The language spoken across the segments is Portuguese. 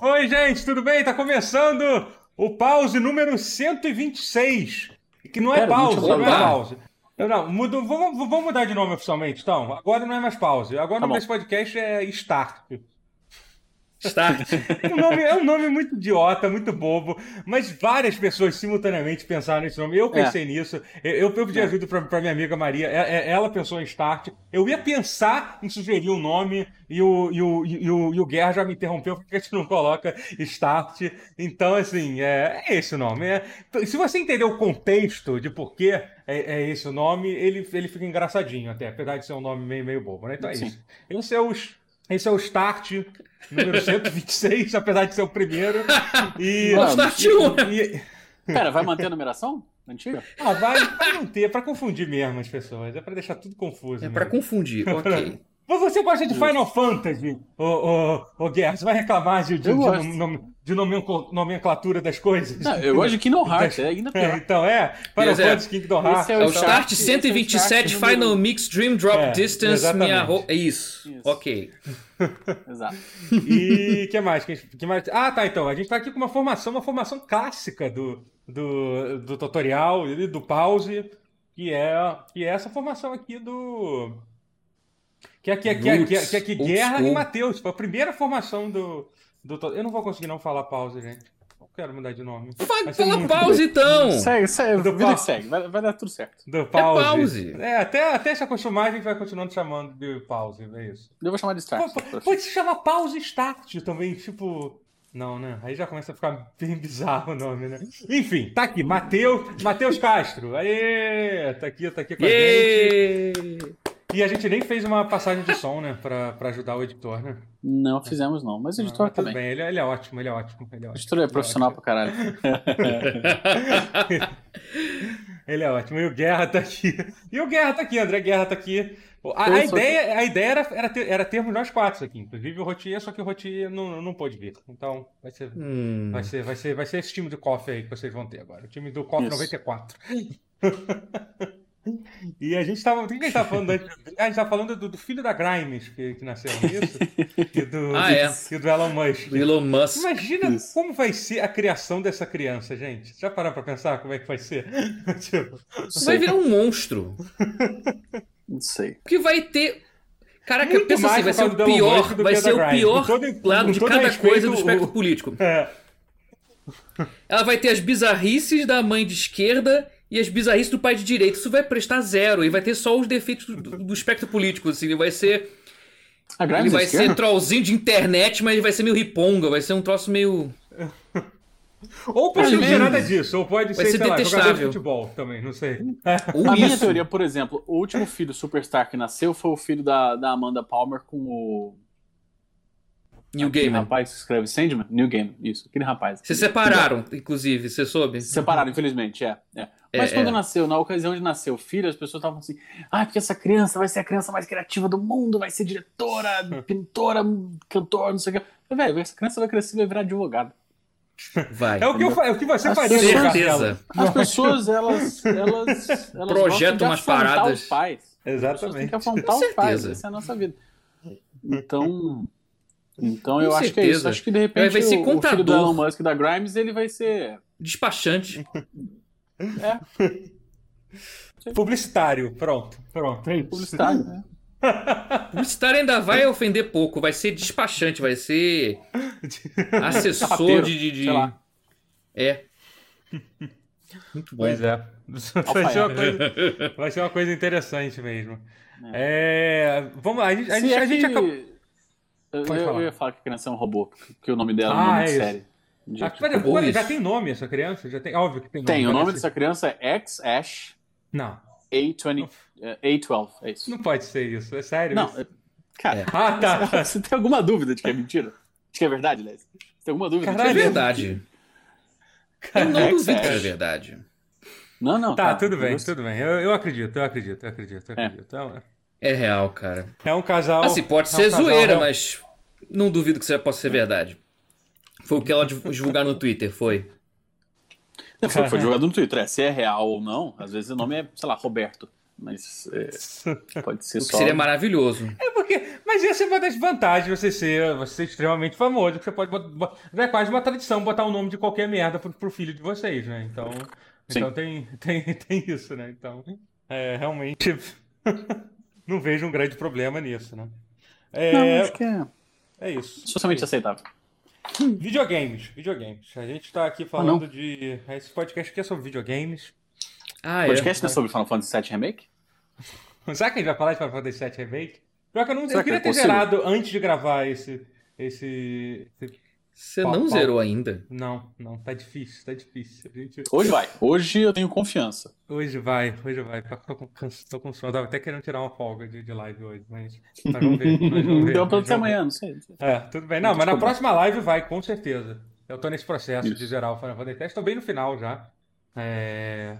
Oi, gente, tudo bem? Tá começando o pause número 126. Que não é Pera, pause, não é pause. Não, vamos, vamos mudar de nome oficialmente, então. Agora não é mais pause. Agora o Tá nome bom. desse podcast é Start. Start. O nome- é um nome muito idiota, muito bobo, mas várias pessoas simultaneamente pensaram nesse nome. Eu pensei nisso, eu, eu pedi É. ajuda pra, pra minha amiga Maria, é- é- ela pensou em Start. Eu ia pensar em sugerir um nome e o, e o, e o, e o Guerra já me interrompeu porque a gente não coloca Start. Então, assim, é, é esse o nome. É- se você entender o contexto de por que é, é esse o nome, ele, ele fica engraçadinho até, apesar de ser um nome meio, meio bobo, né? Então é Sim. isso. Esse é, os, esse é o Start número 126, apesar de ser o primeiro. E, Mano, Start um. e- Pera, vai manter a numeração antiga? ah, vai vai manter, é pra confundir mesmo as pessoas, é pra deixar tudo confuso. É pra mesmo. confundir, ok. Mas você gosta de Final Fantasy, ô, ô, ô Guerra? Você vai reclamar de, de, de nom- de nomencl- nomenclatura das coisas? Não, eu gosto de Kingdom Hearts, é ainda É, pior. então é, Final Esse é- Fantasy Kingdom Hearts. esse É o Start- Start esse 127 Start Final Mix Dream Drop É, Distance. exatamente. Minha ro... É isso. Isso. Ok. Exato. E que mais? Que, que mais? Ah, tá, então. A gente tá aqui com uma formação, uma formação clássica do, do, do tutorial e do pause, que é, que é essa formação aqui do. Que é que, que, que, que, que, é que Old Guerra e Matheus. Foi a primeira formação do, do. Eu não vou conseguir não falar pause, gente. Não quero mudar de nome. Vai muito pause então. Segue, segue, Do vida que segue, vai, vai dar tudo certo. Do pause. pause. É, até, até se acostumar, a gente vai continuando chamando de pause, é isso. Eu vou chamar de Start. Pô, Pode se chamar pause start também, tipo. Não, né? Aí já começa a ficar bem bizarro o nome, né? Enfim, tá aqui, Matheus, Matheus Castro. Aê! Tá aqui, tá aqui com a gente. E a gente nem fez uma passagem de som, né? Pra, pra ajudar o editor, né? Não fizemos, não. Mas o Ah, editor mas tudo também. bem, ele, ele é ótimo, ele é ótimo. Ele é O editor é profissional pra caralho. Ele é ótimo. E o Guerra tá aqui. E o Guerra tá aqui, André Guerra tá aqui. A, a ideia, a ideia era, era, ter, era termos nós quatro aqui. Inclusive o Rotier, só que o Rotier não, não pôde vir. Então vai ser, Hum. vai, ser, vai, ser, vai ser esse time do KOF aí que vocês vão ter agora. O time do KOF Isso. 94. E a gente tava. O que a gente tava falando? A gente tava falando do, do filho da Grimes, que, que nasceu nisso. E do, Ah, é. e do Elon Musk. Do Elon Musk. Imagina Isso. como vai ser a criação dessa criança, gente. Já pararam pra pensar como é que vai ser? Tipo, vai virar um monstro. Não sei. Que vai ter. Caraca, Muito pensa assim, vai ser o pior, vai ser o pior todo- lado de cada respeito, coisa do o- espectro político. é, Ela vai ter as bizarrices da mãe de esquerda e as bizarrices do pai de direita. Isso vai prestar zero e vai ter só os defeitos do, do espectro político. Assim, ele vai ser. A Ele vai esquerda? ser trollzinho de internet, mas ele vai ser meio riponga, vai ser um troço meio. Ou pode ser nada disso, ou pode Vai ser, ser sei lá, jogador de detestável. futebol também, não sei. Ou A minha isso. teoria, por exemplo, o último filho Superstar que nasceu foi o filho da, da Amanda Palmer com o. New aquele rapaz que escreve Sandman? New Game, isso. Aquele rapaz. Se separaram, inclusive, você soube? Se separaram, infelizmente, é. é. Mas É, quando é. nasceu, na ocasião de nascer o filho, as pessoas estavam assim: ah, porque essa criança vai ser a criança mais criativa do mundo, vai ser diretora, pintora, cantor, não sei o quê. Velho, essa criança vai crescer e vai virar advogado. Vai. É o que, eu, é o que você faria. Certeza. As pessoas, elas. elas, elas Projetam umas paradas. os pais. Exatamente. que afrontar os pais, essa é a nossa vida. Então. Então eu acho que é isso. Acho que de repente Vai ser o, o filho do contador. Elon Musk da Grimes ele vai ser. Despachante. É, Publicitário, pronto, pronto. É isso. publicitário. né? Publicitário ainda vai ofender pouco, vai ser despachante, vai ser assessor de. de, de- sei lá. É. Muito bom. Pois é. Vai ser, uma coisa, vai ser uma coisa interessante mesmo. É, vamos lá, a gente, a é a gente que- acabou. Eu, Pode eu- falar. eu ia falar que a criança é um robô, porque o nome dela Ah, é um nome é de isso. série. De- Ah, tipo, pera, já tem nome essa criança? Já tem, óbvio que tem nome. tem, o nome dessa criança é X-Ash Não, A20, eh, A12, é isso. não pode ser isso, é sério. Não, isso? é- cara, Ah, tá. você tem alguma dúvida de que é mentira? De que é verdade, Les? Você tem alguma dúvida? de que É Caralho. verdade. Eu não duvido que é. é verdade. Não, não. Tá, tudo bem, tudo bem. Eu, eu acredito, eu acredito, eu acredito, eu É. acredito. Então, É real, cara. é um casal. Assim, pode é um ser casal zoeira, real- mas não duvido que isso possa ser verdade. Foi o que ela div- divulgar no Twitter, foi. Não, Foi, foi jogado no Twitter. É, se é real ou não, às vezes o nome é, sei lá, Roberto. Mas é, pode ser O que só. seria maravilhoso. É porque, Mas essa é uma das vantagens de você ser, você ser extremamente famoso, que você pode botar, é quase uma tradição botar o nome de qualquer merda pro, pro filho de vocês, né? Então, Sim. então tem, tem, tem isso, né? Então, é, realmente não vejo um grande problema nisso, né? É, Não, acho que é é isso. socialmente aceitável. Videogames, videogames. A gente tá aqui falando de. Esse podcast aqui é sobre videogames. Ah, O é. podcast não é sobre Final Fantasy VII Remake? Será que a gente vai falar de Final Fantasy VII Remake? Pior que eu não eu Será que queria é ter possível? zerado antes de gravar esse. esse, esse- Você Pau, não pau. zerou ainda. Não, não, tá difícil, tá difícil. A gente- Hoje vai. Hoje eu tenho confiança. Hoje vai, hoje vai. Tô com, tô com sono. Tava até querendo tirar uma folga de, de live hoje, mas. Mas vamos ver. Vamos ver, ser vamos ver. amanhã, não sei. É, tudo bem. Não, mas na próxima live vai, com certeza. Eu tô nesse processo de Isso. zerar o Final Fantasy X, tô bem no final já. É,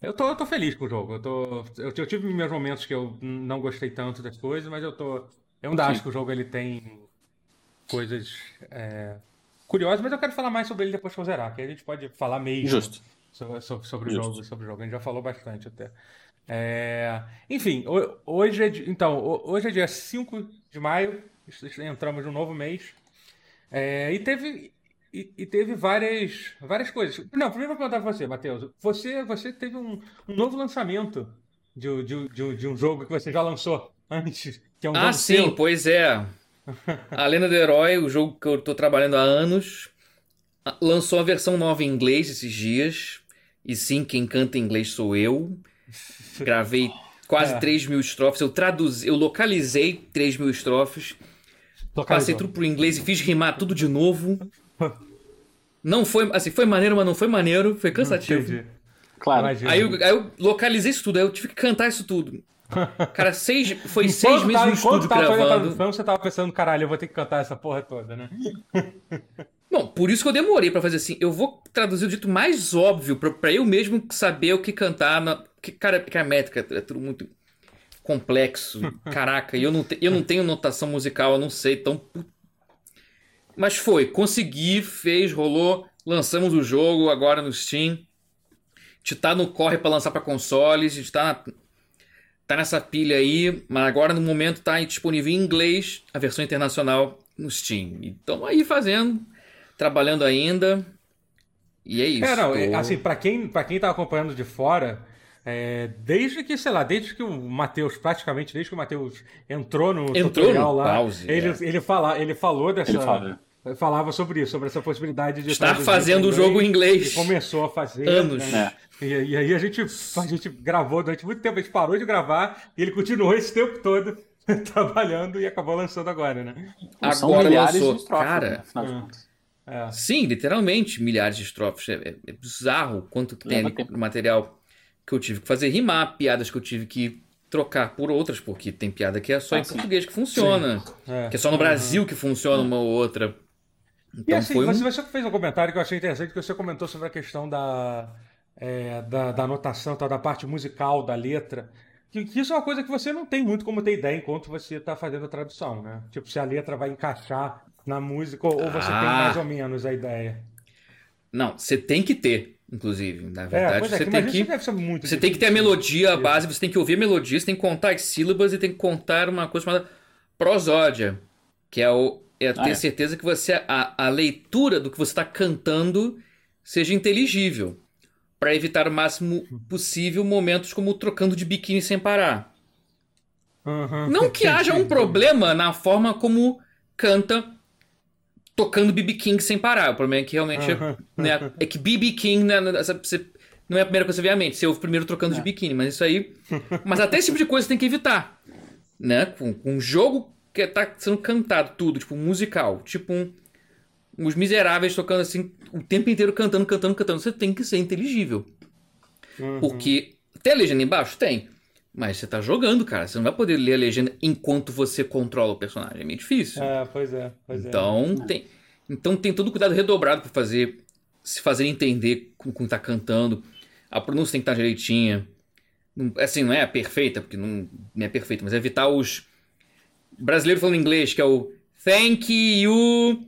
Eu tô, eu tô feliz com o jogo. Eu, tô... eu, eu tive meus momentos que eu não gostei tanto das coisas, mas eu tô. Eu ainda Sim. acho que o jogo ele tem coisas é, curiosas, mas eu quero falar mais sobre ele depois que eu zerar, que a gente pode falar mesmo Justo. sobre, sobre, sobre o Justo. jogo, sobre o jogo. A gente já falou bastante até. É, Enfim, ho- hoje é, então, ho- hoje é dia 5 de maio, entramos num novo mês. É, e teve e, e teve várias várias coisas. Não, primeiro eu vou perguntar pra você, Matheus. Você você teve um, um novo lançamento de, de, de, de um jogo que você já lançou antes, que é um Ah, sim, seu. pois é. A Lenda do Herói, o jogo que eu tô trabalhando há anos, lançou a versão nova em inglês esses dias. E sim, quem canta em inglês sou eu. Gravei quase É. 3 mil estrofes. Eu traduzi, eu localizei 3 mil estrofes. Passei tudo pro inglês e fiz rimar tudo de novo. Não foi, assim, foi maneiro, mas não foi maneiro. Foi cansativo. Entendi. Claro. Aí eu, aí eu localizei isso tudo, aí eu tive que cantar isso tudo. Cara, seis, foi seis Enquanto meses tava- no enquanto estúdio a gravando. tradução, você tava pensando, caralho, eu vou ter que cantar essa porra toda, né? Bom, por isso que eu demorei pra fazer assim. Eu vou traduzir do jeito mais óbvio, pra, pra eu mesmo saber o que cantar. Na, que, cara, que a métrica é tudo muito complexo. Caraca, e eu não, te- eu não tenho notação musical, eu não sei, então. Mas foi, consegui, fez, rolou, lançamos o jogo agora no Steam. A gente tá no corre pra lançar pra consoles, a gente tá, na- tá nessa pilha aí, mas agora no momento tá disponível em inglês a versão internacional no Steam. E estamos aí fazendo, trabalhando ainda. E é isso. É, não, tô- assim, pra quem, pra quem tá acompanhando de fora, é, desde que, sei lá, desde que o Matheus, praticamente desde que o Matheus entrou no Entrou tutorial no lá, pause, ele, é. ele, fala, ele falou dessa. Ele fala. Falava sobre isso, sobre essa possibilidade de Estar fazendo o jogo em inglês. E começou a fazer. Anos. né? E, e aí a gente, a gente gravou durante muito tempo, a gente parou de gravar e ele continuou esse tempo todo trabalhando e acabou lançando agora, né? São Agora milhares lançou. de estrofes, Cara, né, contas. É. Sim, literalmente, milhares de estrofes. É, é- é bizarro o quanto que tem ali material que eu tive que fazer rimar, piadas que eu tive que trocar por outras, porque tem piada que é só Ah, em sim. português que funciona. É. Que é só no Brasil que funciona uma ou outra. E Então assim, foi um... você, você fez um comentário que eu achei interessante, que você comentou sobre a questão da, é, da, da anotação, tal, da parte musical da letra. Que, que isso é uma coisa que você não tem muito como ter ideia enquanto você está fazendo a tradução, né? Tipo, se a letra vai encaixar na música ou, ou você tem Ah. mais ou menos a ideia. Não, você tem que ter, inclusive. Na É, verdade, é, você que tem que. Você tem que ter a melodia, a base, você tem que ouvir a melodia, você tem que contar as sílabas e tem que contar uma coisa chamada prosódia, que é, o, é ter Ah, é. certeza que você a, a leitura do que você está cantando seja inteligível, para evitar o máximo possível momentos como trocando de biquíni sem parar. Aham, Não que haja um problema na forma como canta tocando BB King sem parar. O problema é que realmente Aham. né, é que BB King né, né, você- não é a primeira coisa que você vê à mente. Você ouve primeiro trocando de biquíni, mas isso aí. Mas até esse tipo de coisa você tem que evitar. Né? Com, com um jogo que tá sendo cantado tudo, tipo um musical, tipo um, os miseráveis tocando assim o tempo inteiro cantando, cantando, cantando. Você tem que ser inteligível. Uhum. Porque tem a legenda embaixo? Tem. Mas você tá jogando, cara. Você não vai poder ler a legenda enquanto você controla o personagem. É meio difícil. É, pois é, pois é. Então tem, então tem todo o cuidado redobrado para fazer se fazer entender com com tá cantando. A pronúncia tem que estar direitinha. Não- Assim, não é perfeita, porque não, não é perfeita, mas é evitar os brasileiros falando inglês, que é o thank you,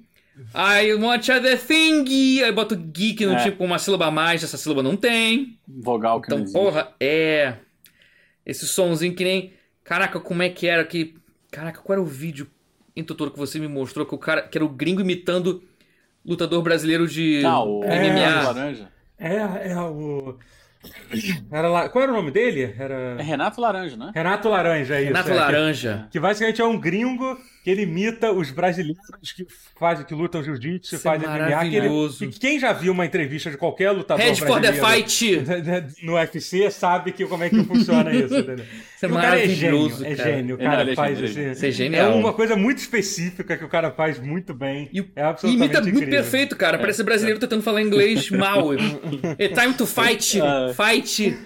I want other thing. Aí bota o geek no É. tipo uma sílaba a mais, essa sílaba não tem. Vogal que não Então, porra, é. Esse sonzinho que nem. Caraca, como é que era que. Caraca, qual era o vídeo em Totoro que você me mostrou que o cara que era o gringo imitando lutador brasileiro de Ah, o É. MMA? Laranja. É, é o. Era lá... Qual era o nome dele? É Era. Renato Laranja, né? Renato Laranja, é isso. Renato é, que- Laranja. Que basicamente é um gringo que ele imita os brasileiros que fazem, que lutam jiu-jitsu, Isso é fazem MMA. Que ele, que quem já viu uma entrevista de qualquer lutador Head for the brasileiro fight! no UFC sabe que, como é que funciona isso, entendeu? Isso é o cara é maravilhoso, gênio, é cara. gênio. O Ele- cara é faz assim. é Isso é É uma coisa muito específica que o cara faz muito bem. E, é e absolutamente imita muito incrível. perfeito, cara. Parece brasileiro tentando falar inglês mal. É time to fight! Fight!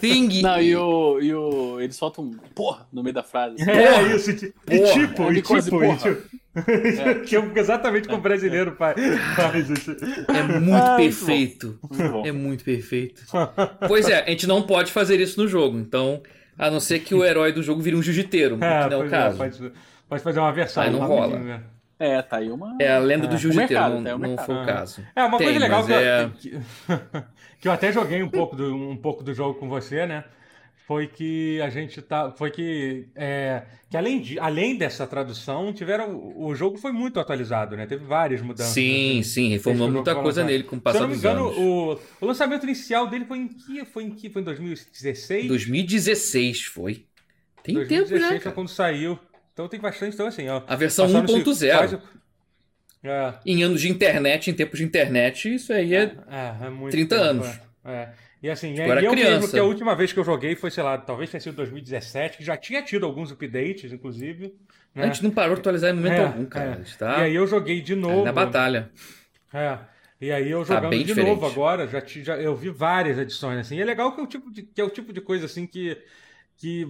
Thing! Não, e o, e o. Eles soltam um porra no meio da frase. É Porra! isso, e, e Porra! Tipo, É e tipo, e tipo. que é exatamente como o brasileiro faz, isso. É muito Ah, perfeito. Muito bom. É muito perfeito. Pois é, a gente não pode fazer isso no jogo. Então, a não ser que o herói do jogo vire um jiu-jiteiro, que É, não é o pois caso. pode, pode fazer uma versão. Aí não rola. É, tá aí uma. É a lenda do É. jiu-jiteiro, O mercado, não, o não foi o caso. É, uma Tem, coisa legal que, eu- é- que, que eu até joguei um pouco, do, um pouco do jogo com você, né? Foi que a gente tá. Foi que. é, que além, de, além dessa tradução, tiveram. O jogo foi muito atualizado, né? Teve várias mudanças. Sim, assim. sim, reformou muita coisa nele com o Se eu passar não me engano, anos. o, o lançamento inicial dele foi em que? Foi em que? Foi em 2016? 2016 foi. Tem tempo 2016 já, foi cara. quando saiu. Então tem bastante. Então, assim, ó. A versão passando-se 1.0. quase- É, Em anos de internet, em tempos de internet, isso aí é... é, é muito 30 tempo, anos. É. E assim, Tipo, é, eu criança. que a última vez que eu joguei foi, sei lá, talvez tenha sido 2017, que já tinha tido alguns updates, inclusive. A né? gente não parou de atualizar em momento É, algum, cara. é. A tá E aí eu joguei de novo. na batalha. É. E aí eu Tá jogando bem de diferente. novo agora, já, já eu vi várias edições assim. E é legal que é o tipo de, que é o tipo de coisa assim que que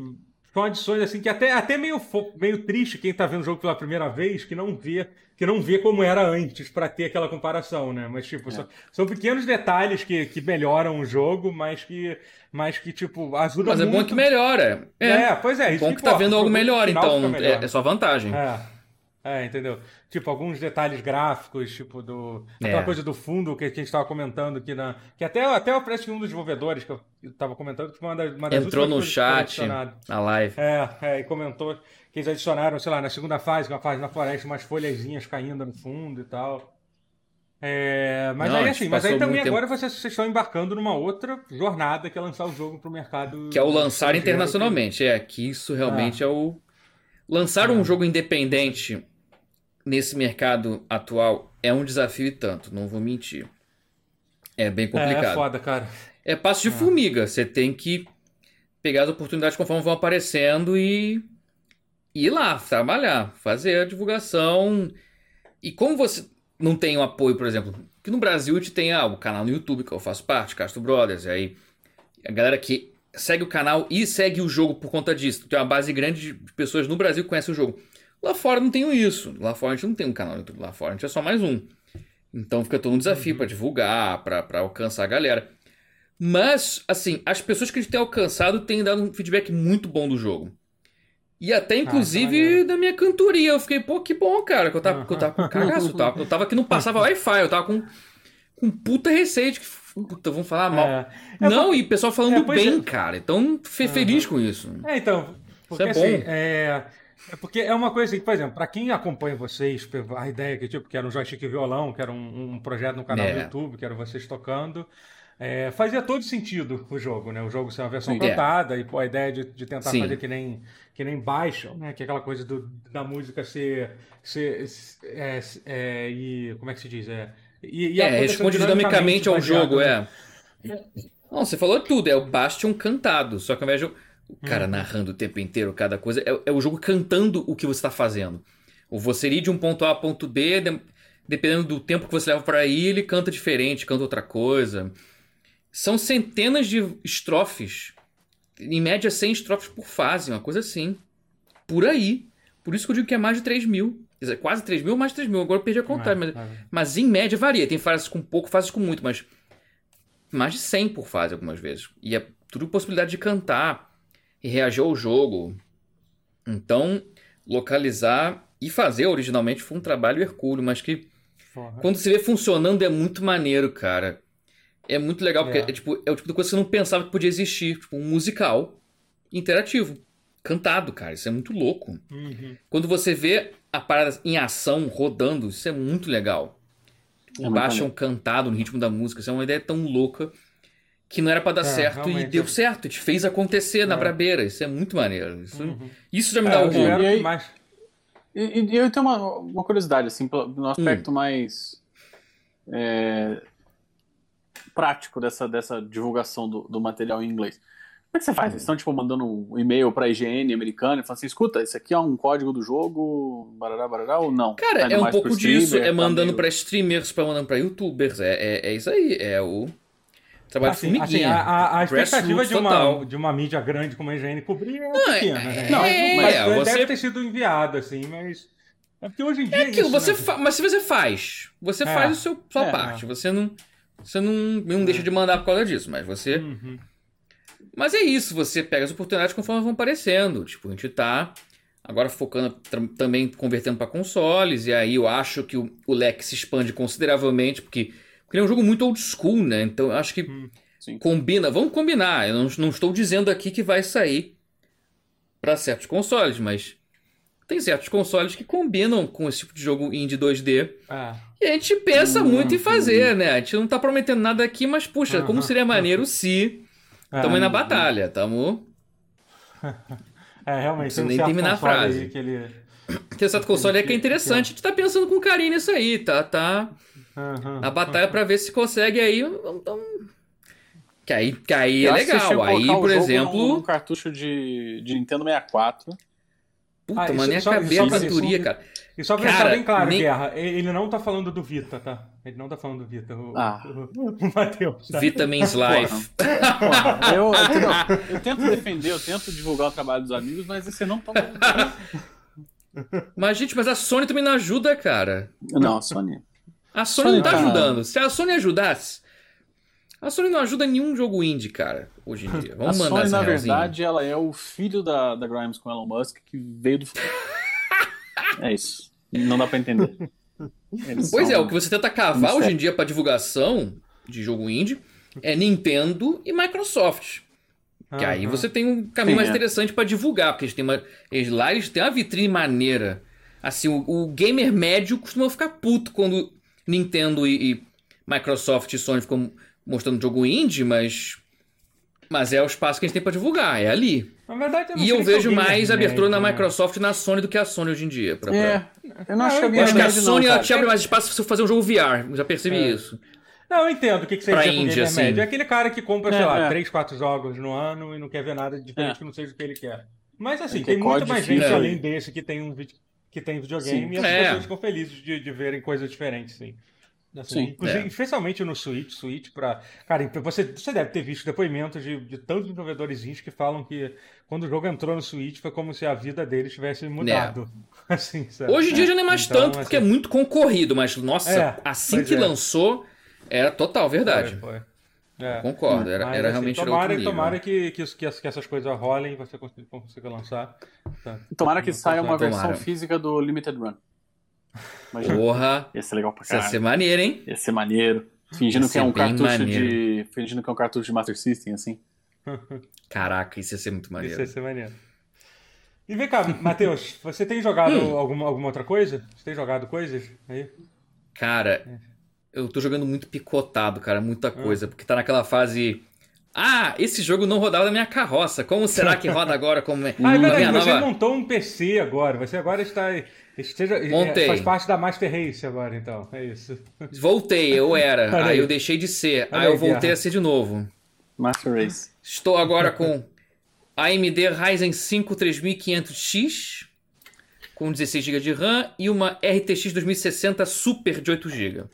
são edições assim que até até meio meio triste quem tá vendo o jogo pela primeira vez que não vê que não vê como era antes pra ter aquela comparação, né? Mas tipo, são, são pequenos detalhes que, que melhoram o jogo, mas que mas que tipo ajudam Mas é bom muito. que melhora. É, É, pois é, isso bom que que tá vendo algo melhor, então. fica É, melhor. é só vantagem. É. É, entendeu? Tipo, alguns detalhes gráficos, tipo, do. Aquela É. coisa do fundo que a gente estava comentando aqui na. Que até, até parece que um dos desenvolvedores que eu estava comentando, que foi uma das, uma das Entrou no chat, na live. É, é, e comentou que eles adicionaram, sei lá, na segunda fase, que é uma fase na floresta, umas folhazinhas caindo no fundo e tal. É, mas Não, aí assim, mas aí também muito agora vocês, vocês estão embarcando numa outra jornada que é lançar o jogo pro mercado. Que é o lançar internacionalmente. É, que isso realmente é o. Lançar um jogo independente nesse mercado atual é um desafio e tanto, não vou mentir. É bem que- É, é complicado. foda, cara. É passo de formiga. Você tem que pegar as oportunidades conforme vão aparecendo e ir lá, trabalhar, fazer a divulgação. E como você não tem o apoio, por exemplo, que no Brasil a gente tem ah, o canal no YouTube, que eu faço parte, Castro Brothers, e aí a galera que segue o canal e segue o jogo por conta disso. Tem uma base grande de pessoas no Brasil que conhecem o jogo. Lá fora não tenho isso. Lá fora a gente não tem um canal no YouTube. Lá fora a gente é só mais um. Então fica todo um desafio pra divulgar, pra pra alcançar a galera. Mas, assim, as pessoas que a gente tem alcançado têm dado um feedback muito bom do jogo. E até, inclusive, maneiro. da minha cantoria. Eu fiquei, pô, que bom, cara. Que eu tava, que eu tava com cagaço. Eu tava, eu tava que não passava Wi-Fi. Eu tava com, com puta receio de que, puta, vão falar mal. É. É, não, e o pessoal falando é, bem, é. cara. Então, feliz com isso. É, então, porque Isso é assim, bom. é, é porque é uma coisa assim, por exemplo, para quem acompanha vocês, a ideia que tipo, que era um joystick violão, que era um, um projeto no canal É. do YouTube, que era vocês tocando, é, fazia todo sentido o jogo, né? O jogo ser uma versão Sim. cantada e pô, a ideia de, de tentar Sim. fazer que nem que nem baixo, né? Que é aquela coisa do, da música ser, ser é, é, e como é que se diz, é e, e É, responde dinamicamente ao jogo, é. Não, você falou tudo, é o Bastion cantado. Só que ao invés de o cara narrando o tempo inteiro cada coisa, é, é o jogo cantando o que você está fazendo. Ou você ir de um ponto A a ponto B, de- dependendo do tempo que você leva para ir, ele canta diferente, canta outra coisa. São centenas de estrofes. Em média, 100 estrofes por fase, uma coisa assim. Por aí. Por isso que eu digo que é mais de 3 mil. Quase 3 mil, mais de 3 mil. Agora eu perdi a contagem, mas É, é. mas em média varia. Tem fases com pouco, fases com muito, mas mais de 100 por fase algumas vezes. E é tudo possibilidade de cantar e reagir ao jogo. Então, localizar e fazer originalmente foi um trabalho hercúleo, mas que Porra. quando você vê funcionando é muito maneiro, cara. É muito legal, porque É. é, tipo, é o tipo de coisa que você não pensava que podia existir. Tipo, um musical interativo. cantado, cara. Isso é muito louco. Uhum. Quando você vê a parada em ação, rodando, isso é muito legal. É muito Baixam maneiro. cantado no ritmo da música. Isso é uma ideia tão louca que não era pra dar É, certo e realmente. deu certo. Te fez acontecer na É. brabeira. Isso é muito maneiro. Isso, Uhum. isso já me É, dá eu orgulho. E aí-. E, e eu tenho uma, uma curiosidade, assim, no aspecto mais é, prático dessa, dessa divulgação do, do material em inglês. Como é que você faz? Vocês estão, tipo, mandando um e-mail pra IGN americana e falando assim, escuta, esse aqui é um código do jogo, barará, barará, ou não? Cara, Tá é um pouco disso. É tá mandando meio- pra streamers, pra mandando pra youtubers. É, é, é isso aí. É o trabalho de Assim, assim, formiguinha. a, a- a expectativa de uma, total. de uma mídia grande como a IGN cobrir é Não, é- pequena. né? não, mas, é, mas é, você- deve ter sido enviado, assim, mas. É porque hoje em dia É é, aquilo, isso, você né? fa- mas se você faz, você É. faz o seu, sua É. parte. Você não, você não, não deixa de mandar por causa disso, mas você. Uhum. Mas é isso, você pega as oportunidades conforme vão aparecendo. Tipo, a gente tá agora focando também convertendo para consoles, e aí eu acho que o, o leque se expande consideravelmente, porque, porque ele é um jogo muito old school, né? Então eu acho que Hum, sim. combina. Vamos combinar. Eu não, não estou dizendo aqui que vai sair para certos consoles, mas tem certos consoles que combinam com esse tipo de jogo indie 2D. É. E a gente pensa Hum, muito em fazer, né? A gente não tá prometendo nada aqui, mas puxa, como Aham. seria maneiro se É. Tamo aí na batalha, tamo. É, realmente. Um nem certo terminar a frase. Que ele... Tem certo console é que é interessante, a gente tá pensando com carinho nisso aí, tá? Tá Aham. na batalha pra ver se consegue aí. Então, que aí, que aí é legal. Aí, por exemplo. num cartucho de, de Nintendo 64. Puta, Ah, mano, só a cantoria, cara. E só pra Cara, deixar bem claro, nem- Guerra, ele não tá falando do Vita, tá? Ele não tá falando do Vita. O, Ah. o, o Matheus. Tá? Vitamins Life. Porra, eu, eu, não, eu tento defender, eu tento divulgar o trabalho dos amigos, mas esse não tá. Mas, gente, mas a Sony também não ajuda, cara. Não, Sony. A Sony, Sony não tá tá- ajudando. Se a Sony ajudasse. A Sony não ajuda nenhum jogo indie, cara, hoje em dia. A Vamos mandar Sony, na realzinha. verdade, ela é o filho da, da Grimes com Elon Musk que veio do. é isso. Não dá pra entender. Eles Pois é, o que você tenta cavar hoje em dia pra divulgação de jogo indie é Nintendo e Microsoft. Que aí Aham. você tem um caminho Sim, mais é. interessante pra divulgar, porque eles têm uma, eles, lá eles têm uma vitrine maneira. Assim, o, o gamer médio costuma ficar puto quando Nintendo e, e Microsoft e Sony ficam mostrando jogo indie, mas mas é o espaço que a gente tem pra divulgar, é ali. Na verdade, eu não E sei eu se é vejo mais abertura na né? Microsoft e na Sony do que a Sony hoje em dia. pra- pra- É, eu não acho que alguém Eu acho que a Sony não, ela te abre mais espaço pra você fazer um jogo VR. Já percebi É. isso. Não, eu entendo o que, que você Pra diz com indie, gamer assim. médio. É aquele cara que compra, sei É, lá, é. 3, 4 jogos no ano e não quer ver nada diferente É. que não seja o que ele quer. Mas assim, É tem é muita mais gente né? além desse que tem um vídeo que tem videogame Sim. e as É. pessoas ficam felizes de, de verem coisas diferentes, sim. Assim, Sim. inclusive, É. Especialmente no Switch, Switch pra. Cara, você, você deve ter visto depoimentos de, de tantos desenvolvedores que falam que quando o jogo entrou no Switch foi como se a vida deles tivesse mudado. Assim, sabe? Hoje em dia já não é mais Então, tanto, porque é assim, muito concorrido, mas nossa, É, assim que é. lançou, era total verdade. Foi, foi. É. Concordo, era, Mas, era assim, realmente era tomara, outro nível. tomara que, que, que, as- que essas coisas rolem e você consiga, consiga lançar. Tá. Tomara que saia uma Tomara. versão física do Limited Run. Imagina. Porra, Ia ser legal pra isso ia caralho. ser maneiro, hein? Ia ser maneiro. Fingindo Ia que é ser um cartucho maneiro. de. Fingindo que é um cartucho de Master System, assim. Caraca, isso ia ser muito Isso maneiro. ia ser maneiro. E vem cá, Matheus, você tem jogado Hum. alguma, alguma outra coisa? Você tem jogado coisas aí? Cara, eu tô jogando muito picotado, cara, muita coisa, porque tá naquela fase. Ah, esse jogo não rodava na minha carroça. Como será que roda agora? Como é? Ah, é verdade, minha você nova... montou um PC agora. Você agora está. Esteja, é, Montei. faz parte da Master Race agora, então. É isso. Voltei, eu era. Aí aí. eu deixei de ser. Aí aí, eu voltei a ser de novo. Master Race. Estou agora com AMD Ryzen 5 3500X com 16 GB de RAM e uma RTX 2060 Super de 8 GB.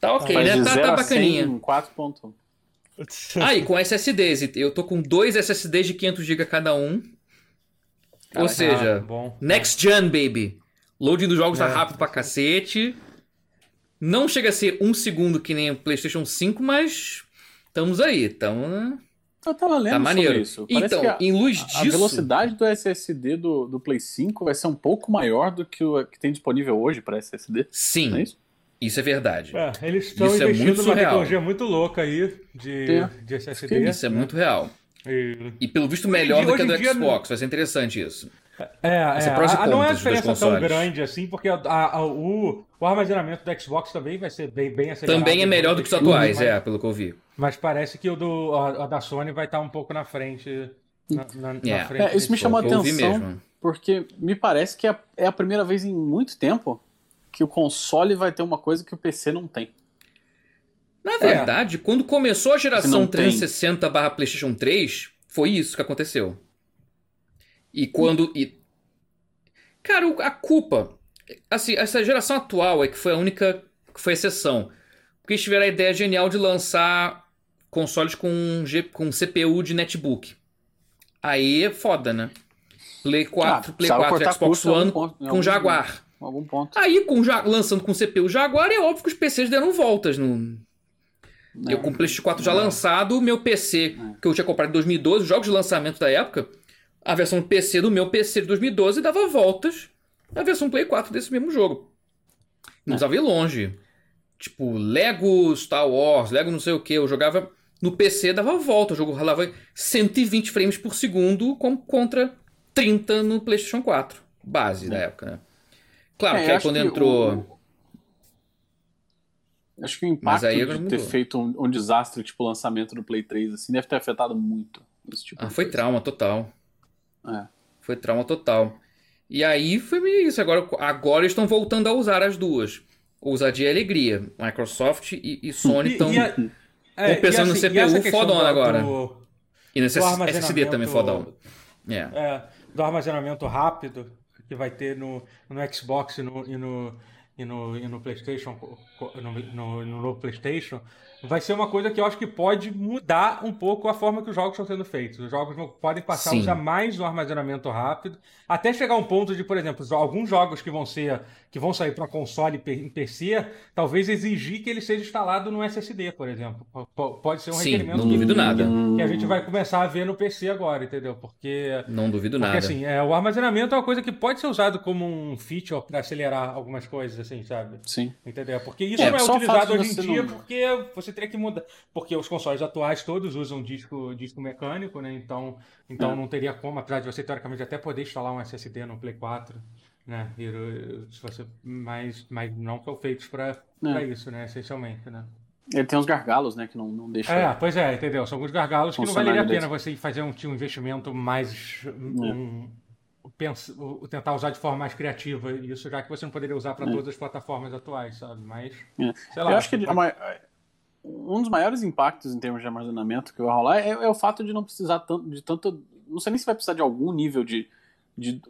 Tá ok, Faz né? Tá, 0 tá a bacaninha. 100 em 4.1. Ah, e com SSDs. Eu tô com dois SSDs de 500 GB cada um. Ou Caraca. seja, Ah, bom. next gen, baby. Loading dos jogos tá É. rápido pra cacete. Não chega a ser um segundo que nem o PlayStation 5, mas estamos aí. Estamos Eu tava lendo Tá maneiro. sobre isso. Parece Então, que a, em luz a disso. velocidade do SSD do, do Play 5 vai ser um pouco maior do que o que tem disponível hoje para SSD. Sim, Não é isso? isso é verdade. É, eles estão Isso é investindo muito numa surreal. tecnologia muito louca aí de, É. de SSD. Isso é muito real. E, e pelo visto melhor do que a do Xbox. Vai ser interessante isso. É, é a, não é uma diferença tão grande assim, porque a, a, o, o, armazenamento do Xbox também vai ser bem, bem acelerado. Também é melhor do que os atuais, mas, é, pelo que eu vi. Mas parece que o do, a, a da Sony vai estar um pouco na frente. Na, na, yeah. na frente é, isso me chamou a atenção, porque me parece que é, é a primeira vez em muito tempo que o console vai ter uma coisa que o PC não tem. Na verdade, é. quando começou a geração 360 barra PlayStation 3, foi isso que aconteceu. E quando. E... Cara, a culpa. Assim, essa geração atual é que foi a única que foi exceção. Porque eles tiveram a ideia genial de lançar consoles com, G, com CPU de netbook. Aí é foda, né? Play 4, ah, Play 4 Xbox One ponto, com Jaguar. Algum ponto. Aí, com, lançando com CPU Jaguar, é óbvio que os PCs deram voltas no, é, eu com o PlayStation 4 já é. lançado, o meu PC, é. que eu tinha comprado em 2012, os jogos de lançamento da época, a versão PC do meu PC de 2012 dava voltas na versão Play 4 desse mesmo jogo. Não precisava ir longe. Tipo, Lego Star Wars, Lego não sei o que, eu jogava no PC, dava volta, o jogo rolava 120 frames por segundo contra 30 no PlayStation 4, base é. da época, né? Claro é, que aí quando entrou. O... Acho que o impacto de ter feito um, um, desastre, tipo o lançamento do Play 3, assim, deve ter afetado muito. Tipo ah, foi trauma total. É. Foi trauma total. E aí foi isso. Agora, agora estão voltando a usar as duas. Ousadia e alegria. Microsoft e, e Sony estão é, pensando assim, no CPU fodão agora. Do, e nesse SSD também fodão. Yeah. É, do armazenamento rápido que vai ter no, no Xbox e no, e no, e no, e no PlayStation, no, no, no PlayStation, vai ser uma coisa que eu acho que pode mudar um pouco a forma que os jogos estão sendo feitos. Os jogos podem passar Sim. a usar mais o armazenamento rápido, até chegar a um ponto de, por exemplo, alguns jogos que vão ser que vão sair para console em PC, talvez exigir que ele seja instalado no SSD, por exemplo. Pode ser um Sim, requerimento não duvido que, nada. que a gente vai começar a ver no PC agora, entendeu? Porque não duvido porque, nada. assim, é, o armazenamento é uma coisa que pode ser usado como um feature para acelerar algumas coisas, assim, sabe? Sim. Entendeu? Porque isso é, não é utilizado hoje em dia, não... porque você teria que mudar, porque os consoles atuais todos usam disco, disco mecânico, né? Então, então é. não teria como, apesar de você teoricamente até poder instalar um SSD no Play 4 né? Se você, mas, mas não são feitos para é. isso, né? Essencialmente, né? Ele tem uns gargalos, né? Que não, não deixa. É, pois é, entendeu? São alguns gargalos que não valeria a pena você fazer um, um investimento mais. É. Um, pensa, tentar usar de forma mais criativa isso, já que você não poderia usar para é. todas as plataformas atuais, sabe? Mas. É. Sei lá. Eu acho que pode... um dos maiores impactos em termos de armazenamento que vai rolar é, é o fato de não precisar tanto, de tanto. Não sei nem se vai precisar de algum nível de, de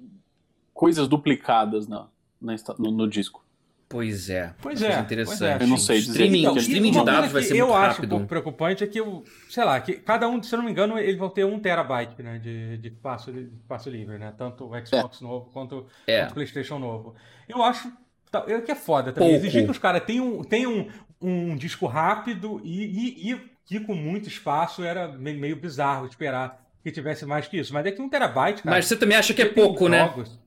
coisas duplicadas na, na no, no, disco. Pois é. Pois é. Interessante. Pois é. Eu não sei dizer. Streaming, então, streaming de dados vai ser muito rápido. Eu acho um pouco preocupante é que, eu, sei lá, que cada um, se eu não me engano, eles vão ter um terabyte né, de, de, espaço, de espaço livre, né? Tanto o Xbox é. novo quanto, é. quanto o PlayStation novo. Eu acho tá, eu que é foda também. Pouco. Exigir que os caras tenham, tenham um, um disco rápido e, e, e, e com muito espaço era meio, meio bizarro esperar que tivesse mais que isso. Mas é que um terabyte, cara. Mas você também acha que é pouco, né? Jogos,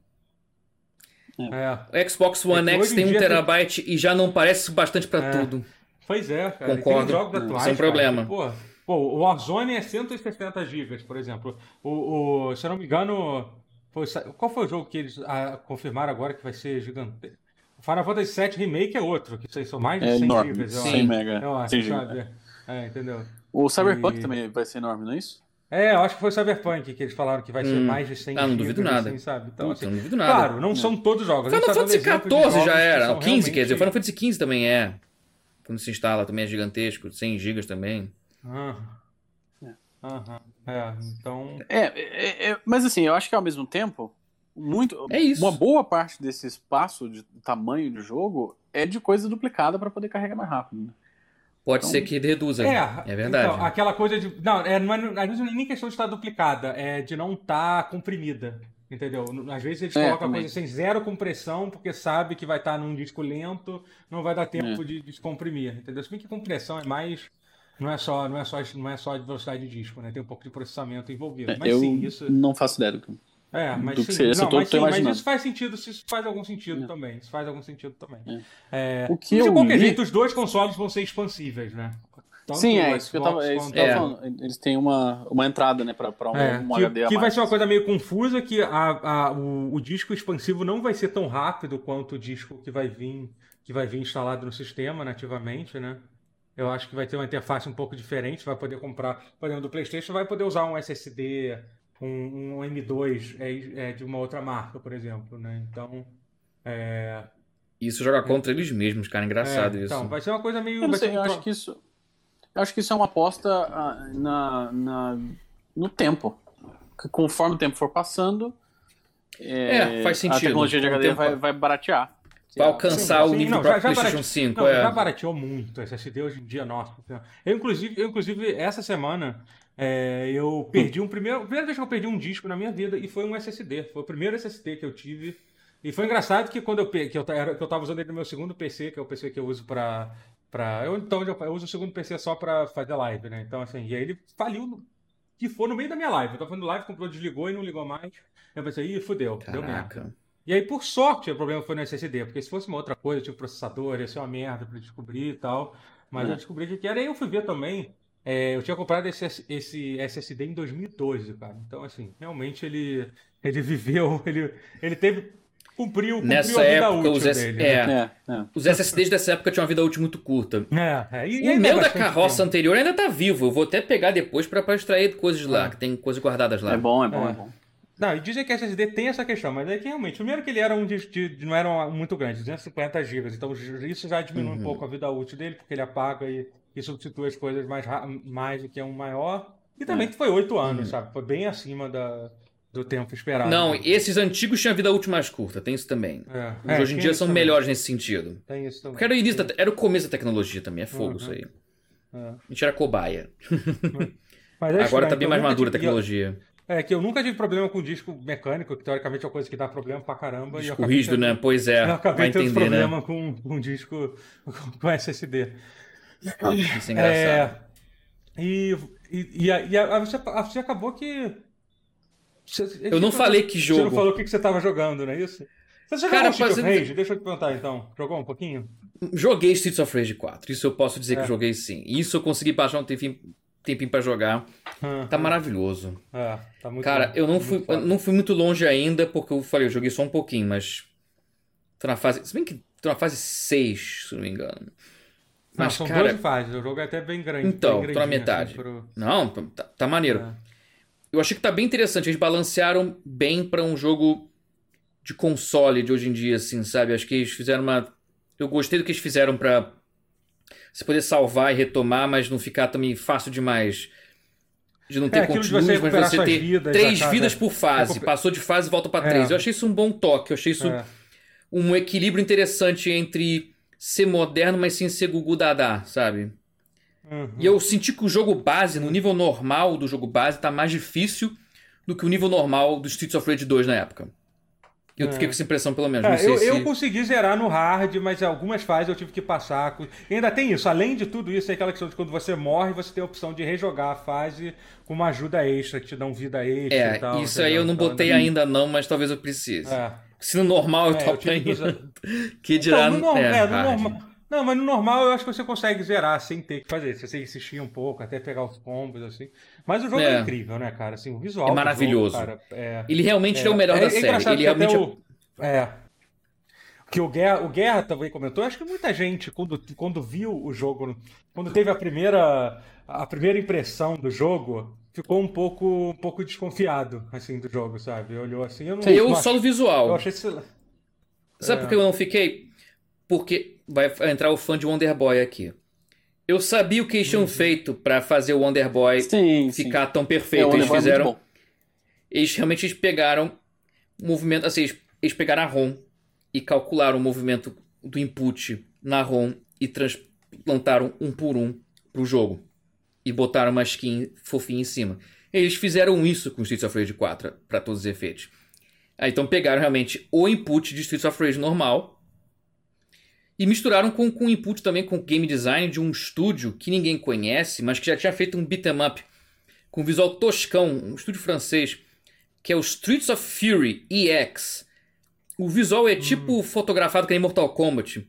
é. O Xbox One é X tem um terabyte tem... e já não parece bastante para é. tudo. Pois é, cara. Concordo. Jogos atuais, Sem problema. Pô, pô, o Warzone é 160 GB, por exemplo. O, o, se eu não me engano, foi, qual foi o jogo que eles ah, confirmaram agora que vai ser gigante? O Final Fantasy VII Remake é outro, que são mais de é 100 enorme. GB. 100 mega. Eu acho, sabe? É, entendeu? O Cyberpunk e... também vai ser enorme, não é isso? É, eu acho que foi o Cyberpunk que eles falaram que vai ser hum. mais de 100 Ah, não duvido nada. Assim, sabe? Então, Puta, assim, não duvido nada. Claro, não, não. são todos jogos. Final tá Fantasy XIV já era. O 15, realmente... quer dizer. O Final Fantasy XV também é. Quando se instala também é gigantesco. 100 GB também. Aham. Aham. É, então... É, é, é, mas assim, eu acho que ao mesmo tempo, muito, é isso. uma boa parte desse espaço de tamanho de jogo é de coisa duplicada para poder carregar mais rápido. Né? Pode então, ser que reduza. É, é verdade. Então, aquela coisa de. Não, é, não é, às vezes não é nem questão de estar duplicada, é de não estar comprimida. Entendeu? Às vezes eles é, colocam a coisa sem zero compressão, porque sabe que vai estar num disco lento, não vai dar tempo é. de descomprimir. Entendeu? Se bem que compressão é mais. Não é só, não é só, não é só de velocidade de disco, né? Tem um pouco de processamento envolvido. É, Mas eu sim, isso. Não faço ideia do que. É, mas do sim, que não, mas, sim mas, isso faz sentido, isso faz algum sentido é. também. Isso faz algum sentido também. É. É, o que de qualquer li... jeito, os dois consoles vão ser expansíveis, né? tanto Sim, é isso que eu tava, é quanto- que eu tava falando. Eles têm uma, uma entrada, né, pra, pra um, É, um que, HD a que vai ser uma coisa meio confusa, que a, a- o, o disco expansivo não vai ser tão rápido quanto o disco que vai vir, que vai vir instalado no sistema nativamente, né? Eu acho que vai ter uma interface um pouco diferente, vai poder comprar, por exemplo, do PlayStation vai poder usar um SSD, um, um M2 é, é, de uma outra marca, por exemplo, né? Então, é, Isso joga contra eles mesmos, cara. Engraçado é, isso. então vai ser uma coisa meio, Eu sei, ser eu um acho que isso. Eu acho que isso é uma aposta ah, na, na, no tempo. Que conforme o tempo for passando. É, faz sentido. A tecnologia de HD tempo- vai, vai baratear. Vai alcançar Sim, o sim, nível não, do já- já PlayStation barate- 5. Não, é. já barateou muito o SSD hoje em dia, nossa. Eu, inclusive, eu, inclusive essa semana, é, eu perdi um primeiro. A primeira vez que eu perdi um disco na minha vida e foi um SSD. Foi o primeiro SSD que eu tive. E foi engraçado que quando eu, que eu, era, que eu tava usando ele no meu segundo PC, que é o PC que eu uso pra. pra eu, então, eu, eu uso o segundo PC só pra fazer live, né? Então, assim, e aí ele faliu. no- Que foi no meio da minha live. Eu tava fazendo live, comprou, desligou e não ligou mais. Eu pensei, ih, fudeu, deu merda. Caraca. E aí, por sorte, o problema foi no SSD, porque se fosse uma outra coisa, tipo processador, ia ser uma merda pra descobrir e tal. Mas É. eu descobri que era. E eu fui ver também. É, eu tinha comprado esse, esse SSD em 2012, cara. Então, assim, realmente ele, ele viveu, ele, ele teve. Cumpriu, cumpriu Nessa a vida época, útil os, dele. é, né? É, é. os SSDs dessa época tinham uma vida útil muito curta. É, é. E, e O é meu da carroça tempo. anterior ainda tá vivo. Eu vou até pegar depois pra, pra extrair coisas lá, que tem coisas guardadas lá. É bom, é bom, É. é bom. Não, e dizem que SSD tem essa questão, mas é que realmente, primeiro que ele era um de, de- não era um- muito grande, 250 GB, então isso já diminui Uhum. um pouco a vida útil dele, porque ele apaga e, e substitui as coisas mais, mais do que um maior. E também É. foi 8 anos, Uhum. sabe? Foi bem acima da, do tempo esperado. Não, né? esses antigos tinham vida útil mais curta, tem isso também. É, Os é, hoje em dia são também, melhores nesse sentido. Tem isso também. Porque era o início, da- era o começo da tecnologia também, é fogo Uhum. isso aí. É. A gente era cobaia. É Agora estranho, tá bem mais madura a tecnologia. É, que eu nunca tive problema com disco mecânico, que teoricamente é uma coisa que dá problema pra caramba. Disco rígido, tendo- né? Pois é, Eu acabei tendo entender, né? problema com, com disco com SSD. Isso é engraçado. É, e, e, e, a- e a- você, a- você acabou que. você- Eu não falei que Você não jogo. falou o que que você estava jogando, não é isso? Você já Cara, jogou Street of Rage? Deixa eu te perguntar então. Jogou um pouquinho? Joguei Streets of Rage 4, isso eu posso dizer que É. joguei sim. Isso eu consegui baixar um tempinho, tempinho pra jogar. Tá maravilhoso. É, tá muito Cara, bom, eu não muito fui, eu não fui muito longe ainda, porque eu falei, eu joguei só um pouquinho, mas. Tô na fase. Se bem que tô na fase 6, se não me engano. Não, Mas, são cara. 12 fases, o jogo é até bem grande. Então, bem tô na metade. assim, pro- Não, tá, tá maneiro. É. Eu achei que tá bem interessante. Eles balancearam bem pra um jogo de console de hoje em dia, assim, sabe? Acho que eles fizeram uma. Eu gostei do que eles fizeram pra você poder salvar e retomar, mas não ficar também fácil demais. De não ter É, aquilo de continuos, você mas você ter vidas, três a cada- vidas por fase. recuper- Passou de fase e volta pra É. três. Eu achei isso um bom toque. Eu achei isso É. um equilíbrio interessante entre ser moderno, mas sem ser Gugu Dadá, sabe? Uhum. E eu senti que o jogo base, no nível normal do jogo base, tá mais difícil do que o nível normal do Streets of Rage 2 na época. Eu É. fiquei com essa impressão, pelo menos. não É, sei eu, se... eu consegui zerar no hard, mas algumas fases eu tive que passar. E ainda tem isso, além de tudo isso, é aquela questão de quando você morre, você tem a opção de rejogar a fase com uma ajuda extra, que te dá um vida extra É, e tal. isso aí eu não botei ainda não, mas talvez eu precise. É. Se no normal eu É, tô eu que usar- apanhando, que dirá Então, no, norm- é, é, no normal. Não, mas no normal eu acho que você consegue zerar sem ter que fazer. Se você insistir um pouco, até pegar os combos, assim. Mas o jogo é, É. incrível, né, cara? Assim, o visual. É maravilhoso. jogo, cara, é, Ele realmente é, o melhor da série. Ele que realmente o, é. Que o Guerra, o Guerra também comentou, acho que muita gente, quando, quando viu o jogo, quando teve a primeira, a primeira impressão do jogo, ficou um pouco, um pouco desconfiado, assim, do jogo, sabe? Olhou assim, eu não... eu não só no eu visual. achei... sei lá. Sabe É. por que eu não fiquei? Porque vai entrar o fã de Wonder Boy aqui. Eu sabia o que eles Uhum. tinham feito pra fazer o Wonder Boy Sim, sim. ficar tão É, perfeito. o eles é fizeram. bom. eles realmente eles pegaram o movimento, assim, eles, eles pegaram a ROM e calcularam o movimento do input na ROM e transplantaram um por um pro jogo. E botaram uma skin fofinha em cima. Eles fizeram isso com Streets of Rage 4 para todos os efeitos. Aí, então pegaram realmente o input de Streets of Rage normal e misturaram com, com o input também com o game design de um estúdio que ninguém conhece, mas que já tinha feito um beat'em up com visual toscão, um estúdio francês, que é o Streets of Fury EX. O visual é tipo fotografado que nem Mortal Kombat,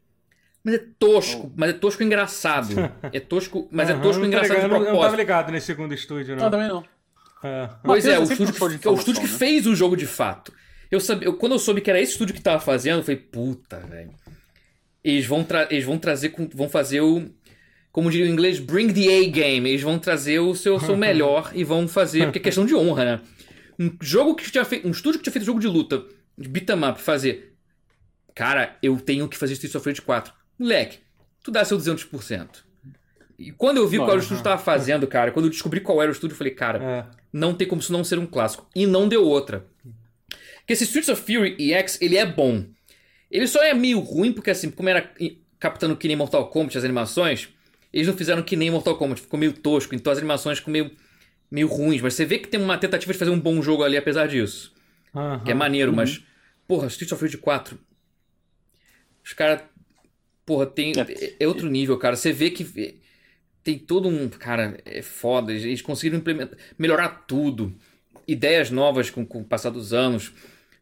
Mas é tosco, mas é tosco engraçado. É tosco, mas é tosco Uhum, engraçado tá de ligado, eu não- tava propósito. ligado nesse segundo estúdio, não. Não, também não. É. Pois é, é o estúdio, que, o estúdio que informação, fez o jogo de fato. Eu sabia, eu- quando eu soube que era esse estúdio que tava fazendo, eu falei, puta, velho. Eles vão, tra- eles vão trazer, com- vão fazer o. Como diria o inglês, bring the A-game. Eles vão trazer o seu, seu melhor e vão fazer, porque é questão de honra, né? Um jogo que tinha feito. Um estúdio que tinha feito jogo de luta, de beat 'em up, fazer. Cara, eu tenho que fazer Streets of Rage 4. Moleque, tu dá seu 200%. E quando eu vi qual era o Uhum. estúdio que tava fazendo, cara, quando eu descobri qual era o estúdio, eu falei, cara, É. não tem como isso não ser um clássico. E não deu outra. Porque esse Streets of Fury EX, ele é bom. Ele só é meio ruim porque, assim, como era captando que nem Mortal Kombat as animações, eles não fizeram que nem Mortal Kombat, ficou meio tosco, então as animações ficam meio, meio ruins. Mas você vê que tem uma tentativa de fazer um bom jogo ali, apesar disso. Que é maneiro, mas. Porra, Streets of Rage 4. Os caras. Porra, tem. É. É outro nível, cara. Você vê que. Tem todo um. Cara, é foda. Eles conseguiram implementar, melhorar tudo. Ideias novas com, com o passar dos anos.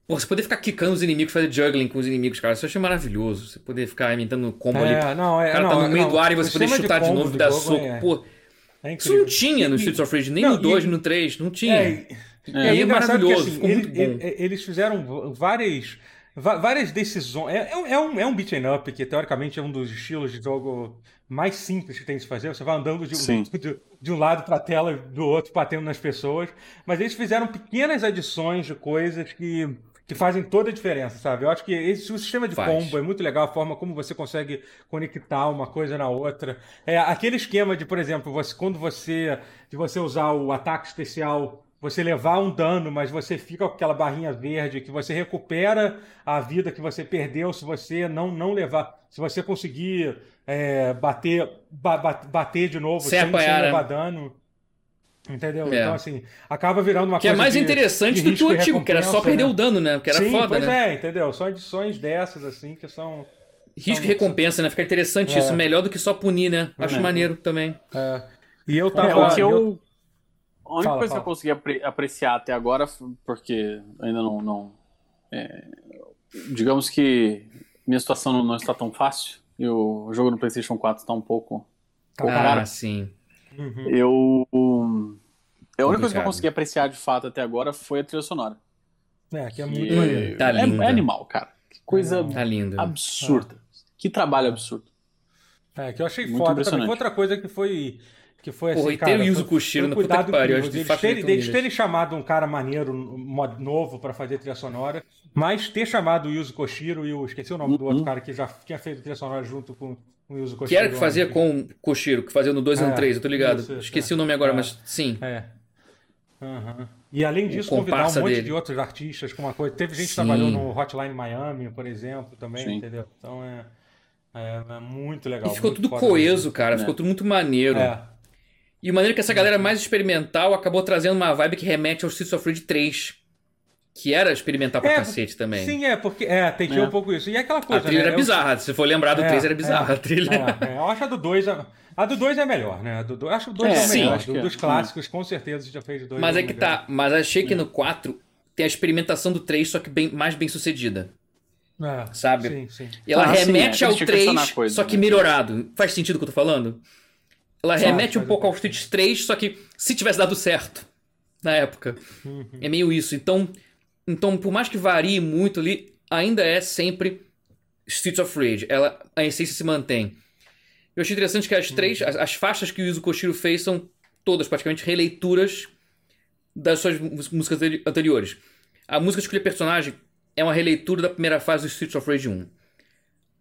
Porra, você poder ficar quicando os inimigos, fazer juggling com os inimigos, cara. Isso eu achei maravilhoso. Você poder ficar imitando combo ali. É, não, é, O cara não, tá no meio não, do ar e você poder chutar de, combo novo e dar soco. é- Pô, é isso não tinha no Streets of Rage, nem não, no 2, e- no 3. Não tinha. É, e- É, é, engraçado que maravilhoso, assim, ficou ele- muito bom. ele- eles fizeram várias, várias decisões. É, é um- é um, é beat'em up, que teoricamente é um dos estilos de jogo mais simples que tem de se fazer. Você vai andando de, um- de, de um lado para a tela, do outro, batendo nas pessoas. Mas eles fizeram pequenas adições de coisas que, que fazem toda a diferença, sabe? Eu acho que esse, o sistema de Faz. combo é muito legal, a forma como você consegue conectar uma coisa na outra. É aquele esquema de, por exemplo, você, quando você, de você usar o ataque especial, você levar um dano, mas você fica com aquela barrinha verde que você recupera a vida que você perdeu se você não, não levar. Se você conseguir é, bater, ba- ba- bater de novo Sem sem, apanhar, sem né? levar dano. Entendeu? É. Então, assim, acaba virando uma Que é coisa mais de- interessante de do que o antigo, que era só perder né? o dano, né? Que era Sim, foda, pois né? é, entendeu? São edições dessas, assim, que são. Risco e recompensa, né? Fica interessante É. isso, melhor do que só punir, né? Acho É. maneiro também. É. E eu É, tava. o que eu- eu. A única Fala, coisa fala. que eu consegui apre- apreciar até agora, porque ainda não. não é, digamos que minha situação não, não está tão fácil, e o jogo no PlayStation 4 está um pouco. Tá ah, cara, sim. Uhum. Eu. um, A única coisa que eu consegui apreciar de fato até agora foi a trilha sonora. É, que é muito tá é, é animal, cara. Que coisa Tá lindo. absurda. Que trabalho absurdo. É, que eu achei Muito foda também. outra coisa que foi. Que foi Porra, assim, e ter cara, o Yuzo foi- Koshiro na puta que pariu, que Eles fato terem, muito eles terem chamado um cara maneiro, novo pra fazer trilha sonora, mas ter chamado o Yuzo Koshiro e o. Esqueci o nome do Uhum. outro cara que já tinha feito trilha sonora junto com o Yuzo Koshiro. Que era que fazia com o Koshiro, que fazia no 2 e no É, 3, eu tô ligado. isso, isso, Esqueci é. o nome agora, É. mas sim. É. Aham. E além disso, convidar um monte dele. de outros artistas com uma coisa. Teve gente que Sim. trabalhou no Hotline Miami, por exemplo, também, Sim. entendeu? Então é, é, é muito legal. E ficou muito tudo coeso, cara. É. Ficou tudo muito maneiro. É. E o maneiro é que essa galera mais experimental acabou trazendo uma vibe que remete ao Streets of Rage 3. Que era experimental pra É, cacete também. Sim, é, porque. É, tem tinha É. um pouco isso. E aquela a coisa. trilha né? era eu- bizarra. Se for lembrar do É, 3, era é, bizarra a trilha. É, é, eu acho a do 2. A, a do 2 é melhor, né? A do, do- acho que o 2 É, é, o sim, melhor. acho Do- que é. dos clássicos, com certeza, já fez o 2. Mas é que tá. Mas achei que no 4 tem a experimentação do 3, só que bem, mais bem sucedida. É, sabe? Sim, sim. E ela Ah, sim, remete é. ao Eles tinham que adicionar 3, coisas, só que né? melhorado. Faz sentido o que eu tô falando? Ela Faz, remete um pouco ao Streets 3, só que se tivesse dado certo na época. Uhum. É meio isso. Então, então, por mais que varie muito ali, ainda é sempre Streets of Rage. Ela, a essência se mantém. Eu achei interessante que as três, as, as faixas que o Yuzo Koshiro fez são todas praticamente releituras das suas músicas anteri- anteriores. A música Escolher Personagem é uma releitura da primeira fase do Streets of Rage 1.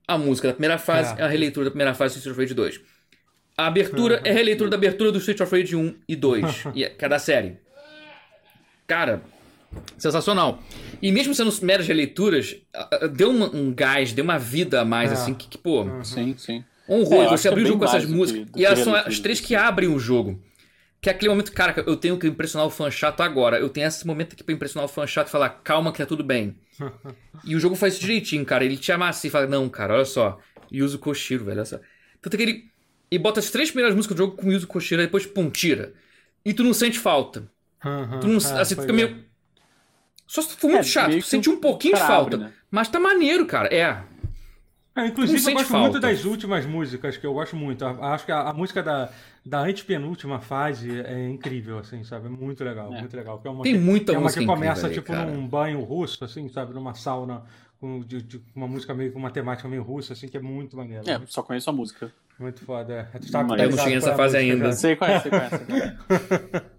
A música da primeira fase É. é, a releitura da primeira fase do Streets of Rage 2. A abertura é a releitura da abertura do Streets of Rage 1 e 2, e é cada série. Cara, sensacional. E mesmo sendo meras releituras, deu uma- um gás, deu uma vida a mais, É. assim, que, que, pô, Sim, sim. É, honrou. acho você que é abriu o jogo com essas que- músicas. do e que elas são as três assim. que abrem o jogo. Que é aquele momento, cara, eu tenho que impressionar o fã chato agora. Eu tenho esse momento aqui pra impressionar o fã chato e falar, calma que tá tudo bem. e o jogo faz isso direitinho, cara. Ele te amassa e fala, não, cara, olha só. Yuzo Koshiro, velho, olha só. Tanto que ele. E bota as três primeiras músicas do jogo com o Yuzo Koshiro, depois, pum, tira. E tu não sente falta. Uhum. Tu não, É, assim, tu fica é. meio. Só se tu for muito É, chato, tu sente um pouquinho de falta. né? Mas tá maneiro, cara. É. É, inclusive, eu gosto falta. muito das últimas músicas, que eu gosto muito. Acho que a, a música da, da antepenúltima fase é incrível, assim, sabe? É muito legal, É. muito legal. Que é uma Tem que, muita é uma música que começa, aí, tipo, cara. num banho russo, assim, sabe? Numa sauna, com de, de uma música meio com uma temática meio russa, assim, que é muito maneiro. É, só conheço a música. Muito foda. É. Tu tá Mas- Eu não cheguei nessa fase ainda. Você conhece, você conhece.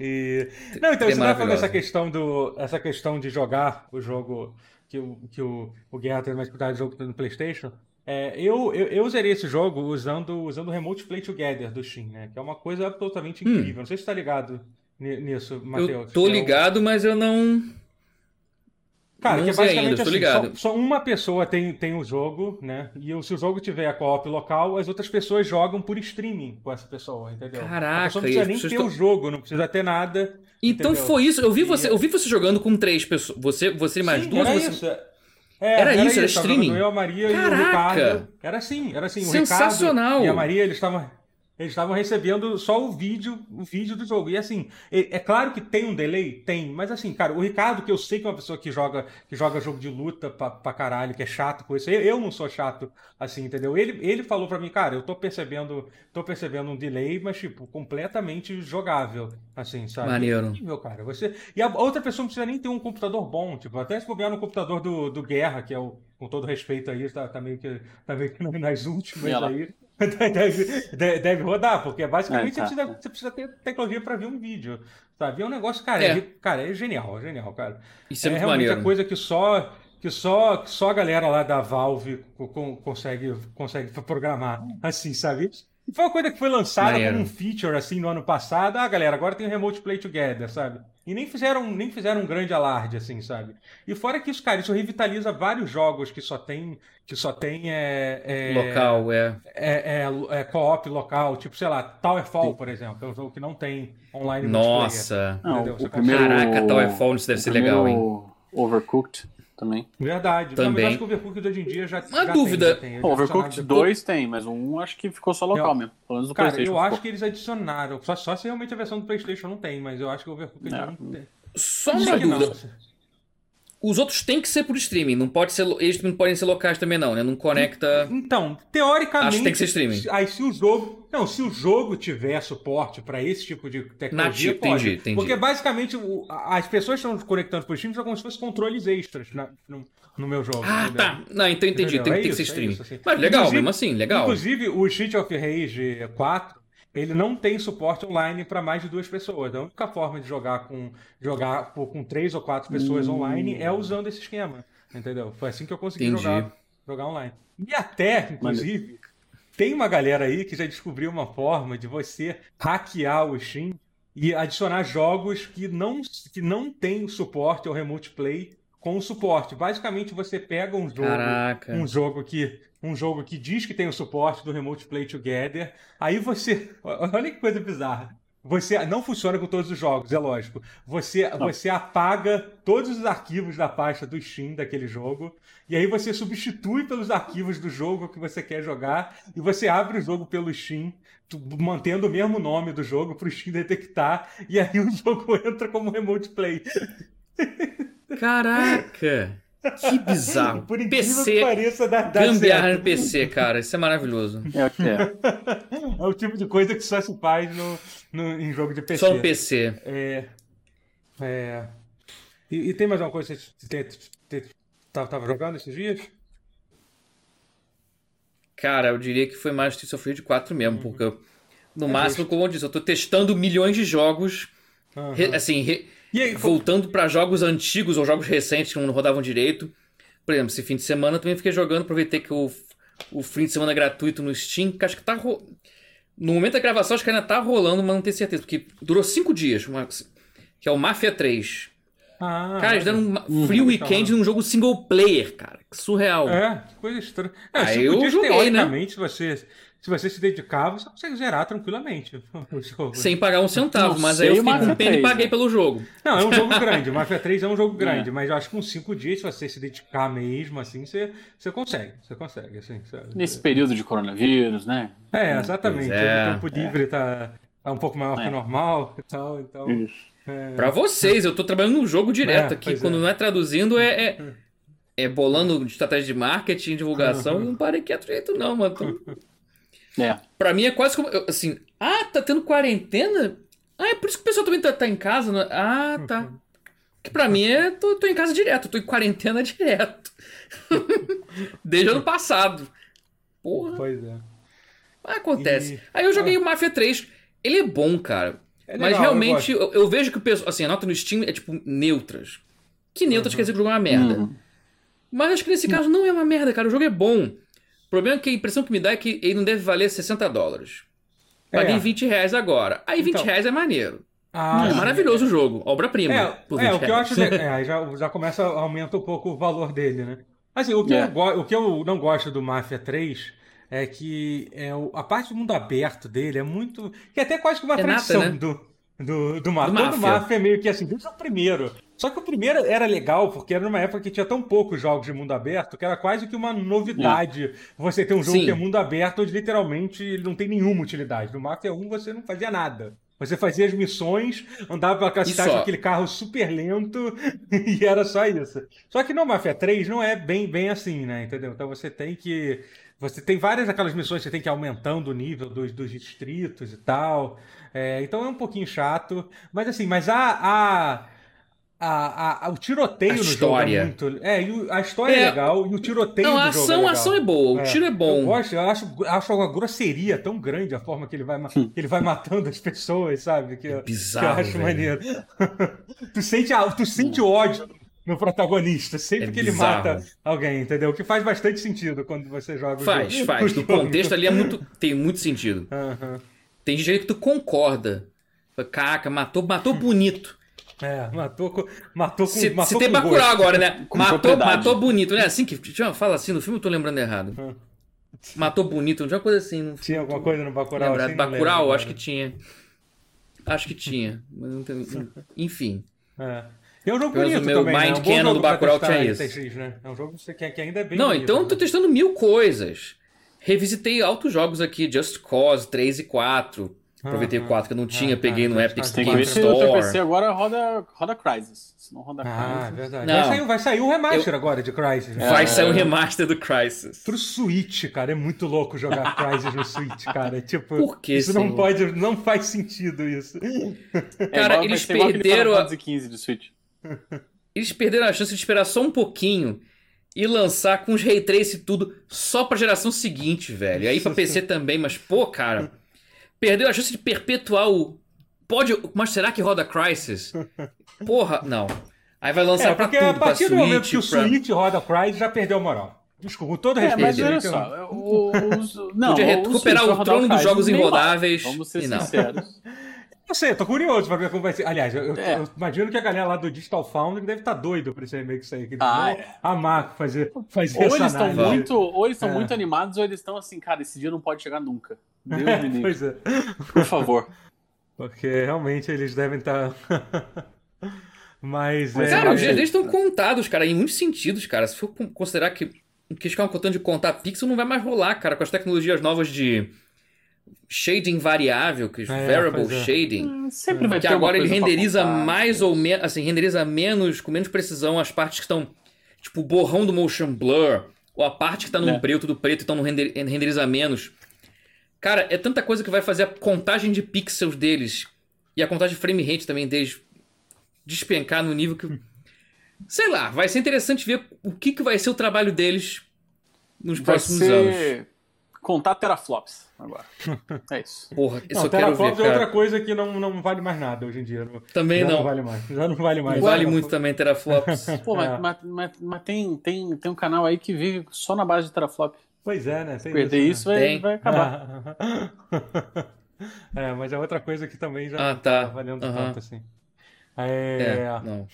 E... Não, então, É você tava falando essa questão, do, essa questão de jogar o jogo que o, que o, o Guerra tem mais cuidado do jogo no PlayStation. É, eu, eu, eu zerei esse jogo usando, usando o Remote Play Together do Steam, né? Que é uma coisa absolutamente incrível. Não sei se você tá ligado ni- nisso, Hum. Eu Matheus. tô é o- ligado, mas eu não. Cara, Não que é basicamente ainda, assim. Só, só uma pessoa tem, tem o jogo, né? E se o jogo tiver a co-op local, as outras pessoas jogam por streaming com essa pessoa, entendeu? Caraca, a pessoa não precisa nem ter o jogo, não precisa ter nada. Então entendeu? foi isso. Eu vi você, eu vi você jogando com três pessoas. Você, você e mais Sim, duas. era você- isso. É, Era isso, era tava streaming? Eu, a Maria Caraca! e o Ricardo. Era assim, era assim. O Sensacional! Ricardo e a Maria, eles estavam eles estavam recebendo só o vídeo, o vídeo do jogo. E assim, é, é claro que tem um delay, tem, mas assim, cara, o Ricardo, que eu sei que é uma pessoa que joga, que joga jogo de luta pra, pra caralho, que é chato com isso. Eu, eu não sou chato assim, entendeu? Ele, ele falou pra mim, cara, eu tô percebendo, tô percebendo um delay, mas tipo, completamente jogável, assim, sabe? Maneiro. É incrível, cara. Você... E a outra pessoa não precisa nem ter um computador bom, tipo, até se bobear no computador do, do Guerra, que é o, com todo respeito aí, tá, tá meio que, tá meio que nas últimas ela? aí. Deve, de- deve rodar, porque basicamente É, tá. você, precisa, você precisa ter tecnologia para ver um vídeo, sabe? É um negócio, cara, É. é, cara, é genial, é genial, cara. Isso é, é muito realmente maneiro. a coisa que só que só que só a galera lá da Valve co- co- consegue consegue programar, assim, sabe? Foi uma coisa que foi lançada Maneiro. como um feature assim no ano passado. Ah, galera, agora tem o Remote Play Together, sabe? E nem fizeram nem fizeram um grande alarde assim, sabe? E fora que isso, cara, isso revitaliza vários jogos que só tem que só tem é, é, Local, é. é, é, é co-op local, tipo, sei lá, Towerfall, por exemplo, é um jogo que não tem online multiplayer. Nossa. Não, Entendeu? o primeiro... Caraca, Towerfall, isso deve o ser legal, hein? primeiro Overcooked também. Verdade. Não, mas Também. eu acho que o Overcooked hoje em dia já Uma já dúvida. Tem, já tem, O Overcooked funcionava 2 tem, mas o 1 acho que ficou só local Eu- mesmo. Pelo menos no Cara, PlayStation. eu acho ficou. que eles adicionaram. Só, só se realmente a versão do PlayStation não tem, mas eu acho que o Overcooked É. não tem. Só Acho uma que não. Os outros têm que ser por streaming, não pode ser, eles não podem ser locais também não, né? Não conecta. Então, teoricamente. Acho que tem que ser streaming. Aí se o jogo. Não, se o jogo tiver suporte para esse tipo de tecnologia, Nativo, pode. entendi, entendi. Porque basicamente o- as pessoas estão conectando por streaming são como se fossem controles extras na- no, no meu jogo. Ah, entendeu? tá. Não, então entendi, Entendeu? tem, É tem que ser isso, é streaming. isso, assim. Mas legal, Inclusive- mesmo assim, legal. Inclusive, o Street of Rage 4, ele não tem suporte online para mais de duas pessoas. A única forma de jogar com jogar por- com três ou quatro pessoas online é usando esse esquema. Entendeu? Foi assim que eu consegui Entendi. jogar, jogar online. E até, inclusive, tem uma galera aí que já descobriu uma forma de você hackear o Steam e adicionar jogos que não, que não tem suporte ao Remote Play com o suporte. Basicamente, você pega um jogo Caraca. um jogo que um jogo que diz que tem o suporte do Remote Play Together. Aí você, olha que coisa bizarra. Você não funciona com todos os jogos, é lógico. Você você apaga todos os arquivos da pasta do Steam daquele jogo e aí você substitui pelos arquivos do jogo que você quer jogar e você abre o jogo pelo Steam, tu- mantendo o mesmo nome do jogo para o Steam detectar e aí o jogo entra como Remote Play. Caraca! Que bizarro. Por incrível que PC, pareça, dá, dá gambiarra certo. no PC, cara. Isso é maravilhoso. É o que é. É o tipo de coisa que só se faz no, no- em jogo de PC. Só no PC. É. é. E, e tem mais uma coisa que você te- te- te- tava, tava jogando esses dias? Cara, eu diria que foi mais Streets of Rage 4 mesmo, Uhum. porque eu- no É máximo, como eu disse, eu tô testando milhões de jogos, Aham. re- assim, re- E aí, voltando pra jogos antigos ou jogos recentes que não rodavam direito. Por exemplo, esse fim de semana eu também fiquei jogando, aproveitei que o, o fim de semana é gratuito no Steam, que acho que tá. ro- No momento da gravação, acho que ainda tá rolando, mas não tenho certeza, porque durou cinco dias, que é o Mafia 3. Ah, Cara, eles deram um Uhum. free weekend num jogo single player, cara. Que surreal. É, que coisa estranha. É, Aí eu joguei, né? teoricamente, se você, se você se dedicar, você consegue zerar tranquilamente o jogo. Sem pagar um centavo, Não mas aí eu fiquei com pena e 3, paguei né? pelo jogo. Não, é um jogo grande. Mafia 3 é um jogo grande, mas eu acho que com cinco dias, se você se dedicar mesmo, assim, você, você consegue. Você consegue, assim. sabe? Nesse período de coronavírus, né? É, exatamente. É, o tempo livre tá, tá um pouco maior que É. o normal e tal, então... Isso. é. Pra vocês, eu tô trabalhando num jogo direto É, aqui. Quando é. não é traduzindo, é, é, é, bolando estratégia de marketing, divulgação, não parei quieto jeito não, mano. Então, É. pra mim é quase como, eu, assim, ah, tá tendo quarentena? Ah, é por isso que o pessoal também tá, tá em casa, né? Ah, tá. Que pra mim é, tô, tô em casa direto, tô em quarentena direto. Desde o ano passado. Porra, Pois é. mas acontece. E- Aí eu joguei o Mafia 3, ele é bom, cara. É Mas legal, eu realmente, gosto. eu, eu vejo que o pessoal, assim, a nota no Steam é tipo neutras. Que neutras quer dizer que o jogo é uma merda. Uhum. Mas acho que nesse caso não é uma merda, cara. O jogo é bom. O problema é que a impressão que me dá é que ele não deve valer 60 dólares. Paguei É. 20 reais agora. Aí 20 Então. reais é maneiro. Ah, é maravilhoso o jogo. Obra-prima. É, por 20 é, o que eu acho. le- É, aí já, já começa, aumenta um pouco o valor dele, né? Assim, o que, É. eu, go- o que eu não gosto do Mafia 3 é que é, o- a parte do mundo aberto dele é muito. que é até quase que uma É nata, tradição né? do, do, do Mafia. Do Todo Mafia. Mafia é meio que assim, desde o primeiro. Só que o primeiro era legal, porque era numa época que tinha tão poucos jogos de mundo aberto que era quase que uma novidade você ter um jogo Sim. que é mundo aberto onde literalmente ele não tem nenhuma utilidade. No Mafia 1 você não fazia nada. Você fazia as missões, andava pela cidade com aquele carro super lento e era só isso. Só que no Mafia 3 não é bem, bem assim, né? Entendeu? Então você tem que. Você tem várias daquelas missões que você tem que ir aumentando o nível dos, dos distritos e tal. É, então é um pouquinho chato. Mas assim, mas a. a... a- a- o tiroteio A no história. jogo é muito. É, o- a história é, É, legal e o tiroteio Não, do a jogo ação, é a legal. ação é boa. O É, tiro é Eu bom. gosto, eu acho, acho uma grosseria tão grande a forma que ele vai, que ele vai matando as pessoas, sabe? Que, eu- que eu bizarro, acho velho. maneiro. tu, sente, a- tu sente ódio no protagonista sempre É que ele bizarro. mata alguém, entendeu? O que faz bastante sentido quando você joga o Faz, jogo. faz. o No jogo. contexto ali é muito, tem muito sentido. Aham. Tem gente que tu concorda. Caraca, matou, matou bonito. É, matou com, matou com, Se, matou se tem Bacurau gosto. agora, né? Com Matou, propriedade. matou bonito, né? Assim que tinha- fala assim no filme, eu tô lembrando errado. Hum. Matou bonito, não tinha uma coisa assim. Não Tinha alguma coisa no Bacurau lembrado. assim? Não Bacurau, lembro acho que tinha. Acho que tinha. Mas não tem... Enfim. É. E é um jogo Pelo menos bonito o meu também, né? mind É um bom canon do Bacurau tinha isso. TX, né? É um jogo que, você- que, que ainda é bem Não, bonito, então eu né? tô testando mil coisas. Revisitei altos jogos aqui, Just Cause 3 e 4. Aproveitei o Aham. 4 que eu não tinha, Ah, peguei tá, no Epic Cause Tem que Game ver se o teu Store. PC agora roda, roda Crysis. Se não roda Ah, Crysis. verdade. Não. Vai sair, vai sair um remaster agora de Crysis. né? Vai É. sair um remaster do Crysis. Pro Switch, cara, é muito louco jogar Crysis no Switch, cara. É Tipo, Por que, isso não senhor? pode, não faz sentido isso. É Cara, eles perderam a- Fantasy XV de Switch. Eles perderam a chance de esperar só um pouquinho e lançar com os ray trace e tudo só pra geração seguinte, velho. E aí pra PC também, mas pô, cara, perdeu a chance de perpetuar o pode, mas será que roda Crysis? Porra, não. Aí vai lançar É, pra porque tudo, a partir pra do momento que o pra... Switch roda Crysis, já perdeu a moral. Desculpa, com todo É, respeito. mas aí, olha só, os, não, Podia recuperar o trono dos jogos inrodáveis Vamos ser e não. sinceros. Não sei, eu tô curioso pra ver como vai ser. Aliás, eu, É. eu imagino que a galera lá do Digital Foundry deve estar doido pra esse remake sair. Que eles Ah, vão é. amar fazer, fazer Ou essa eles estão muito, ou eles estão É. muito animados, ou eles estão assim, cara, esse dia não pode chegar nunca. Deus me livre, pois é. por favor. Porque realmente eles devem estar. Mas, Mas, é. Cara, os é. dias deles estão contados, cara, em muitos sentidos, cara. Se for con- considerar que o que eles ficavam contando de contar pixel não vai mais rolar, cara, com as tecnologias novas de shading variável, que é É, variable é. shading. Sempre vai que ter agora ele renderiza contar. mais ou menos, assim, renderiza menos, com menos precisão as partes que estão, tipo, o borrão do motion blur, ou a parte que tá num É. preto do preto, então não render, renderiza menos. Cara, é tanta coisa que vai fazer a contagem de pixels deles e a contagem de frame rate também deles despencar no nível que. Sei lá, vai ser interessante ver o que, que vai ser o trabalho deles nos Vai próximos anos. contar teraflops agora. É isso. Porra, isso Não, eu quero ver, Teraflops é cara. outra coisa que não, não vale mais nada hoje em dia. Também já não. não. vale mais. Já não vale mais. Não vale muito também teraflops. Pô, mas, É. mas, mas, mas tem, tem, tem um canal aí que vive só na base de teraflop. Pois é, né? Tem Perder isso, né? vai, Tem. vai acabar. é, mas é outra coisa que também já Ah, tá. tá valendo tanto assim. É... É, não.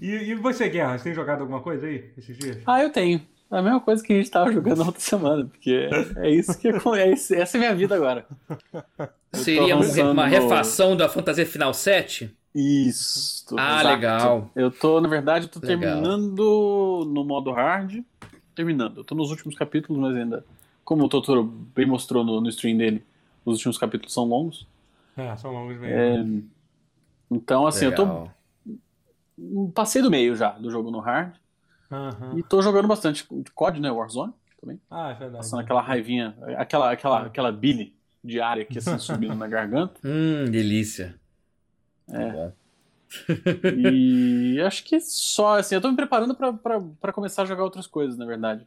E, e você, Guerra, você tem jogado alguma coisa aí esses dias? Ah, eu tenho. A mesma coisa que a gente tava jogando na outra semana, porque é isso que é, isso- essa é a minha vida agora. Seria um- avançando uma refação da Fantasia Final 7? Isso. Ah, exato. legal. Eu tô, na verdade, eu tô Legal. terminando no modo hard. Terminando. Eu tô nos últimos capítulos, mas ainda. Como o Totoro bem mostrou no, no stream dele, os últimos capítulos são longos. É, são longos mesmo. É, então, assim, eu tô Legal. passei do meio já do jogo no hard. Aham. E tô jogando bastante COD, né? Warzone também. Ah, é verdade. Passando aquela raivinha, aquela, aquela, aquela bile diária que assim subindo na garganta. Hum, delícia. É. Bom. E acho que só, assim, eu tô me preparando pra, pra, pra começar a jogar outras coisas, na verdade.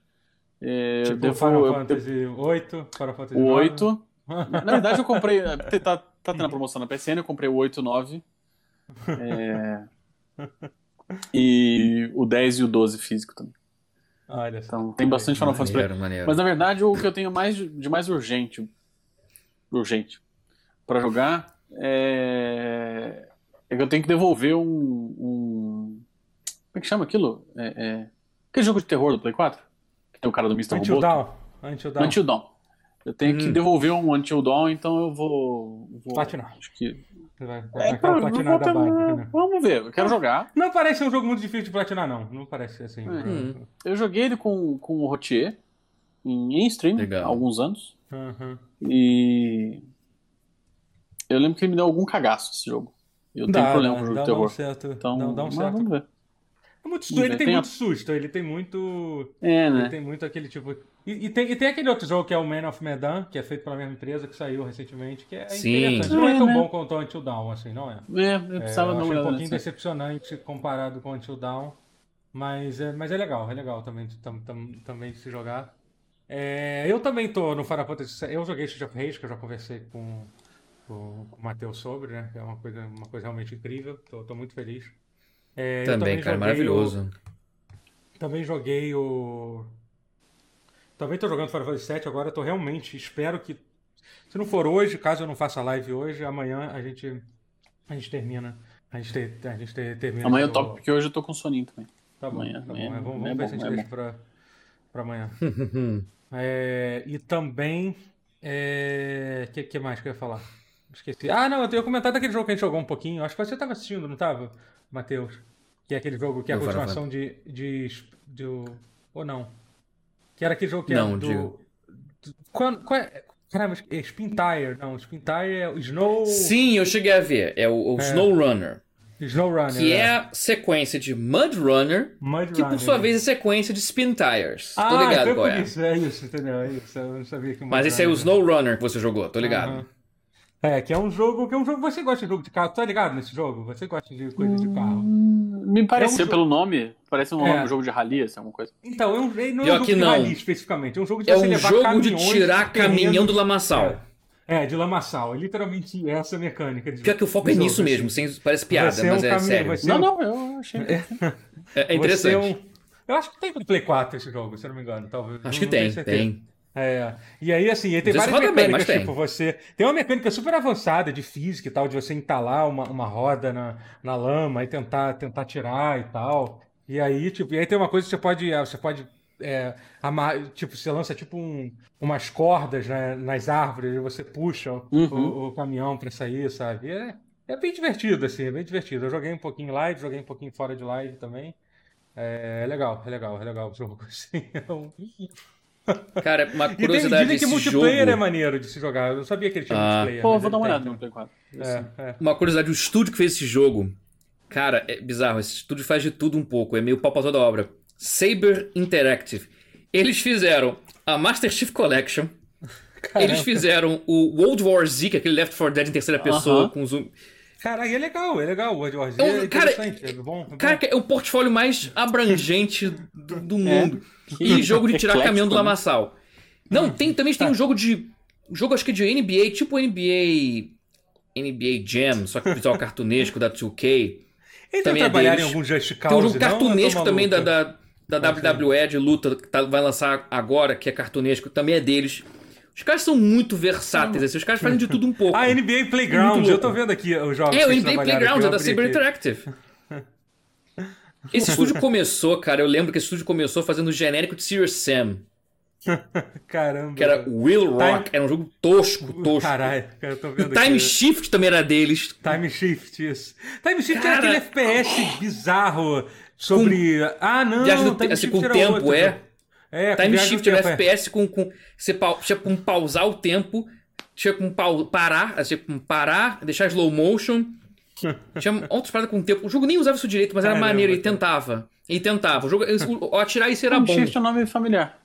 É, eu Tipo devo- Final eu- Fantasy VIII, Final Fantasy o IX. 8. Na verdade, eu comprei. Tá, tá tendo a promoção na PSN, eu comprei o 8 e o 9. É, e o 10 e o 12 físico também. Olha só. Então tem bastante Final Fantasy pra Maneiro, maneiro. Mas na verdade, o que eu tenho mais de mais urgente, urgente para jogar é... é que eu tenho que devolver um, um- como é que chama aquilo? É, é... Aquele jogo de terror do Play 4? Que tem o cara do Mr. Until Robot? Dawn. Until Dawn. Until Dawn. Eu tenho que Hum. devolver um Until Dawn, então eu vou, vou Platinar. acho que Você vai, é, vai pra- vou básica, terminar. né? Vamos ver, eu quero jogar. Não parece ser um jogo muito difícil de platinar, não. Não parece ser assim. Hum. Eu joguei ele com, com o Rotier em, stream Legal. há alguns anos. Aham. E eu lembro que ele me deu algum cagaço esse jogo. Eu tenho Dá, problema dá, com o jogo dá, de dá um terror. certo. Então, dá, dá um certo. vamos ver. É muito susto, ele tem tem a- muito susto, ele tem muito. É, Ele né? tem muito aquele tipo. E, e tem, e tem aquele outro jogo que é o Man of Medan, que é feito pela mesma empresa, que saiu recentemente, que é Sim. interessante. Não é É, tão né? bom quanto o Until Dawn, assim, não é? É, eu É, precisava eu dar uma achei um pouquinho nesse. decepcionante comparado com o Until Dawn, mas é, mas é legal, é legal também, tam, tam- também de se jogar. É, eu também tô no Final Fantasy eu joguei Street of Rage, que eu já conversei com, com, com o Matheus sobre, né? É uma coisa, uma coisa realmente incrível, tô, tô muito feliz. É, eu Também, cara, joguei maravilhoso. o- também joguei o. Também tô jogando Final Fantasy VII agora, tô realmente, espero que. Se não for hoje, caso eu não faça live hoje, amanhã a gente. A gente termina. A gente, te- a gente te- termina. Amanhã eu o- topo, porque hoje eu tô com soninho também. Tá bom, amanhã- tá bom. amanhã- É, vamos amanhã é vamos ver se a bom, gente é deixa pra, pra amanhã. É, e também. O que, que mais que eu ia falar? Esqueci. Ah, não, eu tenho comentado daquele jogo que a gente jogou um pouquinho. Acho que você estava assistindo, não estava, Matheus? Que é aquele jogo que é a continuação de, de, de. Ou não? Que era aquele jogo que é Não, do. diga. do- Qual, qual é. Caramba, é Spin Tire. Não, Spin Tire é o Snow. Sim, eu cheguei a ver. É o, o Snow Runner. Snow Runner. Que é a sequência de Mud Runner, Mud que por Runner. sua vez é sequência de Spin Tires. Ah, Tô ligado foi qual por é. isso, é isso, entendeu? É isso. Eu não sabia que Mas esse é o Snow Runner que você jogou, tô ligado. Aham. É, que é um jogo, que é um jogo, você gosta de jogo de carro, tá ligado nesse jogo? Você gosta de coisa de carro. Me pareceu É um pelo nome, parece um É. jogo de rally, assim, alguma coisa. Então, é um, não é Pior um jogo que de não. rally especificamente, é um jogo de É um jogo de tirar caminhão do lamaçal. É, é, de lamaçal, é literalmente essa mecânica. De, Pior que o foco é jogo, nisso assim. mesmo, sem, parece piada, é um mas é caminho- sério. você- Não, não, eu achei. É, é interessante. é um- Eu acho que tem no Play 4 esse jogo, se eu não me engano. Talvez, Acho não- que não tem, certeza. tem. É, e aí assim, tem várias roda bem, mecânicas, mas tem. tipo, você... Tem uma mecânica super avançada de física e tal, de você entalar uma, uma roda na, na lama e tentar, tentar tirar e tal. E aí, tipo, e aí tem uma coisa que você pode, ah, você pode é, amar, tipo, você lança tipo um- umas cordas né, nas árvores e você puxa o, Uhum. o- o caminhão pra sair, sabe? É, é bem divertido, assim, é bem divertido. Eu joguei um pouquinho em live, joguei um pouquinho fora de live também. É, é legal, é legal, é legal o jogo, assim. é um- Cara, uma e tem, curiosidade dizem que multiplayer jogo. é maneiro de se jogar. Eu não sabia que ele tinha Ah. multiplayer. Pô, vou dar uma tem, olhada no. Play 4. É, é. Uma curiosidade, o estúdio que fez esse jogo, cara, é bizarro. Esse estúdio faz de tudo um pouco, é meio pau pra toda obra. Saber Interactive. Eles fizeram a Master Chief Collection. Eles fizeram o World War Z, que é aquele Left 4 Dead em terceira pessoa Aham. com zoom. Caralho, é legal, é legal. O World War Z É um- é cara, interessante, é bom. é bom. Cara, é o portfólio mais abrangente do, do É. mundo. E jogo de tirar Eclético, caminhão do né? lamaçal. Não, tem, também tem um jogo de. Jogo acho que de NBA, tipo NBA. NBA Jam, só que visual cartunesco da 2K. Eles também é trabalharam em deles. algum Just Cause, Tem um jogo não? Cartunesco também da, da, da WWE de luta, que tá- vai lançar agora, que é cartunesco, também é deles. Os caras são muito versáteis, assim, os caras fazem de tudo um pouco. Ah, NBA Playground, eu tô vendo aqui os jogos É, o NBA Playground, é da Saber. Interactive. Esse estúdio começou, cara, eu lembro que esse estúdio começou fazendo o genérico de Serious Sam, Caramba. que era Will Rock, era um jogo tosco, tosco. Caralho, cara, eu tô O vendo Time aqui. Shift também era deles. Time Shift, isso. Time Shift Cara- era aquele FPS bizarro sobre... Ah, não, Time te- assim, com o tempo, outro. é. É, com Time Shift tempo, é. FPS com, com você como pausar o tempo, tinha como pau- parar, assim, como parar, deixar slow motion Tinha outras paradas com o tempo. O jogo nem usava isso direito, mas era Caramba, maneiro, ele tentava. Ele tentava. O jogo, o, atirar isso era Um bom. Shift é um nome familiar.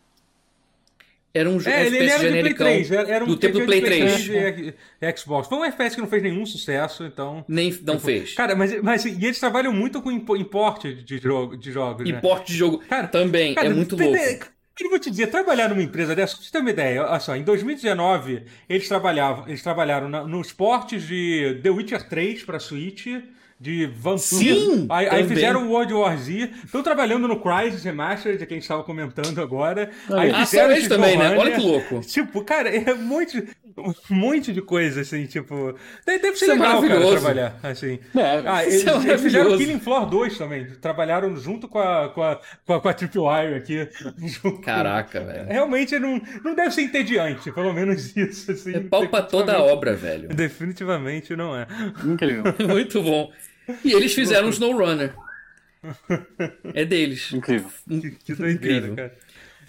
Era um jogo É, ele, ele FPS era de Play genericão. 3, era, era um do tempo do Play 3. e, e Xbox. Foi um FPS que não fez nenhum sucesso, então. Nem não Tipo, fez. Cara, mas, mas e eles trabalham muito com impo- importe de, jogo, de jogos, né? Importe de jogo Cara, também Cara, é muito tem- louco. Eu vou te dizer, trabalhar numa empresa dessa, pra você ter uma ideia, olha só, em 2019 eles trabalhavam, eles trabalharam na- nos portes de The Witcher 3 pra Switch, de Vampire. Sim, aí, aí fizeram o World War Z, estão trabalhando no Crysis Remastered, que a gente estava comentando agora. Aí Ah, fizeram são eles também, né? Olha que louco. Tipo, cara, é um monte, um monte de coisa, assim, tipo. Deve ser Isso é legal, cara, maravilhoso. trabalhar, assim. É, Ah, isso eles, é eles fizeram. Killing Floor 2 também. Trabalharam junto com a, com a, com a, com a Tripwire aqui. Caraca, velho. Realmente não, não deve ser entediante, pelo menos isso. Assim, É pau pra toda a obra, velho. Definitivamente não é. Incrível. Muito bom. E eles fizeram um SnowRunner. É deles. Incrível. Que, que doideira, Incrível. cara.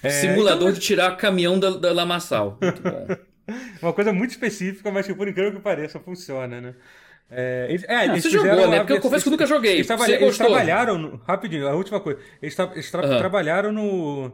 É, Simulador de tirar caminhão da, da lamaçal. Muito bom. Uma coisa muito específica, mas que por incrível que pareça, funciona, né? É, eles, é, eles você jogou, né? Porque eu confesso que eu nunca joguei. Eles, Você trabalha- eles trabalharam. no- rapidinho, a última coisa. Eles, tra- eles tra- trabalharam no.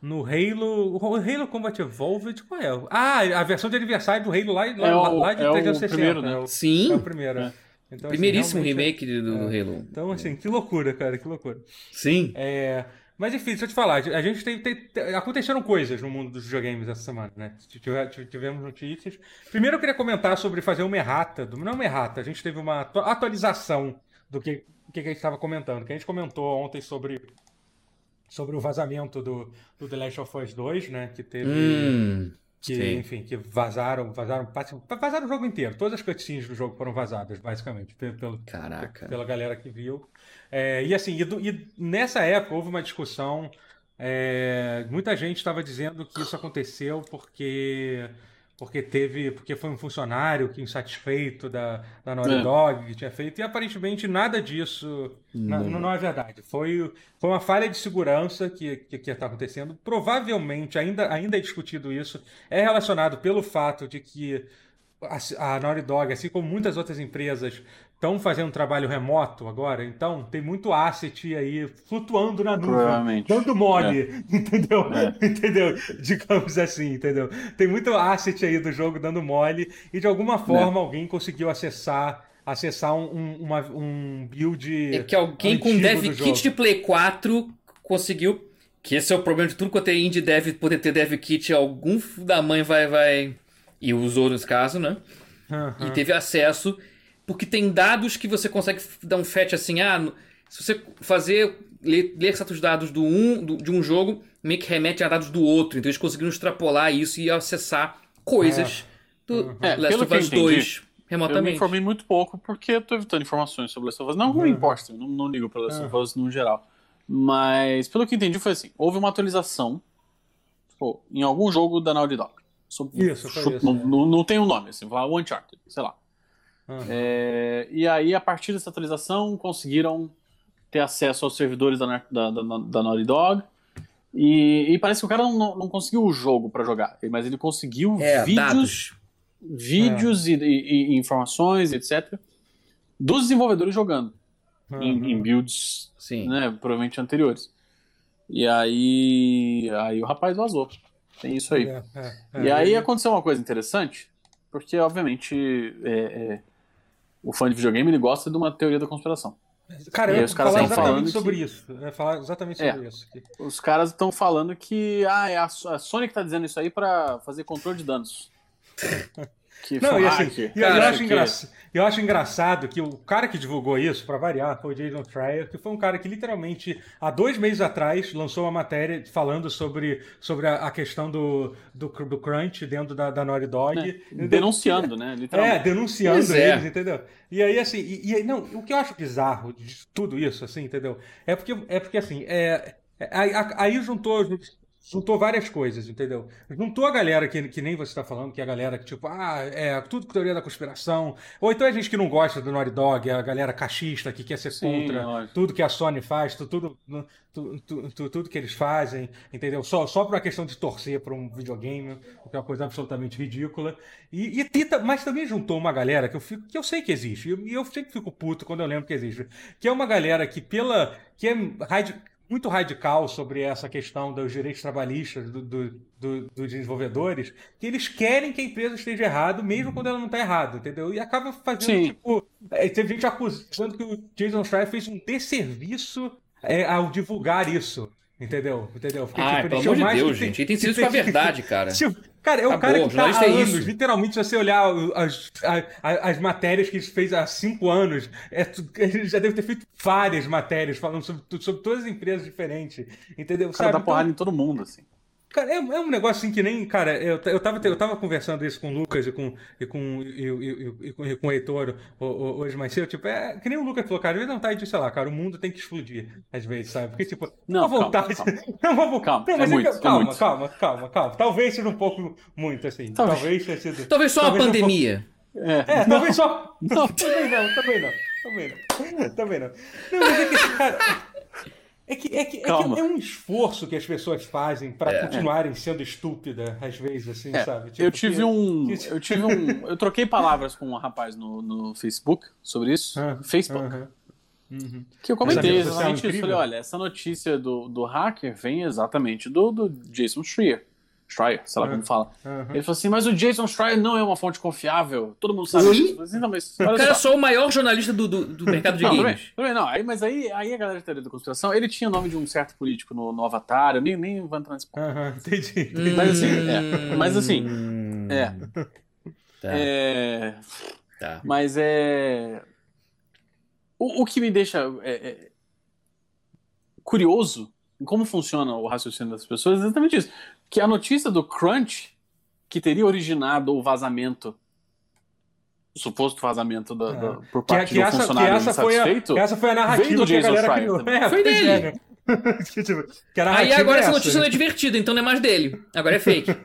No Halo. O Halo Combat Evolved, qual é? Ah, a versão de aniversário do Halo lá, lá, É o- lá de é o 360. primeiro, né? é o- Sim. É o primeiro. É. é. Então, assim, Primeiríssimo realmente- remake do, do Halo. Então, assim, que loucura, cara, que loucura. Sim. É, mas enfim, deixa eu te falar, a gente tem, tem- aconteceram coisas no mundo dos videogames essa semana, né? Tive- tive- Tivemos notícias. Primeiro eu queria comentar sobre fazer uma errata, não uma errata, a gente teve uma atu- atualização do que, que a gente estava comentando, que a gente comentou ontem sobre sobre o vazamento do, do The Last of Us 2, né? Que teve Hum. Que, sim. enfim, que vazaram, vazaram, vazaram o jogo inteiro. Todas as cutscenes do jogo foram vazadas, basicamente, pelo, Caraca. pela galera que viu. É, e assim, e, do- e nessa época houve uma discussão. é, muita gente estava dizendo que isso aconteceu porque porque teve porque foi um funcionário que insatisfeito da, da Naughty É. Dog que tinha feito e aparentemente nada disso na- Não. não, não é verdade. Foi, foi uma falha de segurança que que que está acontecendo. Provavelmente ainda ainda é discutido isso. É relacionado pelo fato de que a, a Naughty Dog, assim como muitas outras empresas, estão fazendo um trabalho remoto agora, então tem muito asset aí flutuando na nuvem, dando mole, entendeu? É. Entendeu? Digamos assim, entendeu? Tem muito asset aí do jogo dando mole e de alguma forma alguém conseguiu acessar acessar um, um, uma- um build É que alguém com dev kit jogo. de Play 4 conseguiu. Que esse é o problema de tudo quanto é indie dev poder ter dev kit, algum da mãe vai, vai. E usou nesse caso, né? Aham. E teve acesso, porque tem dados que você consegue dar um fetch assim, ah, se você fazer, ler, ler certos dados do um, do- de um jogo, meio que remete a dados do outro. Então eles conseguiram extrapolar isso e acessar coisas do É, Last of Us entendi, 2 Eu me remotamente. informei muito pouco porque eu tô evitando informações sobre Last of Us. Não, não me importa, não, não ligo para Last of Us no geral. Mas, pelo que entendi, foi assim: houve uma atualização tipo, em algum jogo da Naughty Dog. Sobre- Isso, foi chuto- isso, não, é. não, não tem um nome, assim, o Uncharted, sei lá. Aham. É, e aí, a partir dessa atualização, conseguiram ter acesso aos servidores da, da, da, da Naughty Dog. E, e parece que o cara não, não conseguiu o jogo pra jogar, mas ele conseguiu É, vídeos dados. vídeos e, e- e informações, etc., dos desenvolvedores jogando em, Aham. em builds, Sim. né, provavelmente anteriores. E aí, aí o rapaz vazou. Tem isso aí. É, é, é. E aí aconteceu uma coisa interessante, porque obviamente é, é, o fã de videogame ele gosta de uma teoria da conspiração. Cara, eu os caras falar estão falando exatamente que- sobre isso. Eu ia falar exatamente É. sobre isso. aqui. Os caras estão falando que ah, é a, a Sony que tá dizendo isso aí pra fazer controle de danos. Que Não, e assim, e eu, cara, acho que- engra... eu acho engraçado que o cara que divulgou isso, pra variar, foi o Jason Schreier, que foi um cara que literalmente, há dois meses atrás, lançou uma matéria falando sobre, sobre a, a questão do, do, do crunch dentro da, da Naughty Dog. Entendeu? denunciando, né? É, Literalmente. denunciando Pois é. eles, entendeu? E aí, assim, e, e não, o que eu acho bizarro de tudo isso, assim, entendeu? É porque, é porque assim, é, é- aí, aí juntou juntou várias coisas, entendeu? Juntou a galera que, que nem você está falando, que é a galera que, tipo, ah, é tudo teoria da conspiração. Ou então é gente que não gosta do Naughty Dog, é a galera cachista que quer ser Sim, contra lógico. tudo que a Sony faz, tudo, tudo, tudo, tudo, que eles fazem, entendeu? Só, só por uma questão de torcer para um videogame, o que é uma coisa absolutamente ridícula. E, e, mas também juntou uma galera que eu, fico, que eu sei que existe, e eu, eu sempre fico puto quando eu lembro que existe, que é uma galera que, pela. que é muito radical sobre essa questão dos direitos trabalhistas do, do, do, dos desenvolvedores, que eles querem que a empresa esteja errada, mesmo quando ela não está errada, entendeu? E acaba fazendo, Sim. tipo... É, teve gente acusando que o Jason Schreier fez um desserviço é, ao divulgar isso. Entendeu? Entendeu? Porque, ah, tipo, pelo amor de Deus, gente. Ele tem sido isso pra verdade, cara. Tipo, cara, é o cara que tá há é anos, isso. literalmente, se você olhar as, as, as, matérias que ele fez há cinco anos, é, ele já deve ter feito várias matérias falando sobre, sobre todas as empresas diferentes. Entendeu? O cara Sabe? dá porrada então, em todo mundo, assim. Cara, é, é, um negócio assim que nem. Cara, eu, eu, tava, eu tava conversando isso com o Lucas e com, e com, e, e, e, com, e com o Heitor hoje mais cedo. Tipo, é que nem o Lucas falou, cara, às vezes não tá de, sei lá, cara, o mundo tem que explodir, às vezes, sabe? Porque, tipo, não, vontade. Calma, calma. não, vou, calma, não, mas é muito, calma, é calma, calma, calma, Talvez seja um pouco muito, assim. Talvez, talvez tenha sido. Talvez só talvez uma pandemia. Um pouco... É, é talvez só. Não, também não, também não. Também não. Também não. Não, mas é que, cara. É que, é, que, é, que é, um esforço que as pessoas fazem para é. continuarem sendo estúpidas, às vezes, assim, é. sabe? Tipo, eu tive que... um. Eu tive um. Eu troquei palavras com um rapaz no, no Facebook sobre isso. -huh. Facebook. Uh -huh. Uhum. Que eu comentei exatamente isso. Falei, olha, essa notícia do, do hacker vem exatamente do, do Jason Schreier. Schreier, sei lá como fala. Uhum. Ele falou assim, mas o Jason Schreier não é uma fonte confiável. Todo mundo sabe disso. Assim, não, mas, o cara é só o maior jornalista do, do, do mercado de não, games. Tudo bem, não, aí, mas aí, aí a galera de teoria da conspiração, ele tinha o nome de um certo político no, no Avatar, eu nem, nem vou entrar nesse ponto. Uhum, entendi, entendi. Mas assim, é, mas assim, é, tá. é tá. mas é, o, o que me deixa é, é, curioso em como funciona o raciocínio das pessoas é exatamente isso que a notícia do Crunch, que teria originado o vazamento o suposto vazamento da, da, é. por parte que, que de um essa, funcionário que essa insatisfeito, foi a, essa foi a narrativa do que a galera criou. É, foi dele. É, né? tipo, Aí agora é essa notícia não é divertida, então não é mais dele. Agora é fake.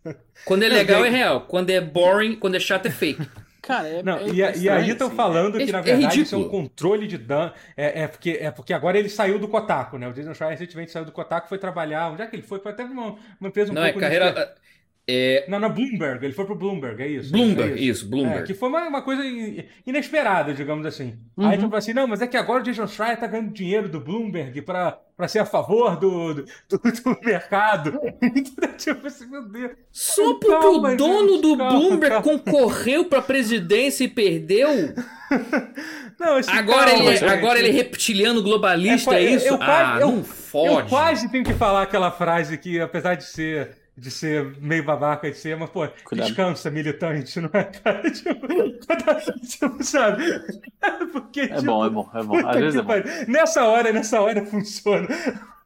Quando é legal é real. Quando é boring, quando é chato é fake. Cara, é, não, é, e, é e, aí estão assim, falando é, que, na verdade, isso é um controle de dano. É, é, porque, é porque agora ele saiu do Kotaku, né? O Jason Schreier recentemente saiu do Kotaku foi trabalhar. Onde é que ele foi? Foi até uma, uma empresa um não, pouco. É carreira. É... Não, na Bloomberg, ele foi pro Bloomberg, é isso. Bloomberg, é isso. isso, Bloomberg. É, que foi uma, uma coisa inesperada, digamos assim. Uhum. Aí tipo assim, não, mas é que agora o Jason Schreier tá ganhando dinheiro do Bloomberg pra, pra ser a favor do, do, do mercado. Então, tipo assim, meu Deus. Só porque calma, o dono gente, do calma, Bloomberg calma. concorreu pra presidência e perdeu? Não, agora, calma, ele, é, agora ele é reptiliano globalista, é, é isso? Eu, eu, ah, eu, não fode. Eu quase tenho que falar aquela frase que, apesar de ser de ser meio babaca de ser, mas, pô, Cuidado. descansa, militante, não é, cara? Tipo, tipo sabe? Porque, é tipo, bom, é bom, é bom. Às vezes é bom. Nessa hora, nessa hora funciona.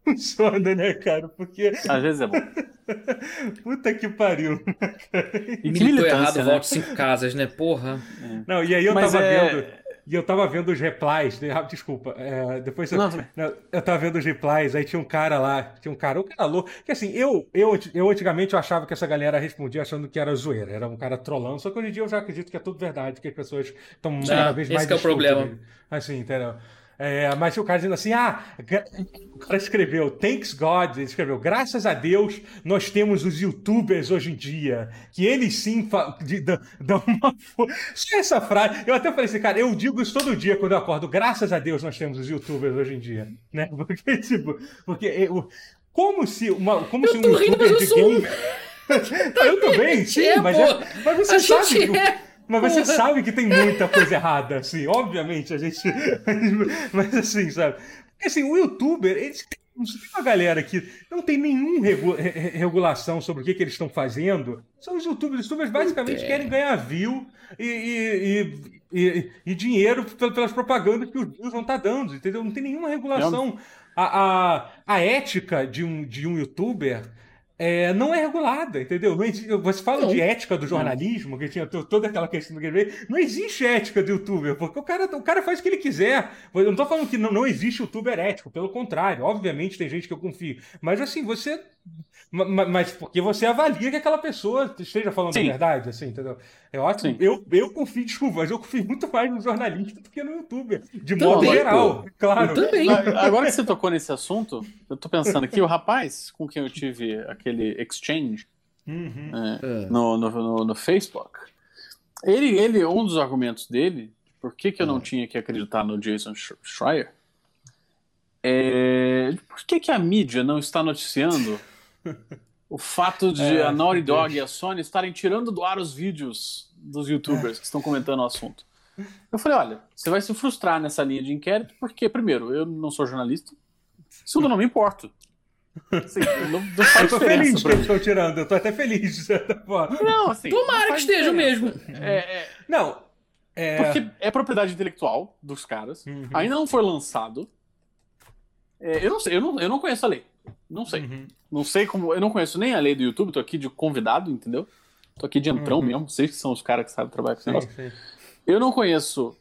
Funciona, né, cara? Porque. Às vezes é bom. Puta que pariu. Né, e que Militou errado, né? volte cinco casas, né? Porra. É. Não, e aí eu mas tava é... vendo. E eu tava vendo os replies, né? ah, desculpa, é, depois eu, não, eu tava vendo os replies, aí tinha um cara lá, tinha um cara, um cara louco, que assim, eu, eu, eu antigamente eu achava que essa galera respondia achando que era zoeira, era um cara trollando, só que hoje em dia eu já acredito que é tudo verdade, que as pessoas estão cada vez mais... Esse é o problema. Assim, entendeu? É, mas o cara dizendo assim, ah, o cara escreveu, thanks God, ele escreveu, graças a Deus nós temos os youtubers hoje em dia, que eles sim dão uma Só essa frase, eu até falei assim, cara, eu digo isso todo dia quando eu acordo, graças a Deus nós temos os youtubers hoje em dia, né? Porque, tipo, porque eu, como se, uma, como eu se um youtuber de game... eu também, sim, é, mas, é, mas você a sabe... que... É mas você sabe que tem muita coisa errada, assim, obviamente, a gente. Mas assim, sabe? Porque assim, o youtuber, eles tem uma galera que não tem nenhuma regu regulação sobre o que, que eles estão fazendo. São os youtubers. Os youtubers basicamente querem ganhar view e, e, e, e, dinheiro pelas propagandas que os views vão estar tá dando, entendeu? Não tem nenhuma regulação. A, a, a ética de um, de um youtuber é, não é regulada, entendeu? Você fala de ética do jornalismo, que tinha toda aquela questão do game, não existe ética do youtuber, porque o cara, o cara faz o que ele quiser. Eu não tô falando que não, não existe youtuber ético, pelo contrário, obviamente tem gente que eu confio. Mas assim, você Mas porque você avalia que aquela pessoa esteja falando Sim. a verdade, assim, entendeu? Eu acho eu, eu confio, desculpa, mas eu confio muito mais no jornalista do que no youtuber, de também, modo geral, pô. claro. Eu também. Agora que você tocou nesse assunto, eu tô pensando aqui, o rapaz com quem eu tive aquele exchange uhum. é, no, no, no, no, Facebook, ele, ele, um dos argumentos dele, por que, que eu não é. tinha que acreditar no Jason Schreier, é, por que, que a mídia não está noticiando o fato de é, a Naughty Dog e a Sony estarem tirando do ar os vídeos dos youtubers que estão comentando o assunto? Eu falei, olha, você vai se frustrar nessa linha de inquérito, porque, primeiro, eu não sou jornalista, segundo, eu não me importo. Assim, não, não eu tô feliz que eles estão tirando, eu tô até feliz de certa forma. Não, assim. Tomara que esteja mesmo. É, é, não. É... Porque é propriedade intelectual dos caras, uhum. ainda não foi lançado. É, eu não sei, eu não, eu não conheço a lei. Não sei. Uhum. Não sei como. Eu não conheço nem a lei do YouTube, tô aqui de convidado, entendeu? Tô aqui de entrão uhum. mesmo. Vocês que são os caras que sabem trabalhar com esse negócio. Sim. Eu não conheço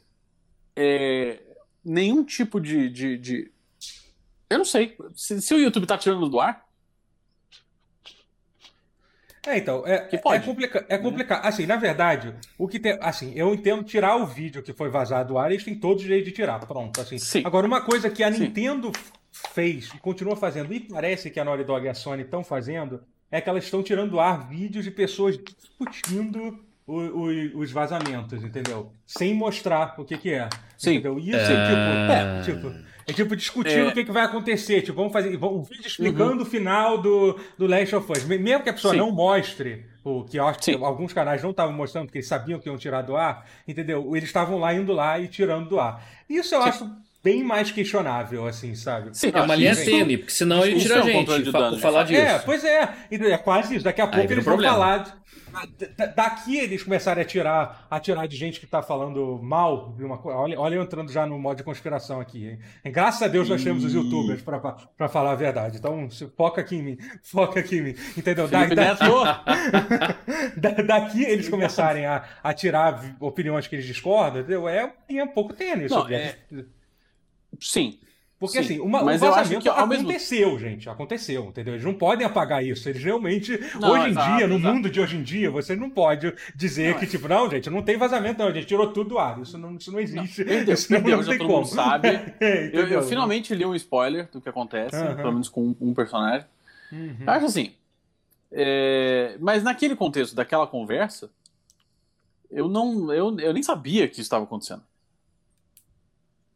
é, nenhum tipo de, de, de, Eu não sei. Se, se, o YouTube tá tirando do ar. É, então, é, é, complica é complicado. Assim, na verdade, o que tem. Assim, eu entendo tirar o vídeo que foi vazado do ar, eles têm todos o direito de tirar. Pronto. Assim. Sim. Agora, uma coisa que a Sim. Nintendo fez e continua fazendo, e parece que a Naughty Dog e a Sony estão fazendo, é que elas estão tirando do ar vídeos de pessoas discutindo o, o, os vazamentos, entendeu? Sem mostrar o que, que é. Sim. Entendeu? Isso é, é tipo. É, tipo é tipo discutindo é... o que, que vai acontecer. Tipo, vamos fazer um vídeo explicando uhum. o final do, do Last of Us. Mesmo que a pessoa Sim. não mostre, o que eu acho que Sim. alguns canais não estavam mostrando, porque eles sabiam que iam tirar do ar, entendeu? Eles estavam lá indo lá e tirando do ar. Isso eu Sim. acho bem mais questionável, assim, sabe? Sim, é uma linha tênue, porque senão ele tira a gente é um falar disso. É, pois é. É quase isso. Daqui a pouco eles vão falar. Daqui eles começarem a tirar, a tirar de gente que tá falando mal de uma coisa. Olha, olha eu entrando já no modo de conspiração aqui. Hein? Graças a Deus nós temos os youtubers pra, pra, pra falar a verdade. Então, foca aqui em mim. Foca aqui em mim. Entendeu? Da, da, daqui eles começarem a, a tirar opiniões que eles discordam, entendeu? É, é um pouco tênis. Não, é... Sim. Porque Sim, assim, uma, mas o vazamento aconteceu, mesmo... gente. Aconteceu, entendeu? Eles não podem apagar isso. Eles realmente, não, hoje em exato, dia, no exato. mundo de hoje em dia, você não pode dizer não, que, é. tipo, não, gente, não tem vazamento, não. A gente tirou tudo do ar. Isso não, isso não existe. Não, entendeu, isso não, entendeu, não tem como. sabe. é, eu, eu, finalmente li um spoiler do que acontece, uhum. pelo menos com um, personagem. Uhum. Acho assim. É... Mas naquele contexto daquela conversa, eu não. Eu, eu nem sabia que isso estava acontecendo.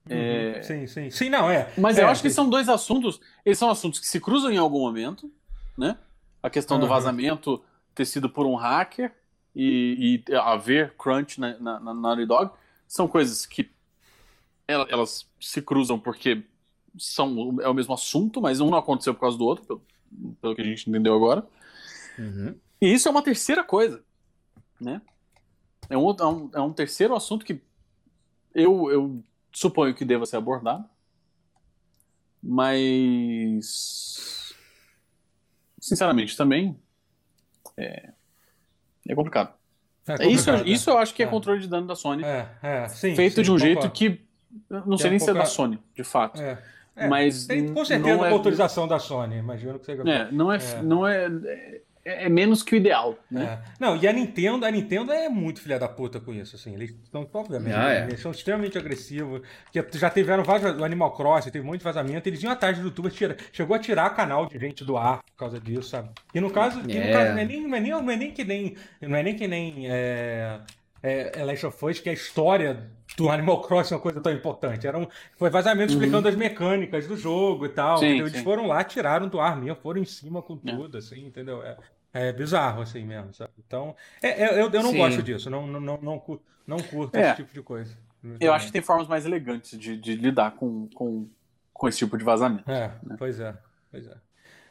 Uhum. É... Sim, sim. Sim, não, é. Mas é, eu acho que são dois assuntos. Eles são assuntos que se cruzam em algum momento, né? A questão uhum. do vazamento ter sido por um hacker e, e haver crunch na, na, na Naughty Dog são coisas que elas, elas, se cruzam porque são é o mesmo assunto, mas um não aconteceu por causa do outro, pelo, pelo que a gente entendeu agora. Uhum. E isso é uma terceira coisa, né? É um, é um, é um terceiro assunto que eu, eu suponho que deva ser abordado, mas sinceramente também é, é complicado. É isso, é. isso eu acho que é, é, controle de dano da Sony. É, é, sim, feito sim, de um concordo. jeito que. Não sei nem se é da Sony, de fato. É, mas. Tem com certeza a autorização da Sony, imagino que seja. É, não é. Não é é, é menos que o ideal, né? É. Não, e a Nintendo, a Nintendo é muito filha da puta com isso, assim. Eles estão, obviamente, ah, é. eles são extremamente agressivos. Que já tiveram vários, o Animal Crossing, teve um monte de vazamento, eles iam atrás do YouTube, tira, chegou a tirar canal de gente do ar por causa disso, sabe? E no caso, no é. caso não, é nem, não, é nem, não é nem que nem, não é nem que nem é, é, Last of Us, que a história do Animal Crossing é uma coisa tão importante. Era um, foi vazamento uhum. explicando as mecânicas do jogo e tal. Sim, Eles foram lá, tiraram do ar mesmo, foram em cima com é. tudo, assim, entendeu? É, é bizarro, assim mesmo, sabe? Então, é, é eu, eu não Sim. gosto disso, não, não, não, não, não curto é. esse tipo de coisa. Eu acho que tem formas mais elegantes de, de lidar com, com, com esse tipo de vazamento. É, né? pois é, pois é.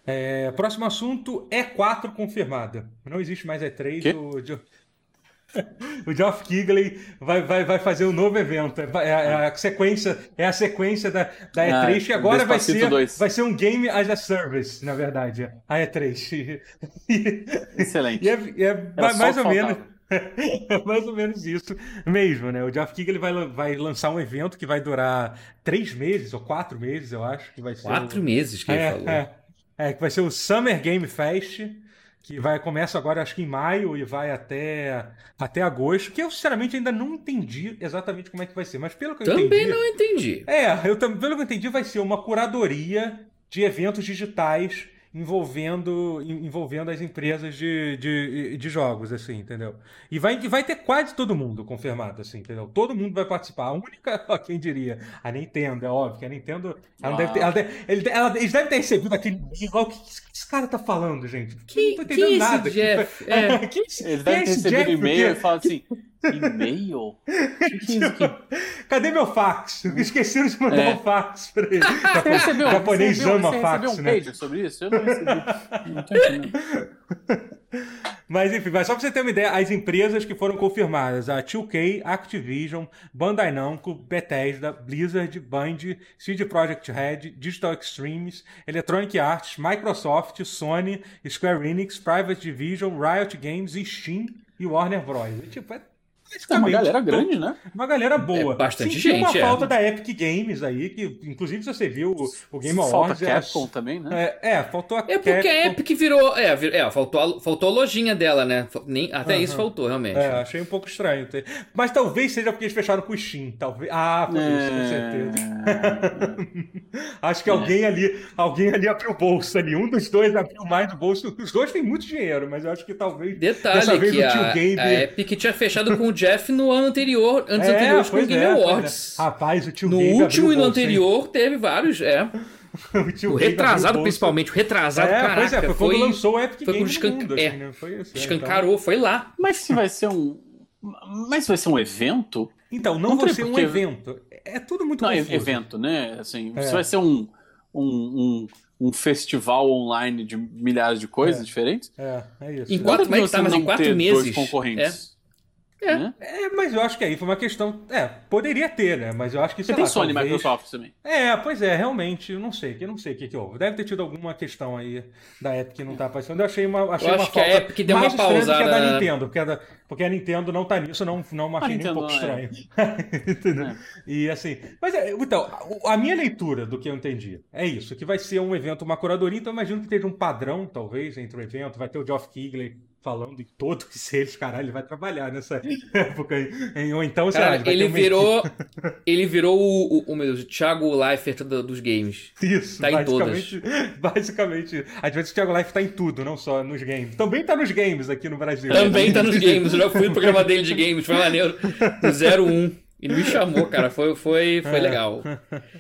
É, próximo assunto, E4 confirmada. Não existe mais E3. Que? O, o Geoff Keighley vai, vai, vai fazer um novo evento. É, é, é a sequência, é a sequência da, da E3, ah, que agora vai ser, vai ser um game as a service, na verdade. A E3. Excelente. E é, é mais ou menos. É mais ou menos isso mesmo, né? O Geoff Keighley vai, vai lançar um evento que vai durar três meses ou quatro meses, eu acho que vai ser. Quatro meses que ele é, falou. É. É, que vai ser o Summer Game Fest, que vai começa agora acho que em maio e vai até, até agosto, que eu sinceramente ainda não entendi exatamente como é que vai ser, mas pelo que eu Também entendi... não entendi. É, eu, tam- pelo que eu entendi vai ser uma curadoria de eventos digitais envolvendo, en- envolvendo as empresas de, de, de jogos, assim, entendeu? E vai, vai ter quase todo mundo confirmado, assim, entendeu? Todo mundo vai participar. A única, ó, quem diria, a Nintendo, é óbvio que a Nintendo, ela não deve ter, ela deve- ele- ela- eles devem ter recebido aquele igual, o que esse cara tá falando, gente? Quem- não tô entendendo é esse nada. Jeff? É. Quem é esse- Eles quem é devem ter recebido Jeff? e-mail e falam assim: e-mail? É aqui? Cadê meu fax? Esqueceram de mandar É. um fax pra ele. Você recebeu, japonês recebeu, ama você fax, recebeu um né? sobre isso? Eu não recebi. Não tô entendendo. Mas enfim, mas só pra você ter uma ideia, as empresas que foram confirmadas, a 2K, Activision, Bandai Namco, Bethesda, Blizzard, Band, CD Projekt Red, Digital Extremes, Electronic Arts, Microsoft, Sony, Square Enix, Private Division, Riot Games, Steam e Warner Bros. E, tipo, é É uma galera to- grande, né? Uma galera boa. É bastante Senti uma gente, é. falta da Epic Games aí, que inclusive se você viu o, o Game Falta Awards... é- Capcom também, né? É, é, faltou a É porque a Capcom. Epic virou. É, vir- é faltou, a, faltou a lojinha dela, né? Nem, até isso faltou, realmente. É, achei um pouco estranho. ter- Mas talvez seja porque eles fecharam com o Steam. Talvez... Ah, por isso, com certeza. Acho que alguém ali, alguém ali abriu o bolso ali. Um dos dois abriu mais do bolso. Os dois têm muito dinheiro, mas eu acho que talvez. dessa Detalhe vez que o tio a, Gabe- a Epic tinha fechado com o Jeff no ano anterior, antes É, anteriores com o Game é, pois Awards. é. Rapaz, o tio No Gabe último e no hein? anterior teve vários, é. o, tio O retrasado, principalmente. O retrasado, É, caraca. pois é, foi quando foi, lançou o Epic foi Games escan- no mundo, é, assim, né? Foi isso, é, escancarou, foi lá. Mas se vai ser um. Mas se vai ser um evento? Então, então não, Não vai ser um porque- evento. É tudo muito Não, confuso. evento, né? Assim, É. se vai ser um, um, um, um festival online de milhares de coisas É. diferentes. É, é isso. Em quatro- Quanto mas tá, mas em quatro meses, Dois concorrentes. É. Né? É, mas eu acho que aí foi uma questão. É, poderia ter, né? Mas eu acho que Você tem lá, Sony e talvez- Microsoft também. É, pois é, realmente, eu não sei, eu não sei o que, que houve. Deve ter tido alguma questão aí da Epic que não tá aparecendo. Eu achei uma, achei Eu uma acho que a falta Epic deu mais uma estranha do que a da pausada, né? Nintendo, porque a, da- porque a Nintendo não tá nisso, não, não achei nem um pouco é. estranho. Entendeu? É. E assim, mas é, então, a- minha leitura do que eu entendi é isso, que vai ser um evento, uma curadoria, então eu imagino que esteja um padrão, talvez, entre o evento, vai ter o Geoff Keighley falando em todos eles, caralho, ele vai trabalhar nessa época, em- ou então, sei lá, ele uma virou. ele virou o, o, o, meu Deus, o Thiago Leifert do- dos games. Isso, Tá em basicamente, basicamente. Às vezes o Thiago Life tá em tudo, não só nos games. Também tá nos games aqui no Brasil. Também tá nos games. Eu já fui no programa dele de games, foi maneiro. No 01. Ele me chamou, cara. Foi, foi, foi É. legal.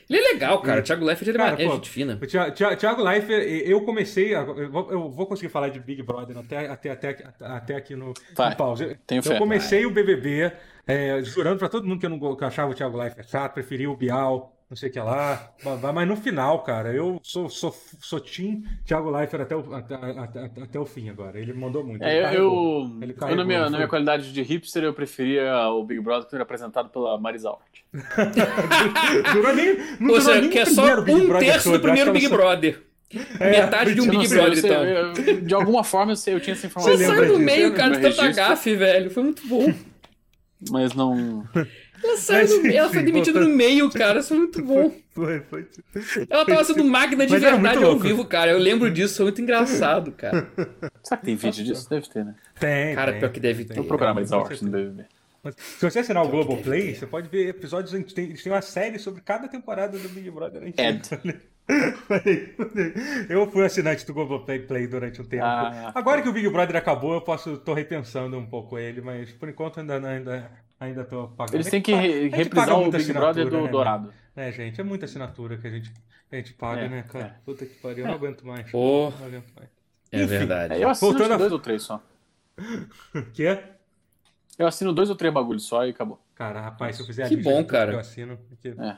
Ele é legal, cara. O Thiago Leifert ele é Cara, uma- é pô, gente fina. O Thi- Thi- Thiago Leifert, eu comecei. a- Eu vou, eu vou conseguir falar de Big Brother até, até, até, até aqui no, Vai, no pause. tenho eu fé. comecei o BBB é, jurando pra todo mundo que eu não que eu achava o Thiago Leifert chato, preferia o Bial, não sei o que lá. Mas, no final, cara, eu sou, sou, sou Team Thiago Leifert até o, até, até, até- o fim agora. Ele mandou muito. ele É, eu, carregou. eu, Ele eu carregou, na, minha, na minha qualidade de hipster, eu preferia o Big Brother que era apresentado pela Marisa Hort. Durou nem, não Ou durou seja, nem que é o só um Brother terço todo, do primeiro Big Brother. É, Metade de um Eu Big sei, Brother, eu sei, então. eu- de alguma forma eu, sei, eu tinha essa informação. Você saiu disso? meio, cara, de tanta gafe, velho. Foi muito bom. Mas não. Ela saiu ela foi demitida no meio, cara. Isso foi muito bom. Foi, foi. Ela tava sendo máquina de Mas verdade ao vivo, cara. Eu lembro disso, foi muito engraçado, cara. Será que tem vídeo disso? Deve ter, né? Tem. Cara, tem, pior que deve ter. Vou procurar Marisa Com Hort no. BBB. Mas Se você assinar o Globoplay, você pode ver episódios. Eles têm, eles têm uma série sobre cada temporada do Big Brother. né? Ed. Eu fui assinante do Globoplay Play durante um tempo. Ah. Agora que o Big Brother acabou, eu posso. tô repensando um pouco ele, mas por enquanto ainda ainda, ainda tô pagando. Eles É têm que re- a reprisar o Big Brother do né, Dourado. É, gente, é muita assinatura que a gente, a gente paga, É, né, cara? é. Puta que pariu, eu não aguento mais. Pô. Não aguento mais. É Enfim. verdade. É, eu assino Voltando que a- dois ou três só. Que é? Eu assino dois ou três bagulhos só e acabou. Cara, rapaz, se eu fizer a Que lista bom, cara. que eu assino. porque- É.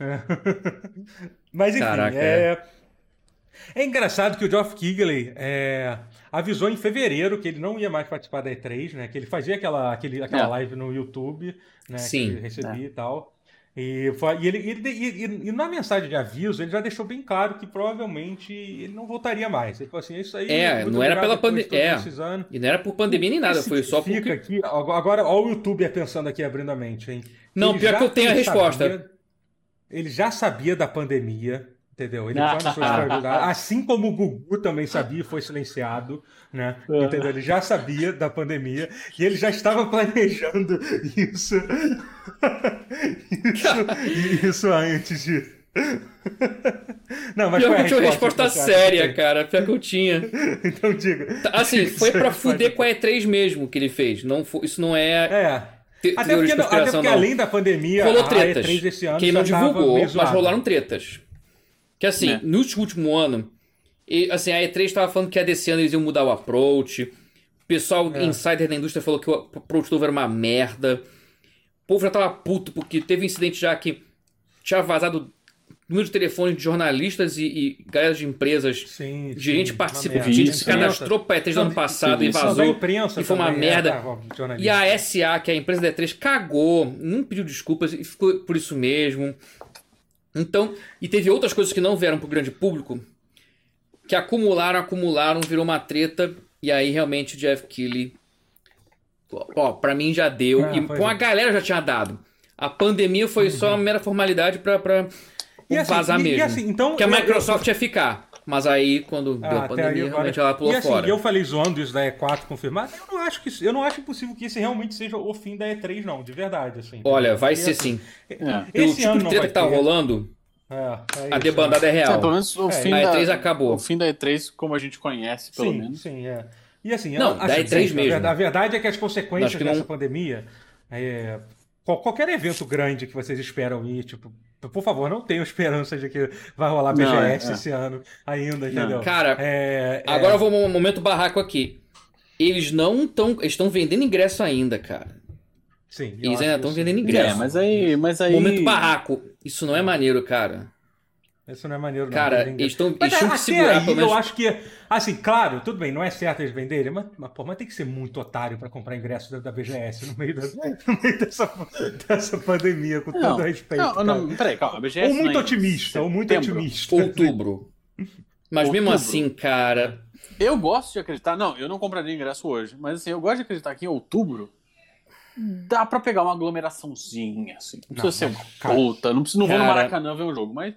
É. Mas enfim, Caraca, é... é engraçado que o Geoff Keighley é, avisou em fevereiro que ele não ia mais participar da E3, né? Que ele fazia aquela, aquele, aquela É. live no YouTube, né? Sim. Que ele recebia e tal. E, foi- e ele, ele- e- e- na mensagem de aviso, ele já deixou bem claro que provavelmente ele não voltaria mais. Ele falou assim: é isso aí. É, não era pela pandemia. É. todos esses anos." E não era por pandemia nem nada, foi só porque. aqui, agora, olha o youtuber pensando aqui, abrindo a mente, hein? Não, Ele pior que eu tenho a sabia- resposta. Ele já sabia da pandemia, Entendeu? Ele foi na Assim como o Gugu também sabia e foi silenciado, né? É. Entendeu? Ele já sabia da pandemia e ele já estava planejando isso. isso, isso antes de. Não, mas Pior que eu tinha uma resposta séria, cara. Pior que eu tinha. então diga. Tá, assim, foi pra fuder com a E3 mesmo que ele fez. Não, isso não é. É. Até porque, não, até porque além da pandemia, rolou tretas. A E3 esse ano Quem não divulgou, mas rolaram tretas. Que assim, né? no último ano, e, assim, a E3 estava falando que a desse ano eles iam mudar o approach. O pessoal é. insider da indústria falou que o approach novo era uma merda. O povo já tava puto porque teve um incidente já que tinha vazado número de telefone de jornalistas e, e galera de empresas. Sim, de gente participou, gente se cadastrou para E3 no ano passado e vazou. e foi uma merda. É, e a SA, que é a empresa da E3, cagou, não pediu desculpas e ficou por isso mesmo. Então, e teve outras coisas que não vieram pro grande público, que acumularam, acumularam, virou uma treta, e aí realmente o Jeff Keighley, ó, pra mim já deu, ah, e com a é. galera já tinha dado. A pandemia foi uhum. só uma mera formalidade pra, pra assim, vazar e, mesmo. E assim, então, que a Microsoft eu... ia ficar. Mas aí, quando ah, deu a pandemia, aí, realmente ela pulou e, assim, fora. eu falei zoando isso da E4 confirmado. Eu não acho que eu não acho impossível que esse realmente seja o fim da E3, não, de verdade. Assim, Olha, vai ser assim, sim. É. Esse tipo ano de treta que tá ter. rolando, é, é a debandada é real. É, pelo menos o é, fim a E3 da, acabou. O fim da E3, como a gente conhece, pelo sim, menos. Sim, é. E assim, não, assim, da E3 mesmo. A verdade é que as consequências que dessa não... pandemia. É, qualquer evento grande que vocês esperam ir, tipo, por favor, não tenham esperança de que vai rolar BGS não, é, é, esse ano ainda, entendeu? Cara, é, é, agora eu vou um momento barraco aqui. Eles não estão. estão vendendo ingresso ainda, cara. Sim. Eles ainda estão vendendo ingresso. É, mas aí, mas aí. Momento barraco. Isso não é maneiro, cara. Isso não é maneiro, não. Cara, eles, tão, eles tinham que segurar, aí, pelo menos... Eu acho que, assim, claro, tudo bem, não é certo eles venderem, mas, mas, pô, mas tem que ser muito otário para comprar ingresso da, da BGS no meio, da, no meio dessa, dessa pandemia, com não, todo respeito. Não, não, peraí, calma, a BGS Ou muito é otimista, ou muito otimista. Outubro. Mas Outubro. mesmo assim, cara... Eu gosto de acreditar, não, eu não compraria ingresso hoje, mas assim, eu gosto de acreditar que em outubro dá para pegar uma aglomeraçãozinha, assim. Não precisa não, ser uma puta, não, preciso, não vou no Maracanã ver um jogo, mas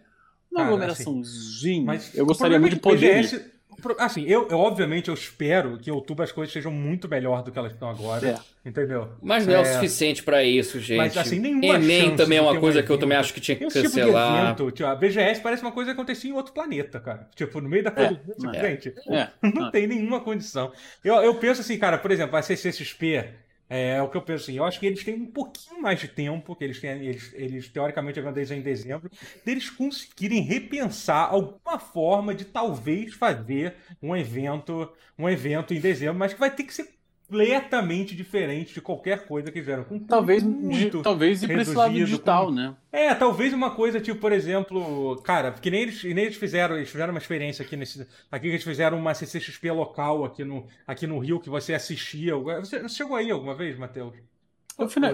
uma aglomeraçãozinha. Assim, eu gostaria muito de poder. BGS, assim, eu, eu, obviamente eu espero que em outubro as coisas sejam muito melhor do que elas estão agora. É. Entendeu? Mas não é, é o suficiente para isso, gente. Mas assim, nenhuma Enem também é uma coisa um que eu também acho que tinha que Esse cancelar. Tipo evento, tipo, a BGS parece uma coisa que acontecia em outro planeta, cara. Tipo, no meio da coisa. É, tipo, gente, é. não tem nenhuma condição. Eu, eu penso assim, cara, por exemplo, a CCXP é, é, o que eu penso assim, eu acho que eles têm um pouquinho mais de tempo, que eles têm, eles, eles teoricamente a grandeza em dezembro, deles conseguirem repensar alguma forma de talvez fazer um evento, um evento em dezembro, mas que vai ter que ser completamente diferente de qualquer coisa que fizeram. Com talvez muito talvez ir para esse lado digital, com... né? É, talvez uma coisa tipo, por exemplo, cara, que nem eles, nem eles fizeram, eles fizeram uma experiência aqui nesse, aqui eles fizeram uma CCXP local aqui no, aqui no Rio que você assistia. Você chegou aí alguma vez, Matheus?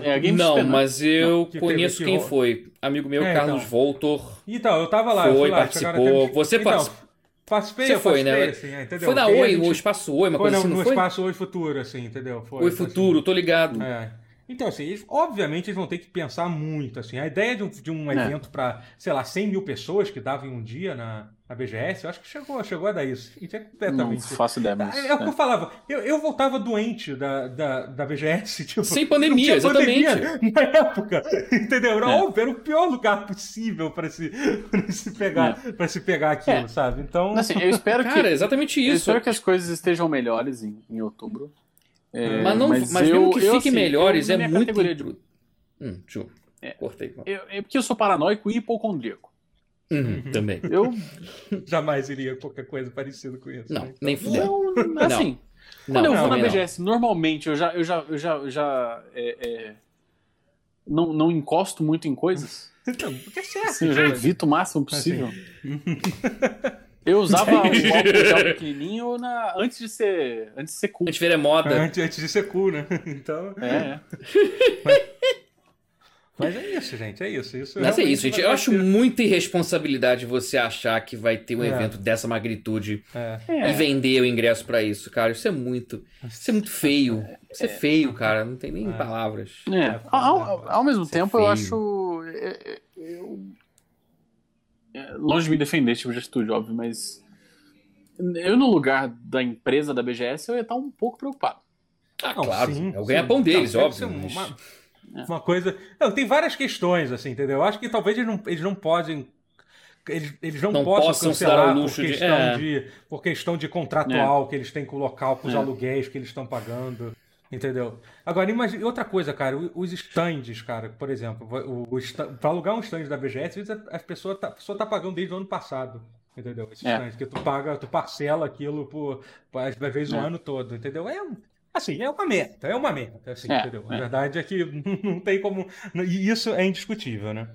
É, não, mas eu não, conheço teve, quem que... foi. Amigo meu, é, Carlos então. Voltor. Então, eu tava lá. Foi, lá, participou. Você então, participou. Participei, Você foi, né? Assim, é, entendeu? Foi na Oi, gente... o Espaço Oi, uma foi coisa assim, no foi? Espaço Oi Futuro, assim, entendeu? Foi, Oi Futuro, assim. tô ligado. É. Então, assim, eles, obviamente eles vão ter que pensar muito, assim. A ideia de um, de um é. evento para, sei lá, 100 mil pessoas que davam em um dia na, na BGS, eu acho que chegou, chegou a dar isso. E é completamente... Não faço ideia, mas... É, é o que eu falava. Eu, eu voltava doente da, da, da BGS, tipo... Sem pandemia, exatamente. Pandemia na época, entendeu? Era, é. óbvio, era o pior lugar possível para se, pra se pegar, é. Pra se pegar aquilo, é. sabe? Então... Assim, eu espero que... Cara, exatamente isso. Eu espero que as coisas estejam melhores em, em outubro. É, mas não, mas, mas eu, mesmo que eu, fique assim, melhores, é muito. De... Hum, eu... É, Cortei. Eu, é porque eu sou paranoico e hipocondríaco. Uhum, também. Eu jamais iria qualquer coisa parecida com isso. Não, né? nem fudeu. Não, assim. Não. Quando não, eu vou na BGS, não. normalmente eu já, eu já, eu já, eu já é, é, não, não encosto muito em coisas. Então, porque é certo. Assim, eu já evito o máximo possível. Assim. Eu usava o óculos de pequenininho na... antes de ser antes de ser cool. Antes de ver moda. Antes, antes de ser cool, né? Então. É. Mas, mas é isso, gente. É isso. isso Mas é isso, gente. Eu acho muita irresponsabilidade você achar que vai ter um é. evento dessa magnitude é. e vender o ingresso para isso, cara. Isso é muito. Isso é muito feio. Isso é, feio, cara. Não tem nem é. palavras. É. Ao, ao, mesmo isso é tempo, eu acho. Eu, é, longe de me defender esse tipo de atitude, óbvio, mas eu no lugar da empresa da BGS eu ia estar um pouco preocupado. Ah, claro. Sim, é o ganha-pão deles, não, óbvio. Mas... Uma, uma, coisa. Não, tem várias questões, assim, entendeu? Eu acho que talvez eles não, eles não podem. Eles, eles não, não possam, cancelar por questão, de, é. de, por questão de contratual é. que eles têm com o local, com os É. aluguéis que eles estão pagando. Entendeu? Agora, imagina, outra coisa, cara, os stands, cara, por exemplo, o, o stand, para alugar um stand da BGS, às vezes a, pessoa tá, a pessoa tá pagando desde o ano passado. Entendeu? Esses É. stands, que tu paga, tu parcela aquilo por, por às vezes o É. ano todo, entendeu? É assim, é uma meta, é uma meta, assim, É, entendeu? A é. verdade é que não tem como. E isso é indiscutível, né?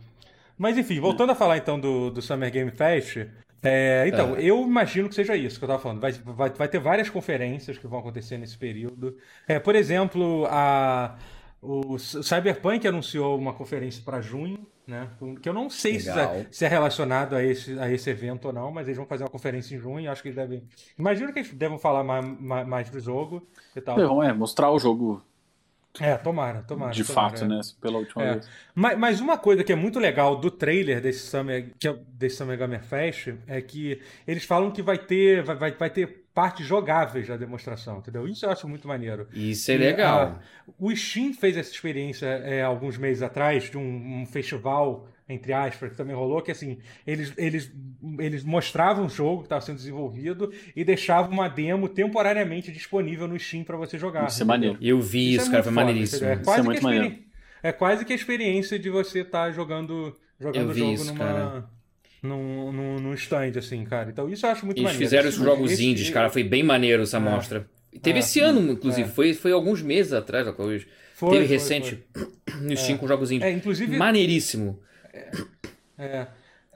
Mas enfim, voltando a falar então do, do Summer Game Fest. é, então, eu imagino que seja isso que eu tava falando. Vai, vai, vai ter várias conferências que vão acontecer nesse período. É, por exemplo, a, o Cyberpunk anunciou uma conferência para junho, né? Que eu não sei se é, se é relacionado a esse, a esse evento ou não, mas eles vão fazer uma conferência em junho. Acho que eles devem. Imagino que eles devem falar mais, mais, mais do jogo e tal. Então, é, mostrar o jogo É, tomara, tomara. de tomara, fato, é. né? Pela última É. vez. Mas, mas uma coisa que é muito legal do trailer desse Summer, que é- desse Summer Gamer Fest é que eles falam que vai ter, vai, vai, vai ter partes jogáveis da demonstração, entendeu? Isso eu acho muito maneiro. Isso é E, legal. ah, o Steam fez essa experiência é, alguns meses atrás de um, um festival, entre aspas, que também rolou, que assim, eles, eles, eles mostravam o jogo que estava sendo desenvolvido e deixavam uma demo temporariamente disponível no Steam para você jogar. Isso é maneiro. Eu vi isso, é cara, muito foi foda, maneiríssimo. entendeu? É quase, Isso é que muito a experi- maneiro. é quase que a experiência de você estar jogando, jogando Eu o jogo isso, numa, cara. Num, num, num stand, assim, cara. Então isso eu acho muito Eles maneiro. fizeram Esse- os jogos esse- indies, cara, foi bem maneiro essa mostra. Teve É. esse ano, inclusive, É. foi, foi alguns meses atrás, hoje. Foi, Teve foi, recente no Steam com jogos indies. É, inclusive, Maneiríssimo. É,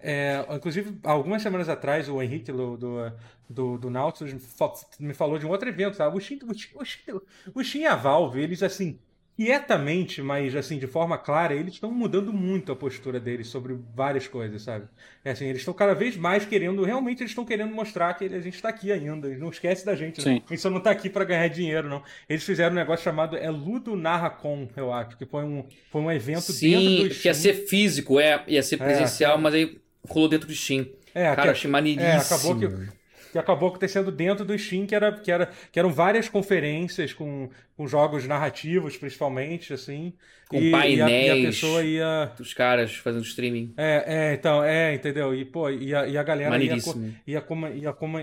é, inclusive, algumas semanas atrás, o Henrique do, do, do, do Nautilus me fa- me falou de um outro evento, sabe? O Steam, o Steam, o Steam, o Steam e a Valve, eles, assim, quietamente, mas, assim, de forma clara, eles estão mudando muito a postura deles sobre várias coisas, sabe? É assim, eles estão cada vez mais querendo, realmente eles estão querendo mostrar que a gente está aqui ainda, eles não esquece da gente, né? Sim. A gente só não está aqui para ganhar dinheiro, não. Eles fizeram um negócio chamado é Ludo Narracon, eu acho, que foi um, foi um evento dentro Sim, do que ia Steam. ser físico, é, ia ser presencial, mas aí rolou dentro do Steam. É, Cara, que- achei maneiríssimo. É, acabou que, que acabou sendo dentro do Steam, que, era, que, era, que eram várias conferências com, com jogos narrativos, principalmente, assim. Com e, e a, e a painéis. pessoa ia. Dos caras fazendo streaming. É, é, então, é, entendeu? E, pô, e a, e a galera ia, ia,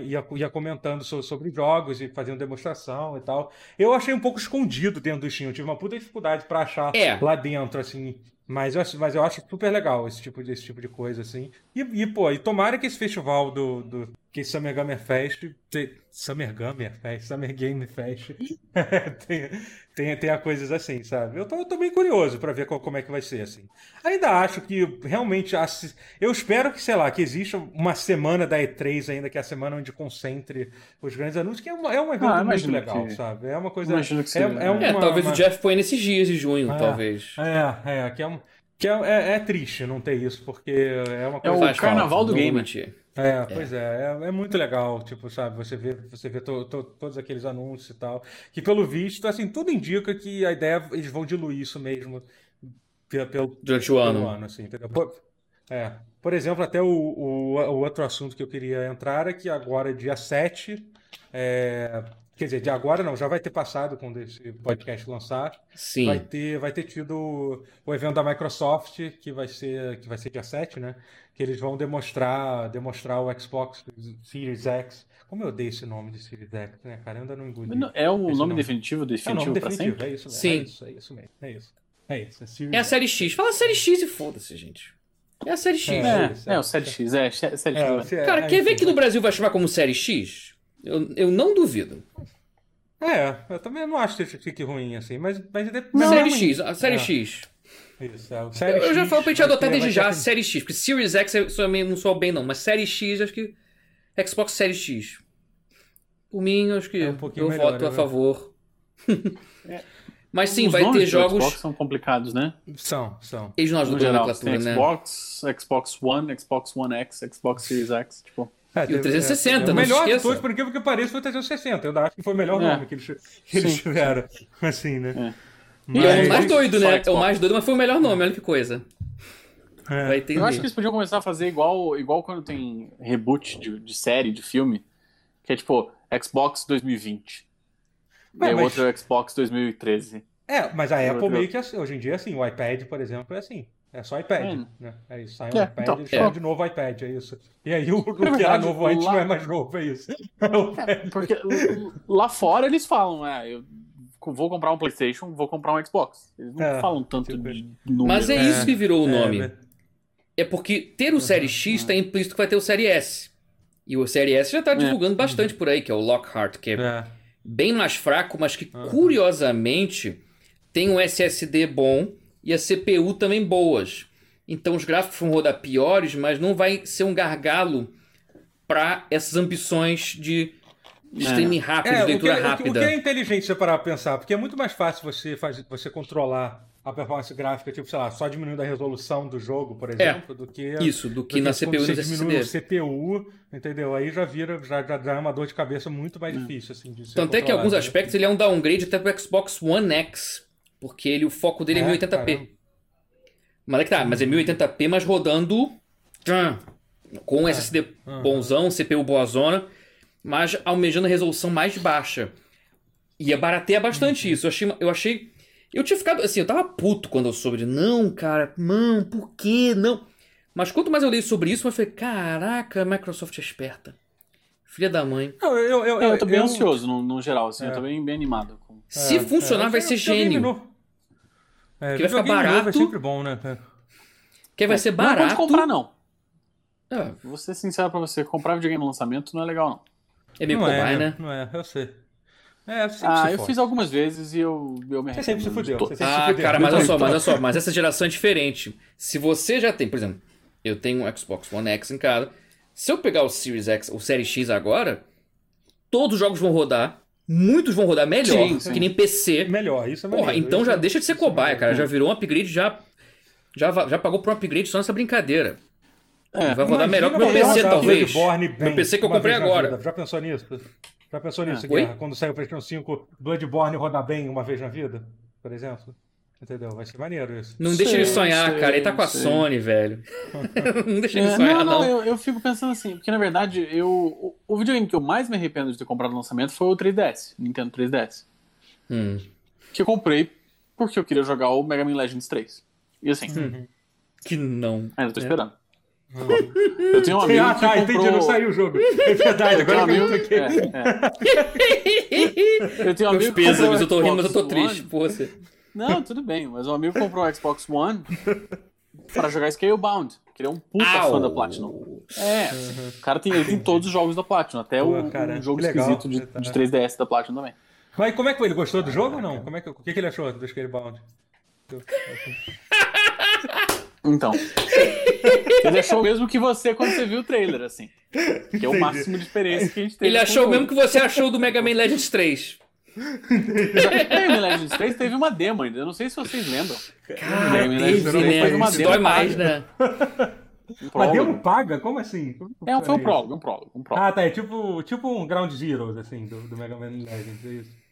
ia, ia, comentando so- sobre jogos e fazendo demonstração e tal. Eu achei um pouco escondido dentro do Steam. Eu tive uma puta dificuldade pra achar É. lá dentro, assim. Mas eu, acho- mas eu acho super legal esse tipo de, esse tipo de coisa, assim. E, e, pô, e tomara que esse festival do. do que esse Summer Gamer Fest. te- Summer Gamer Fest, Summer Game Fest. tenha, tenha, tenha coisas assim, sabe? Eu tô, eu tô bem curioso pra ver qual- como é que vai ser, assim. Ainda acho que realmente. Eu espero que, sei lá, que exista uma semana da E3 ainda, que é a semana onde concentre os grandes anúncios, que é, uma- é um evento Ah, muito legal, que- sabe? É uma coisa. imagino que é, seja. é É, uma- talvez uma- o Jeff põe nesses dias de junho, É. talvez. É, é, que é um. Que é, é, é triste não ter isso, porque é uma É coisa. o Faz carnaval falta, do game. mentir. É, pois é, é, é muito legal, tipo, sabe, você vê, você vê to- to- todos aqueles anúncios e tal, que pelo visto, assim, tudo indica que a ideia, eles vão diluir isso mesmo pelo, Durante o ano. ano, assim, entendeu? Por, é, por exemplo, até o, o, o outro assunto que eu queria entrar é que agora, dia 7, é, quer dizer, de agora não, já vai ter passado quando esse podcast lançar, Sim. Vai ter, vai ter tido o evento da Microsoft, que vai ser, que vai ser dia 7, né? Que eles vão demonstrar, demonstrar o Xbox Series X. Como eu odeio esse nome de Series X, né, cara? Eu ainda não engoli. É o esse nome definitivo, É o nome definitivo definitivo, sempre? é isso mesmo. Sim. É isso, é isso mesmo. É isso. É isso. É, Series É a X. série X. Fala série X e foda-se, gente. É a série X. É. É, é o 7X, é, 7X. É, né? você- Cara, é, quer ver que no Brasil vai chamar como série X? Eu, eu não duvido. É, eu também não acho que fique ruim assim, mas, mas, mas série não é. X, a série É, X. Isso, é, o Eu, série eu já X falo pra gente adotar ter- desde já ter- série X, porque Series X eu não sou bem não, mas série X acho que Xbox Series X. Por mim, acho que É um pouquinho eu melhor, voto a né? favor. Mas sim, Os vai nomes ter jogos. Xbox são complicados, né? São, são. Eles não ajudam a geral, nomenclatura, tem né? Xbox, Xbox One, Xbox One X, Xbox Series X, tipo... É, E o teve- 360, é, não O melhor de todos, por incrível que pareça, foi o 360. Eu acho que foi o melhor É. nome que eles, que eles Sim. tiveram. Assim, né? É. E é o Mas- mais doido, né? É o mais doido, mas foi o melhor nome, olha que coisa. É. Vai entender. Eu acho que eles podiam começar a fazer igual, igual quando tem reboot de, de série, de filme, que é tipo Xbox 2020. É, e mas... outro Xbox 2013. É, mas a Apple meio que assim, hoje em dia, assim, o iPad, por exemplo, é assim. É só iPad, é. né? É isso, sai um é, iPad então, e chama é. de novo iPad, é isso. E aí o, o que era novo antes lá... não é mais novo, é isso. É, porque lá fora eles falam, é, eu vou comprar um PlayStation, vou comprar um Xbox. Eles não é, falam tanto tipo... de número. Mas é isso que virou o nome. É, porque ter o Série X está implícito que vai ter o Série S. E o Série S já está divulgando bastante por aí, que é o Lockhart, que é, bem mais fraco, mas que curiosamente tem um SSD bom e a CPU também boas. Então os gráficos vão rodar piores, mas não vai ser um gargalo para essas ambições de streaming é. rápido, é, de leitura o que, rápida. O que é inteligente você parar pensar? Porque é muito mais fácil você, fazer, você controlar a performance gráfica, tipo, sei lá, só diminuindo a resolução do jogo, por é. exemplo, é, do que. Isso, do que, do que na CPU você diminui o CPU, entendeu? Aí já vira, já, já, já é uma dor de cabeça muito mais hum. difícil, assim, de Tanto é que em alguns aspectos ele é um downgrade até pro Xbox One X, porque ele, o foco dele é, é 1080p. Caramba. Mas é que tá, mas é 1080p, mas rodando com SSD uhum. bonzão, CPU boa zona, mas almejando a resolução mais baixa. Ia baratear bastante uhum. isso. Eu achei, eu achei. Eu tinha ficado. Assim, eu tava puto quando eu soube de. Não, cara, mano, por que não? Mas quanto mais eu li sobre isso, eu falei: caraca, a Microsoft é esperta. Filha da mãe. Não, eu, eu, eu, eu tô bem eu, ansioso no, no geral, assim, é. eu tô bem, bem animado. Com... Se é, funcionar, é, vai ser gênio. É, que vai ficar barato. é sempre bom, né? Que vai é, ser barato. Não pode comprar, não. É. Vou ser sincero pra você, comprar videogame no lançamento não é legal, não. É meio cobai, é, né? Não é, eu sei. É, ah, eu fiz algumas vezes e eu, eu me Você sempre se fudeu. Sempre ah, se fudeu. cara, mas olha só, mas olha só, mas essa geração é diferente. Se você já tem, por exemplo, eu tenho um Xbox One X em casa. Se eu pegar o Series X, o Series X agora, todos os jogos vão rodar Muitos vão rodar melhor, sim, sim. que nem PC. Melhor, isso é melhor. Porra, então já deixa de ser é cobaia, cara. Já virou um upgrade, já, já, já pagou por um upgrade só nessa brincadeira. É, vai rodar melhor que o meu PC, talvez. Meu PC que eu comprei agora. Já pensou nisso? Já pensou nisso, é. Guerra? Quando saiu o PlayStation 5, Bloodborne rodar bem uma vez na vida, por exemplo? Entendeu? Vai ser maneiro isso. Não deixa ele sonhar, sei, cara. Ele tá com a sei. Sony, velho. não deixa ele é, sonhar, não. não. Eu, eu, fico pensando assim, porque na verdade, eu, o, o videogame que eu mais me arrependo de ter comprado no lançamento foi o 3DS, Nintendo 3DS. Hum. Que eu comprei porque eu queria jogar o Mega Man Legends 3. E assim. Hum. Que não. Ainda tô é. esperando. Eu tenho um amigo ah, tá, que comprou... entendi, não saiu o jogo. É verdade, agora eu, amigo... que é, é. Eu tenho um amigo que comprou eu tô rindo, mas eu tô triste por você. Não, tudo bem, mas um amigo comprou um Xbox One para jogar Scalebound, que ele é um puta Au. fã da Platinum. É, uhum. o cara tem, ele tem todos os jogos da Platinum, até Pô, o cara, um jogo esquisito de, de 3DS da Platinum também. Mas como é que foi? Ele gostou do jogo ou não? Como é que, o que, que ele achou do Scalebound? Então. Ele achou o mesmo que você quando você viu o trailer, assim. Que é o máximo de experiência que a gente teve. Ele achou o mesmo que você achou do Mega Man Legends 3. Mega Legends 3 teve uma demo ainda, eu não sei se vocês lembram. Cara, Mega teve, né? Uma demo dói mais, né? Um a demo paga? Como assim? É, foi um prólogo, um prólogo, um prólogo. Ah, tá, é tipo, tipo um Ground Zero, assim, do, do Mega Man Legends, é isso.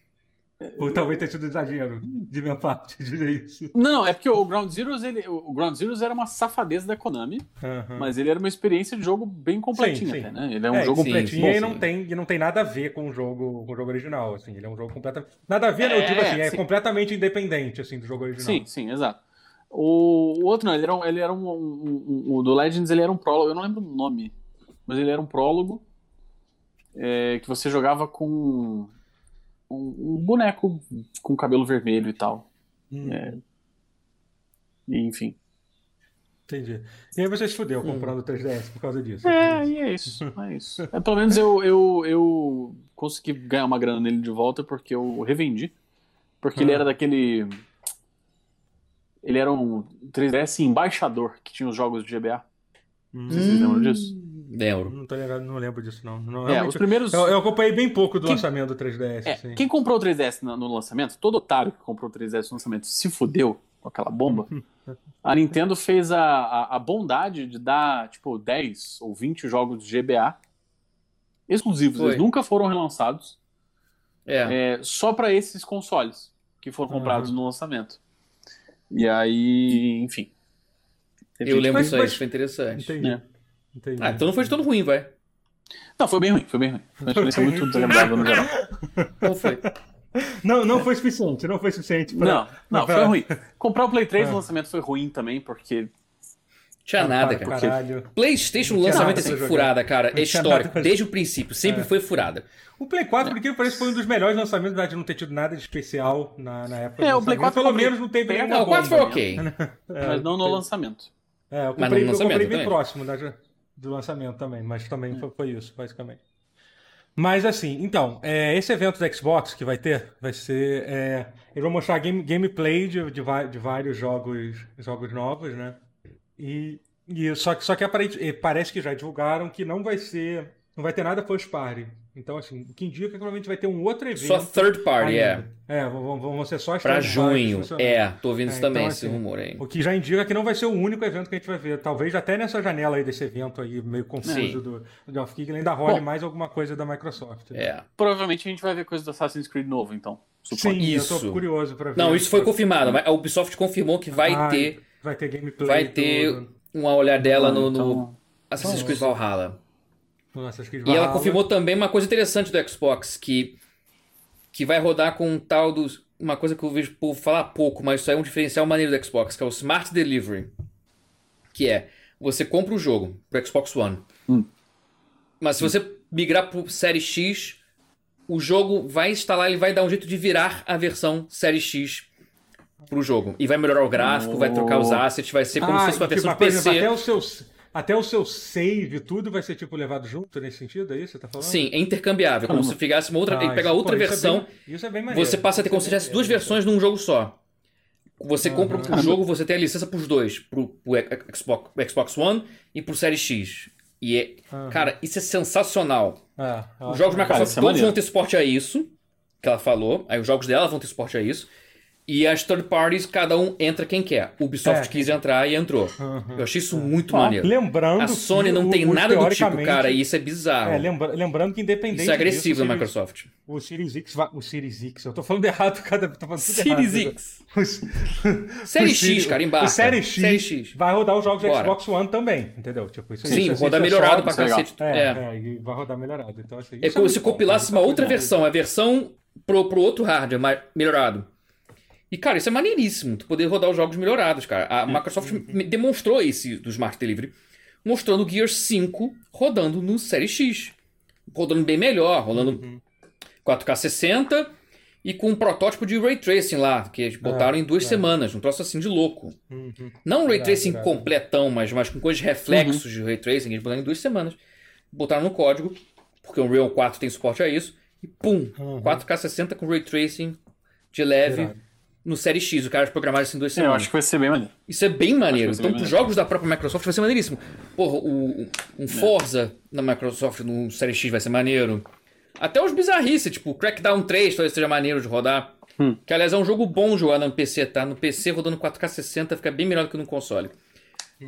Ou talvez tenha sido exagero de minha parte dizer isso. Não, é porque o Ground Zeroes, ele, o Ground Zeroes era uma safadeza da Konami, uhum. mas ele era uma experiência de jogo bem completinha, sim, sim. Até, né? Ele é um é, jogo completinho e não tem e não tem nada a ver com o jogo, com o jogo original, assim. Ele é um jogo completamente nada a ver, é, eu digo assim, é sim. completamente independente assim do jogo original. Sim, sim, exato. O, o outro não, ele era, um, ele era um, um, um, o do Legends, ele era um prólogo, eu não lembro o nome, mas ele era um prólogo é, que você jogava com um, um boneco com cabelo vermelho e tal. Hum. É, e, enfim. Entendi. E aí você se fudeu hum. comprando o 3DS por causa disso. É, e é isso. É isso. É, pelo menos eu, eu, eu consegui ganhar uma grana nele de volta porque eu revendi. Porque ele ah. era daquele. Ele era um 3DS embaixador que tinha os jogos de GBA. Hum. Não sei se vocês lembram disso. Lembro. Não, tô ligado, não lembro disso, não. não é, os primeiros... eu, eu, acompanhei bem pouco do quem... lançamento do 3DS. É, assim. Quem comprou o 3DS no, no, lançamento, todo otário que comprou o 3DS no lançamento se fudeu com aquela bomba. a Nintendo fez a, a, a, bondade de dar, tipo, 10 ou 20 jogos de GBA exclusivos. Foi. Eles nunca foram relançados. É. É, só para esses consoles que foram comprados uhum. no lançamento. E aí, enfim. Eu lembro Mas- disso aí, mas- isso foi interessante. Entendi. É. Entendi. Ah, então não foi de todo ruim, vai. Não, foi bem ruim, foi bem ruim. Foi uma experiência muito desagradável no geral. Qual foi? Não, não foi suficiente, não foi suficiente. pra- Não, não, pra- foi ruim. Comprar o Play 3 Ah. no lançamento foi ruim também, porque. Tinha Ah, nada, cara. Caralho. PlayStation, o Não lançamento nada é sempre furada, cara. Não É histórico. nada Desde o princípio. Sempre É. foi furada. O Play 4, por que parece que foi um dos melhores lançamentos, apesar de não ter tido nada de especial na, na época. É, o Play lançamento. 4 Pelo eu comprei menos não teve nenhuma Não, o 4 foi bomba. ok. É, mas não no lançamento. É, eu Mas comprei, no eu lançamento comprei bem também. próximo da- do lançamento também, mas também foi, foi isso, basicamente. Mas assim, então, é, esse evento da Xbox que vai ter, vai ser. É, eles vão mostrar game, gameplay de, de, de vários jogos, jogos novos, né? E, e só que, só que aparente- parece que já divulgaram que não vai ser. Não vai ter nada first party. Então, assim, o que indica que provavelmente vai ter um outro evento. Só third party, é. ainda. É, vão, vão vão ser só as Pra junho. É, tô ouvindo É, isso então, também, assim, esse rumor aí. O que já indica que não vai ser o único evento que a gente vai ver. Talvez até nessa janela aí desse evento aí, meio confuso Sim. do, do Geoff Keighley, ainda role Bom. mais alguma coisa da Microsoft. né? É. Provavelmente a gente vai ver coisa do Assassin's Creed novo, então. suponho. Sim, eu Isso. tô curioso pra ver. Não, isso foi confirmado. mas A Ubisoft confirmou que vai Ah, ter, Vai ter gameplay. vai ter tudo. uma olhadela no, no Então, Assassin's Creed Valhalla. Nossa, acho que E ela confirmou também uma coisa interessante do Xbox, que, que vai rodar com um tal dos. Uma coisa que eu vejo o povo falar pouco, mas isso aí é um diferencial maneiro do Xbox, que é o Smart Delivery. Que é, você compra o jogo pro Xbox One. Hum. Mas se você migrar pro Série X, o jogo vai instalar, ele vai dar um jeito de virar a versão Série X pro jogo. E vai melhorar o gráfico, vai trocar os assets, vai ser como Ah, se fosse uma tipo, versão exemplo, PC. até o seu. Até o seu save, tudo vai ser tipo levado junto nesse sentido, é isso que você tá falando? Sim, é intercambiável, como se ficasse uma outra, Ah, pegar isso- outra pô, isso é versão bem- isso é bem maneiro. Você passa a ter como se Isso é tivesse duas versões num jogo só. Você compra Aham. o jogo, você tem a licença pros dois, pro, pro Xbox, Xbox One e pro Série X. E é, Aham. cara, isso é sensacional. Ah, Os jogos da Cara, Microsoft isso é todos vão ter suporte a isso, que ela falou. Aí os jogos dela vão ter suporte a isso. E as third parties, cada um entra quem quer. O Ubisoft É. quis entrar e entrou. Aham. Eu achei isso muito Ó, maneiro. Lembrando A Sony não tem o- nada do tipo, cara, e isso é bizarro. É, lembra- lembrando que independente isso é agressivo disso, da Microsoft. O Series X. O Series X, eu tô falando errado, cada. Tô falando tudo Series errado. X. O- Série o X, cara, embarca. O Série X, Série X. vai rodar os jogos do Bora. Xbox One também, entendeu? Tipo, isso, Sim, isso, isso rodar é melhorado pra isso é legal. cacete. É, É. é, e vai rodar melhorado. Então, assim, É isso como se compilasse uma isso outra versão, a versão pro, pro outro hardware mais melhorado. E, cara, isso é maneiríssimo, tu poder rodar os jogos melhorados, cara. A Microsoft me demonstrou esse do Smart Delivery, mostrando o Gears 5 rodando no Série X. Rodando bem melhor, rolando Uhum. 4K 60 e com um protótipo de Ray Tracing lá, que eles botaram em duas é. semanas, um troço assim de louco. Uhum. Não um Ray Verdade, Tracing verdade. completão, mas, mas com coisas de reflexos de Ray Tracing, eles botaram em duas semanas. Botaram no código, porque o Unreal 4 tem suporte a isso, e pum, Uhum. 4K 60 com Ray Tracing de leve Irado. No Série X. O cara programaram isso em duas É, eu semanas. acho que vai ser bem maneiro. Isso é bem maneiro. Então, bem jogos da própria Microsoft vai ser maneiríssimo. Porra, o, o- É. um Forza na Microsoft no Série X vai ser maneiro. Até os bizarrices, tipo o Crackdown 3 talvez seja maneiro de rodar. Hum. Que, aliás, é um jogo bom jogar no PC, tá? No PC, rodando 4K 60, fica bem melhor do que no console.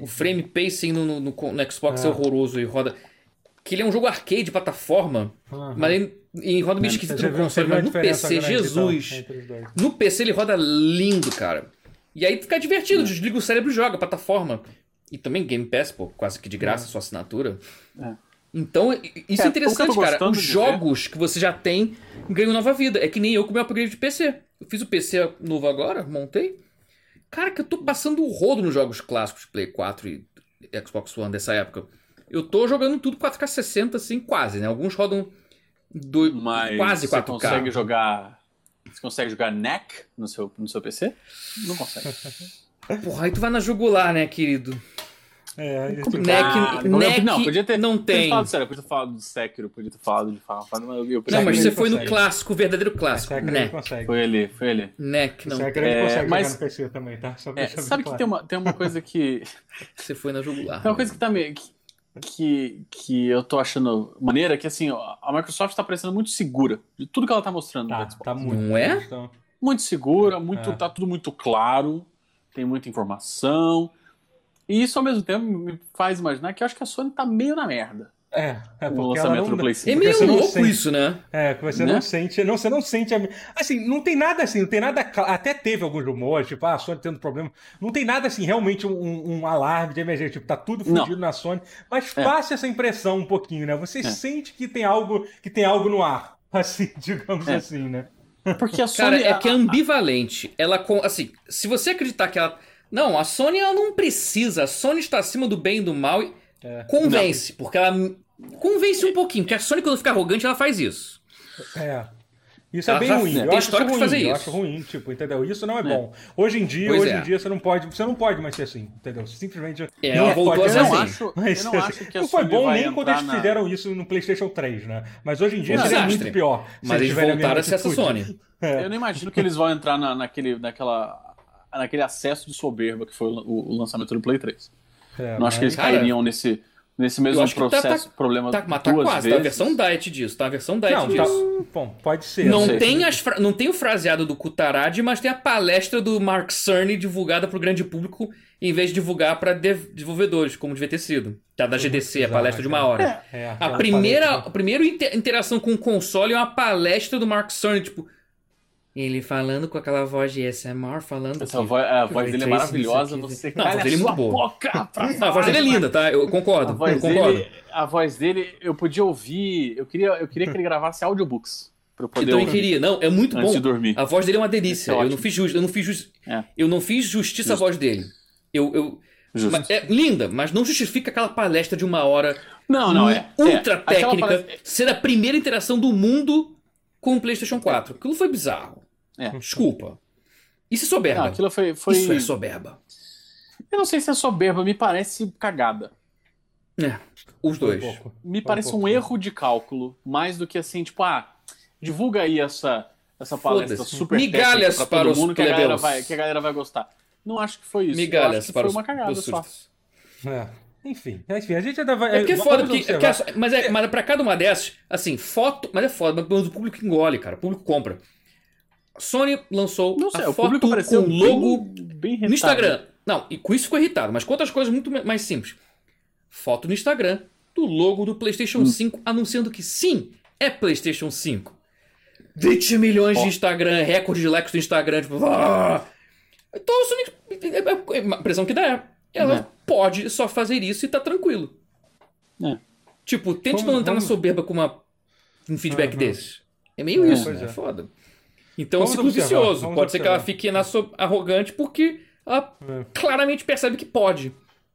O frame pacing no, no, no- no Xbox é. É. horroroso e roda... Que ele é um jogo arcade, plataforma, Aham. mas ele, e roda meio esquisito no console, mas no diferença PC, então, Jesus... No PC ele roda lindo, cara. E aí fica divertido, É. desliga o cérebro e joga, plataforma. E também Game Pass, pô, quase que de graça, sua assinatura. É. Então, isso é, É, interessante, cara. Os de jogos que você já tem ganham nova vida. É que nem eu com o meu upgrade de PC. Eu fiz o PC novo agora, montei. Cara, que eu tô passando o rodo nos jogos clássicos Play 4 e Xbox One dessa época. Eu tô jogando tudo 4K 60, assim, quase, né? Alguns rodam do... Mas quase você 4K. consegue jogar. Você consegue jogar NEC no seu, no seu PC? Não consegue. Porra, aí tu vai na jugular, né, querido? É, NEC, Ah, NEC não, podia ter, não podia ter tem. falado sério, eu podia ter falado do Sekiro, podia ter falado de Final Fantasy, mas eu, eu Não, mas você foi no consegue. clássico, o verdadeiro clássico. É Né? consegue. Foi ele, foi ele. NEC, não. Essa é consegue mas- jogar no PC também, tá? Só É, sabe que claro. tem uma, tem uma coisa que. Você foi na jugular. Tem uma coisa que tá meio. Que, que, que eu tô achando maneira, que assim, a Microsoft tá parecendo muito segura de tudo que ela tá mostrando no Tá, Xbox. tá muito. Não é? Então, Muito segura, muito, É. tá tudo muito claro, tem muita informação. E isso ao mesmo tempo me faz imaginar que eu acho que a Sony tá meio na merda. É, é o porque lançamento não, do Play É 5. Porque você meio não louco sente- isso, né? É, que você Né? não sente, não, você não sente, a- assim, não tem nada assim, não tem nada, até teve alguns rumores, tipo, ah, a Sony tendo problema, não tem nada assim, realmente um, um alarme de emergência, tipo, tá tudo Não. fudido na Sony, mas É. passa essa impressão um pouquinho, né, você É. sente que tem algo, que tem algo no ar, assim, digamos É. assim, né. Porque a Cara, Sony. é que é ambivalente. Ela, assim, se você acreditar que ela. Não, a Sony ela não precisa. A Sony está acima do bem e do mal e É. convence. Porque ela convence um pouquinho. Porque a Sony, quando fica arrogante, ela faz isso. É. Isso Ela é bem já ruim. tem Eu acho histórico isso de ruim. fazer Eu isso. acho ruim, tipo, entendeu? Isso não é, bom. Hoje em dia, Pois hoje é. em dia você não pode, você não pode mais ser assim, entendeu? Simplesmente É, não ela voltou pode a ser eu não assim. acho, Mas, eu não acho que a não foi bom nem quando eles na- fizeram isso no PlayStation 3, né? Mas hoje em dia um seria desastre. muito pior. se Mas eles tiverem a voltaram a ser essa. Sony. Eu não imagino que eles vão entrar na, naquele, naquela, naquele acesso de soberba que foi o, o lançamento do Play 3. É, não acho que eles cairiam nesse, nesse mesmo que tá- processo, tá- problema Tá, mas tá duas quase. vezes. Tá a versão diet disso. Tá a versão diet Não, tá, disso. bom, pode ser. Não sei. tem, as fra- não tem o fraseado do Kutaragi, mas tem a palestra do Mark Cerny divulgada para o grande público, em vez de divulgar para desenvolvedores, como devia ter sido. Tá da GDC, a palestra de uma hora. É, A aquela primeira, a primeira inter- interação com o console é uma palestra do Mark Cerny, tipo. Ele falando com aquela voz de SMR, falando. Essa que- voz, a voz dele é maravilhosa. Você Não, a voz é sua boca a voz dele é linda, tá? Eu A concordo. voz, eu concordo. dele, a voz dele, eu podia ouvir. Eu queria, eu queria que ele gravasse audiobooks. Pra eu Eu poder também ouvir queria. Não, é muito bom. A voz dele é uma delícia. É eu não fiz justiça. Eu não fiz, jus- É. eu não fiz justiça à Justo. voz dele. Eu, eu, mas é linda, mas não justifica aquela palestra de uma hora Não, não, é. ultra é. Técnica palestra- ser a primeira interação do mundo com o PlayStation 4. Aquilo foi bizarro. É. Desculpa. Isso é soberba. Não, aquilo foi. foi... Isso é soberba. Eu não sei se é soberba, me parece cagada. É, os um dois. pouco. Me Foi um parece um pouco. erro de cálculo, mais do que assim, tipo, ah, divulga aí essa, essa palestra super Migalhas técnica pra para todo os mundo que a, vai, que a galera vai gostar. Não acho que foi isso. Migalhas acho que para foi os, uma cagada só. É. Enfim, enfim, a gente ainda vai. É porque é foda, porque, é só- mas, é, mas é pra cada uma dessas, assim, foto. Mas é foda, mas o público engole, cara. O público compra. A Sony lançou Não sei, a o foto com o logo bem, bem no. Instagram. Não, e com isso ficou irritado, mas com outras coisas muito mais simples. Foto no Instagram do logo do PlayStation Hum. 5 anunciando que sim, é PlayStation 5. 20 milhões de Ó. Instagram, recorde de likes do Instagram, tipo. ah! Então a Sony. A impressão que dá é. Ela É. pode só fazer isso e tá tranquilo. É. Tipo, tente Vamos- não entrar vamos- na soberba com uma, um feedback desses. É meio É, isso, né? é. É foda. Então é um ciclo observar, vicioso. Pode ser que ela fique na so... arrogante porque ela É. claramente percebe que pode.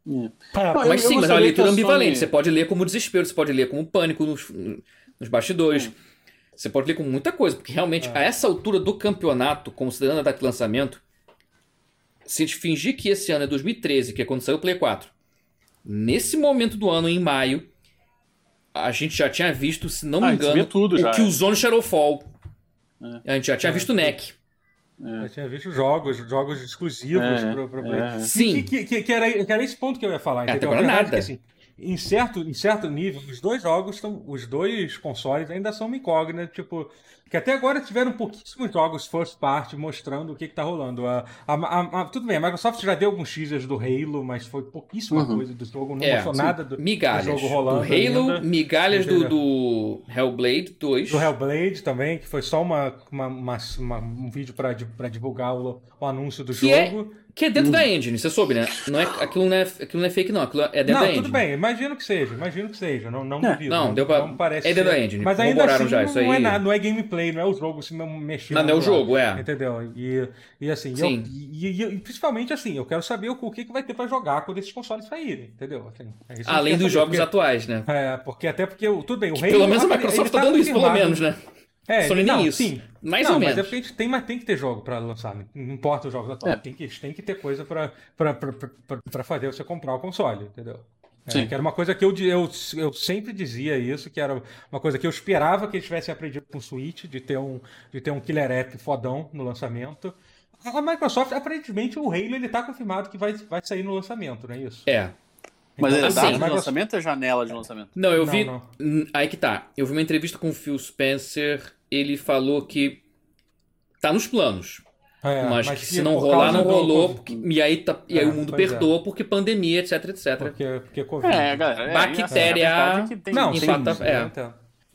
É. Mas eu- eu sim, mas é uma leitura ambivalente. Você pode ler como desespero, você pode ler como pânico nos, nos bastidores. Você pode ler como muita coisa, porque realmente, É. a essa altura do campeonato, considerando a data de lançamento, se a gente fingir que esse ano é 2013, que é quando saiu o Play 4, nesse momento do ano, em maio, a gente já tinha visto, se não me Ah, a gente engano, tudo o já, que é. o Zone Shadowfall. É. A gente já tinha É. visto o NEC. Eu tinha visto jogos, jogos exclusivos É, pro, pro é. Play. Sim. Que, que, que, era, que era esse ponto que eu ia falar, É, entendeu? até agora nada. é que, assim, em certo, em certo nível, os dois jogos estão. Os dois consoles ainda são uma incógnita, tipo. Que até agora tiveram pouquíssimos jogos first party mostrando o que, que tá rolando. A, a, a- a- tudo bem, a Microsoft já deu alguns teasers do Halo, mas foi pouquíssima Uhum. coisa do jogo, não É, mostrou sim. nada do, Migalhas. do jogo Do rolando. Halo, ainda. migalhas do, do Hellblade 2. Do Hellblade também, que foi só uma, uma, uma- uma- um vídeo pra divulgar o, o anúncio do Que é- jogo. Que é dentro da engine, você soube, né? Não é, aquilo, não é, aquilo não é fake, não. Aquilo é dentro Não, da tudo engine. bem, imagino que seja, imagino que seja, não, não É. duvido. Não, deu pra- não parece é dentro ser. da engine, Mas ainda assim, já, não, isso não é aí- nada, não é gameplay, não é o jogo se mexendo. Não, não é o lá, jogo, é. Entendeu? E, e assim, eu- Sim. e, e- e principalmente assim, eu quero saber o, o que, que vai ter pra jogar quando esses consoles saírem, entendeu? Assim, é Além dos saber, jogos porque- atuais, né? É, porque até porque, o- tudo bem, o Que Halo... pelo menos a Microsoft ele tá dando isso, pelo menos, né? É, Sony nem não, isso. Sim. Mais não, ou mas menos. é porque a gente tem, mas tem que ter jogo pra lançar, né? não importa os jogos atuais, É. tem, que, tem que ter coisa pra fazer você comprar o console, entendeu? É, que era uma coisa que eu, eu, eu sempre dizia isso, que era uma coisa que eu esperava que eles tivessem aprendido com o Switch, de ter um, de ter um killer app fodão no lançamento. A Microsoft, aparentemente, o Halo ele tá confirmado que vai, vai sair no lançamento, não é isso? É. Mas Então, é assim, data de lançamento ou é janela de lançamento? Não, eu Não, vi. não. Aí que tá. Eu vi uma entrevista com o Phil Spencer. Ele falou que tá nos planos. É, mas, mas, que se não rolar, não rolou. Porque, e aí, tá, e aí o mundo perdoa porque pandemia, etc, etc. Porque, porque Covid. É, galera. Bactéria. não, sim, é. Então.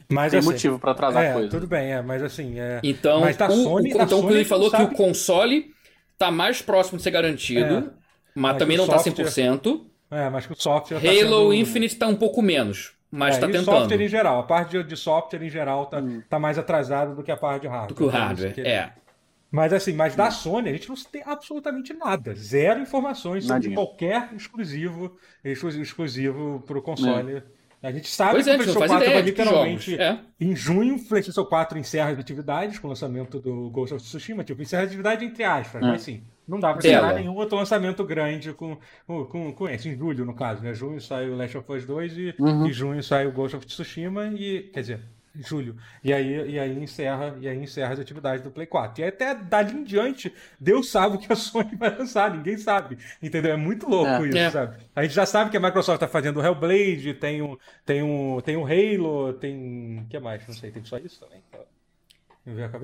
Mas, tem assim, motivo para atrasar é, coisa. Tudo bem, é, mas assim. É, então, mas tá o, Sony, o, então Sony ele falou sabe... que o console tá mais próximo de ser garantido, é, mas, mas também não software, tá 100%. É, mas que o software. Halo tá sendo... Infinite tá um pouco menos, mas é, tá tentando. software em geral, a parte de, software em geral tá, hum. tá mais atrasada do que a parte de hardware. Do que o hardware, é. Mas assim, mas da Sony a gente não tem absolutamente nada. Zero informações sobre qualquer exclusivo, exclusivo pro console. É. A gente sabe pois que é, o PlayStation 4 vai literalmente. É. Em junho, o PlayStation 4 encerra as atividades com o lançamento do Ghost of Tsushima. Tipo, encerra a atividade entre aspas, é. mas sim. Não dá pra esperar nenhum outro lançamento grande com, com, com esse. Em julho, no caso, né? Junho sai o Last of Us 2 e, uhum. e junho sai o Ghost of Tsushima e. Quer dizer, julho. E aí, e aí encerra e aí encerra as atividades do Play 4. E até dali em diante, Deus sabe o que a Sony vai lançar, ninguém sabe. Entendeu? É muito louco é, isso, é. sabe? A gente já sabe que a Microsoft está fazendo o Hellblade, tem o, tem o, tem o Halo, tem. O que mais? Não sei, tem só isso também.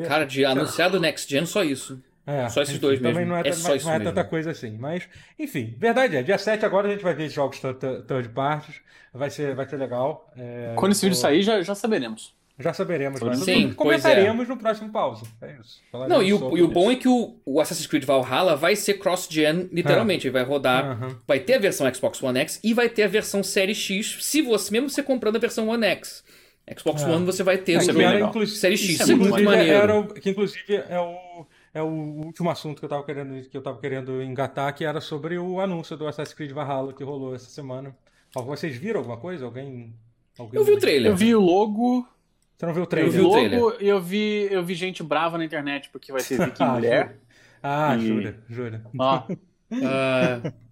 Cara, de anunciado Next Gen, só isso. É, só esses enfim, dois também mesmo. Não é, é só isso não é mesmo. tanta coisa assim. Mas, enfim, verdade é. Dia 7 agora a gente vai ver jogos third parties. Vai ser, vai ser legal. É, Quando esse vídeo sair, já, já saberemos. Já saberemos, mas Sim, comentaremos é. no próximo pausa. É isso. Não, e o, e o bom é que o, o, Assassin's Creed Valhalla vai ser cross-gen, literalmente. Ele vai rodar. Uhum. Vai ter a versão Xbox One X e vai ter a versão Série X, se você, mesmo você comprando a versão One X. Xbox é. One você vai ter é, o era, Série X. Isso é muito maneiro. Era, que inclusive é o, é o último assunto que eu tava querendo, que eu tava querendo engatar, que era sobre o anúncio do Assassin's Creed Valhalla que rolou essa semana. Vocês viram alguma coisa? Alguém. alguém eu vi o trailer. Eu vi o logo. Você não viu o trailer? Eu vi o logo e eu vi, eu vi gente brava na internet porque vai ter Viking ah, mulher. Ah, e... jura, jura. Ó. uh...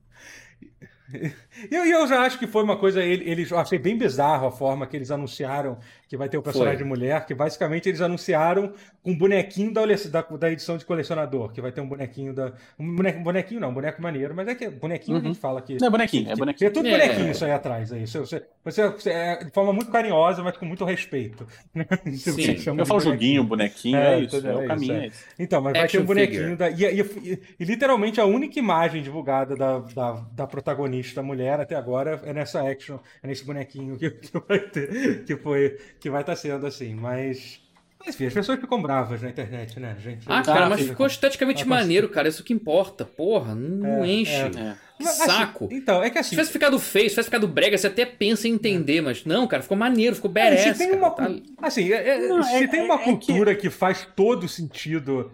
E eu, eu, já acho que foi uma coisa, eles, eu achei bem bizarro a forma que eles anunciaram que vai ter o personagem foi. de mulher, que basicamente eles anunciaram um bonequinho da, da, da, edição de colecionador, que vai ter um bonequinho da. Um bonequinho, bonequinho não, um boneco maneiro, mas é que bonequinho uhum. a gente fala que. Não, é bonequinho, que, é bonequinho. É tudo bonequinho é. isso aí atrás, aí. Você, você, você, você é de forma muito carinhosa, mas com muito respeito. Sim. eu falo joguinho, bonequinho, é, é isso, é, é, o caminho. É. Então, mas Action vai ter um bonequinho da. E, e, e, e, literalmente a única imagem divulgada da, da, da protagonista mulher até agora é nessa action, é nesse bonequinho que, que vai ter, que foi, que vai estar tá sendo assim, mas. Enfim, as pessoas ficam bravas na internet, né, gente? Ah, cara, mas ficou esteticamente maneiro, cara. Isso que importa. Porra, não é, enche. É. Que mas, saco. Assim, então, é que assim. Se tivesse ficado feio, se tivesse ficado brega, você até pensa em entender, mas não, cara, ficou maneiro, ficou badass. É, tem uma, tá... Assim, é, é não, se é, tem uma cultura que... que... faz todo sentido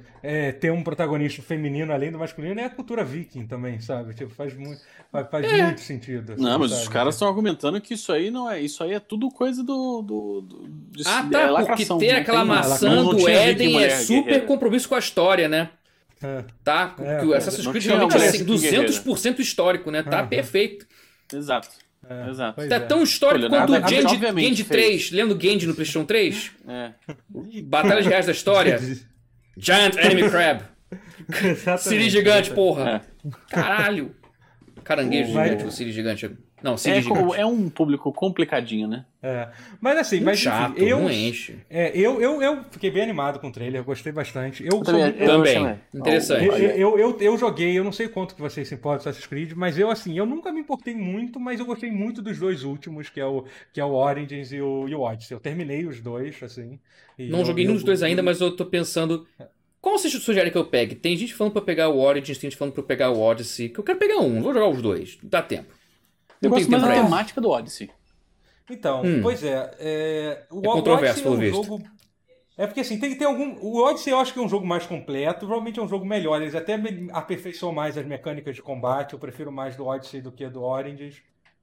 ter um protagonista feminino além do masculino, é a cultura viking também, sabe? Tipo, faz muito. Faz, faz é. muito sentido. Assim, não, mas sabe? os caras estão argumentando que isso aí não é. Isso aí é tudo coisa do. do, do de, ah, tá. É porque ter aquela maçã do Éden é super guerreira. compromisso com a história, né? É. Tá? É, o Assassin's Creed realmente é 200% histórico, né? Tá perfeito. Exato. É, Exato. Tá tão histórico quanto o Genji, Genji 3. Lembra do Genji no PlayStation 3? É. Batalhas Reais da História. Giant Enemy Crab. Siri gigante, porra. É. Caralho. Caranguejo gigante, o Siri gigante. Não, é, gigante. É um público complicadinho, né? É. Mas assim, Muito mas chato, enfim, eu, não enche. É, eu, eu, eu fiquei bem animado com o trailer, eu gostei bastante. Eu, eu também, eu, também. interessante. Eu, eu, eu, eu, joguei, eu não sei quanto que vocês se importam Assassin's Creed, mas eu assim, eu nunca me importei muito, mas eu gostei muito dos dois últimos, que é o, que é o Origins e o, e o Odyssey. Eu terminei os dois, assim. não joguei nos dois ainda, mas eu tô pensando. Qual você sugere que eu pegue? Tem gente falando pra pegar o Origins, tem gente falando pra eu pegar o Odyssey. Que eu quero pegar um, vou jogar os dois. Dá tempo. Eu gosto mais da temática do Odyssey. Então, hum. pois é. É, o é controverso, pelo é um visto. Jogo... É porque assim, tem, tem algum. O Odyssey eu acho que é um jogo mais completo, provavelmente é um jogo melhor. Eles até aperfeiçoam mais as mecânicas de combate. Eu prefiro mais do Odyssey do que do Origins.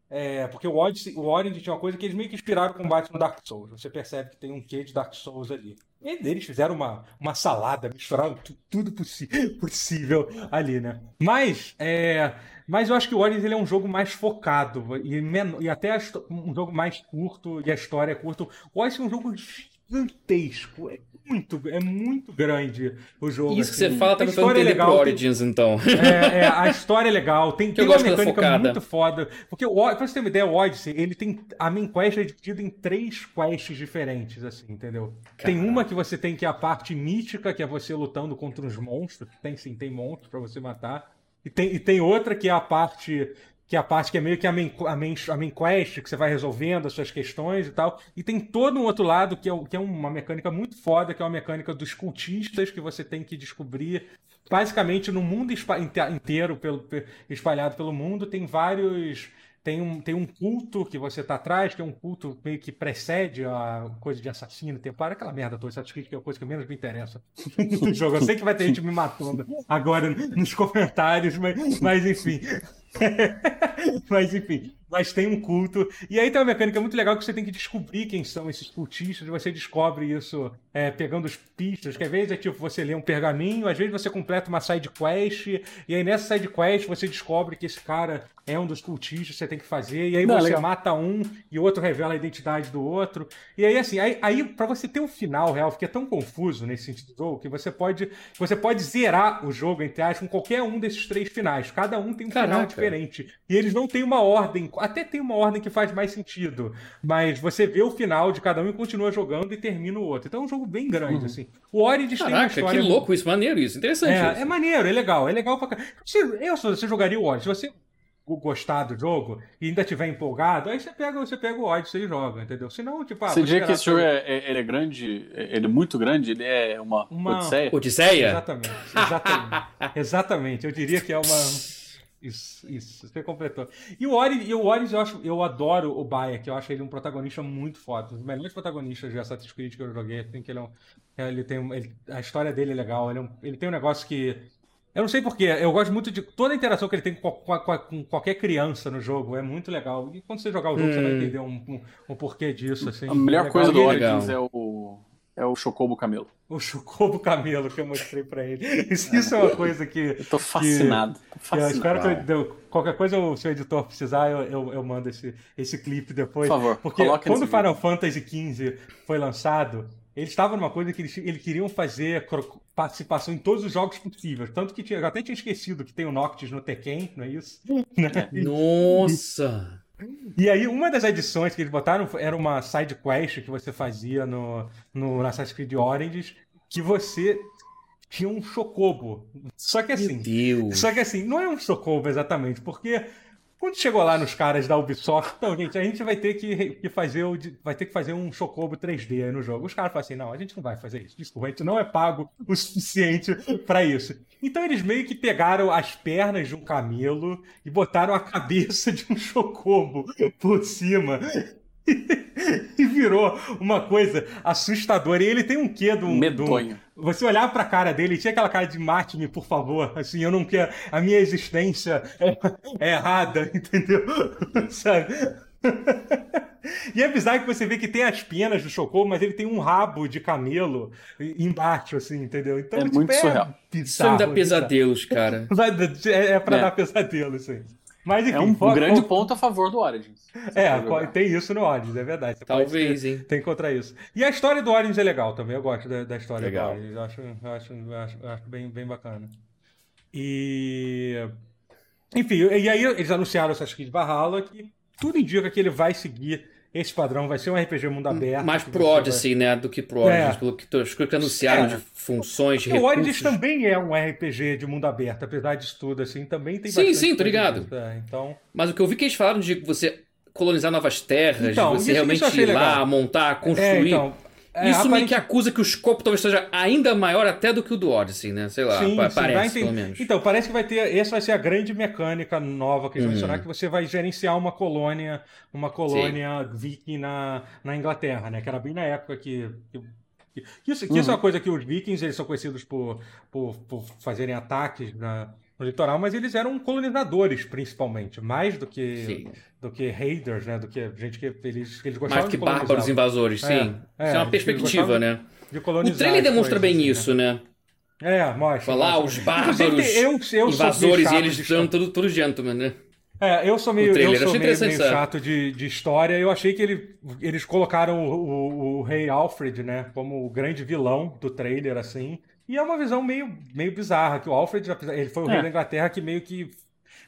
É, porque o Odyssey, o Origin tinha uma coisa que eles meio que inspiraram o combate no Dark Souls. Você percebe que tem um quê de Dark Souls ali. E eles fizeram uma, uma salada, misturaram tudo possível ali, né? Mas, é, mas eu acho que o Origins ele é um jogo mais focado e, e até um jogo mais curto e a história é curta. O Odyssey é um jogo gigantesco, é muito, é muito grande o jogo. Isso assim. que você fala tá tentando história é entender legal, pro tem- Origins, então. é, é, a história é legal, tem, tem uma da mecânica muito foda. Porque, pra você ter uma ideia, o Odyssey, ele tem. A main quest é dividida em três quests diferentes, assim, entendeu? Tem uma que você tem que é a parte mítica, que é você lutando contra os monstros. Tem sim, tem monstros pra você matar. E tem, e tem outra que é a parte. Que é a parte que é meio que a main, a, main, a main quest, que você vai resolvendo as suas questões e tal. E tem todo um outro lado que é, que é uma mecânica muito foda, que é uma mecânica dos cultistas que você tem que descobrir basicamente no mundo inteiro, pelo, pe- espalhado pelo mundo, tem vários. Tem um, tem um culto que você tá atrás, que é um culto meio que precede a coisa de assassino, templário, aquela merda toda, essa crítica é a coisa que menos me interessa no jogo. Eu sei que vai ter gente me matando agora nos comentários, mas, mas enfim. mas enfim, mas tem um culto. E aí tem uma mecânica muito legal que você tem que descobrir quem são esses cultistas. Você descobre isso é, pegando os pistas, que às vezes é tipo você lê um pergaminho, às vezes você completa uma side quest, e aí nessa side quest você descobre que esse cara é um dos cultistas, você tem que fazer, e aí Não, você legal. mata um e o outro revela a identidade do outro. E aí, assim, aí, aí para você ter um final real, porque é tão confuso nesse sentido do jogo, que você pode, você pode zerar o jogo, entre aspas, com qualquer um desses três finais. Cada um tem um final Caraca. Diferente. E eles não têm uma ordem, até tem uma ordem que faz mais sentido, mas você vê o final de cada um e continua jogando e termina o outro. Então é um jogo bem grande, assim. O Origins tem uma Caraca, que história louco isso, maneiro isso, interessante é, isso. é maneiro, é legal, é legal pra caralho. Eu, se você jogaria o se você gostar do jogo e ainda tiver empolgado, aí você pega, você pega o Odyssey e joga, entendeu? Senão, tipo, ah, Você diria que esse jogo é, é- ele é grande, é- ele é muito grande, ele é uma, Uma- odisseia? Odisseia? Exatamente, exatamente. exatamente, eu diria que é uma... Isso, isso, você completou. E o Ori, e o Oris, eu acho, eu adoro o que eu acho ele um protagonista muito foda. Um dos melhores protagonistas de Assassin's Creed que eu joguei, assim, que ele é um, ele tem um- ele- a história dele é legal, ele, é um- ele tem um negócio que eu não sei porquê, eu gosto muito de toda a interação que ele tem com, com- com- com qualquer criança no jogo, é muito legal. E quando você jogar o jogo, você vai entender um, um, um porquê disso, assim. A melhor Legal. coisa do Origins é o, é o Chocobo Camelo. O Chocobo Camelo que eu mostrei pra ele. Isso, isso é uma coisa que... Eu tô fascinado. tô que eu fascinado. espero que eu- qualquer coisa, o seu editor precisar, eu, eu, eu mando esse, esse clipe depois. Por favor, Porque quando o Final Fantasy XV foi lançado, eles estavam numa coisa que eles, eles queriam fazer participação em todos os jogos possíveis. Tanto que tinha, eu até tinha esquecido que tem o Noctis no Tekken, não é isso? Né? Nossa! E aí, uma das edições que eles botaram era uma side quest que você fazia no, no Assassin's Creed Origins, que você tinha um chocobo. Só que assim, Meu Deus! só que assim, não é um chocobo exatamente, porque quando chegou lá nos caras da Ubisoft, então, gente, a gente vai ter que, que fazer o, vai ter que fazer um chocobo 3D aí no jogo. Os caras falam assim, não, a gente não vai fazer isso. Desculpa, a gente não é pago o suficiente pra isso. Então eles meio que pegaram as pernas de um camelo e botaram a cabeça de um chocobo por cima. E virou uma coisa assustadora. E ele tem um quê um. um- Medonho. você olhar pra cara dele, tinha aquela cara de mate-me, por favor. Assim, eu não quero. A minha existência é, é errada, entendeu? Sabe? E é bizarro que você vê que tem as penas do Chocobo, mas ele tem um rabo de camelo embaixo, assim, entendeu? Então, É muito surreal. Isso me dá bizarro. pesadelos, cara. É, é pra É. dar pesadelo, assim. Mas enfim, É um grande ponto a favor do Origins. É, tem isso no Origins, é verdade. Você Talvez, ter- hein? Tem contra isso. E a história do Origins é legal também, eu gosto da, da história Legal. do Origins. Eu acho, eu acho, eu acho, eu acho bem, bem bacana. E. Enfim, e aí eles anunciaram Assassin's Creed Valhalla que tudo indica que ele vai seguir esse padrão, vai ser um RPG mundo aberto. Mais pro você vai- Odyssey, né? Do que pro Origins. É. Pelo que, as coisas que anunciaram É. de funções, de O Origins recursos. também é um RPG de mundo aberto, apesar disso tudo, assim, também tem Sim, sim, tô ligado. é, então. Mas o que eu vi que eles falaram de você colonizar novas terras, Então, de isso- você isso realmente achei ir lá, montar, É, construir. então. É, Isso meio aparente- que acusa que o escopo talvez seja ainda maior até do que o do Odyssey, né? Sei lá, Sim, pa- sim, parece, pelo menos. Então, parece que vai ter. Essa vai ser a grande mecânica nova que eles vão Uhum. mencionar, que você vai gerenciar uma colônia, uma colônia viking na, na Inglaterra, né? Que era bem na época que. que- isso, que isso é uma Uhum. coisa que os vikings eles são conhecidos por, por, por fazerem ataques na- no litoral, mas eles eram colonizadores, principalmente, mais do que, Sim. do que raiders, né? Do que gente que eles, eles gostavam Mais que de bárbaros invasores, É, sim. é, Isso é uma eles perspectiva, né? de O colonizar trailer as demonstra coisas, bem assim, isso, né? né? É, mostra. Falar os bárbaros eu, eu invasores e eles dando tudo, tudo gentleman, né? É, eu sou meio, eu sou meio, meio chato de, de história. Eu achei que ele, eles colocaram o, o, o, rei Alfred, né, como o grande vilão do trailer, assim. E é uma visão meio, meio bizarra, que o Alfred, ele foi o é. rei da Inglaterra que meio que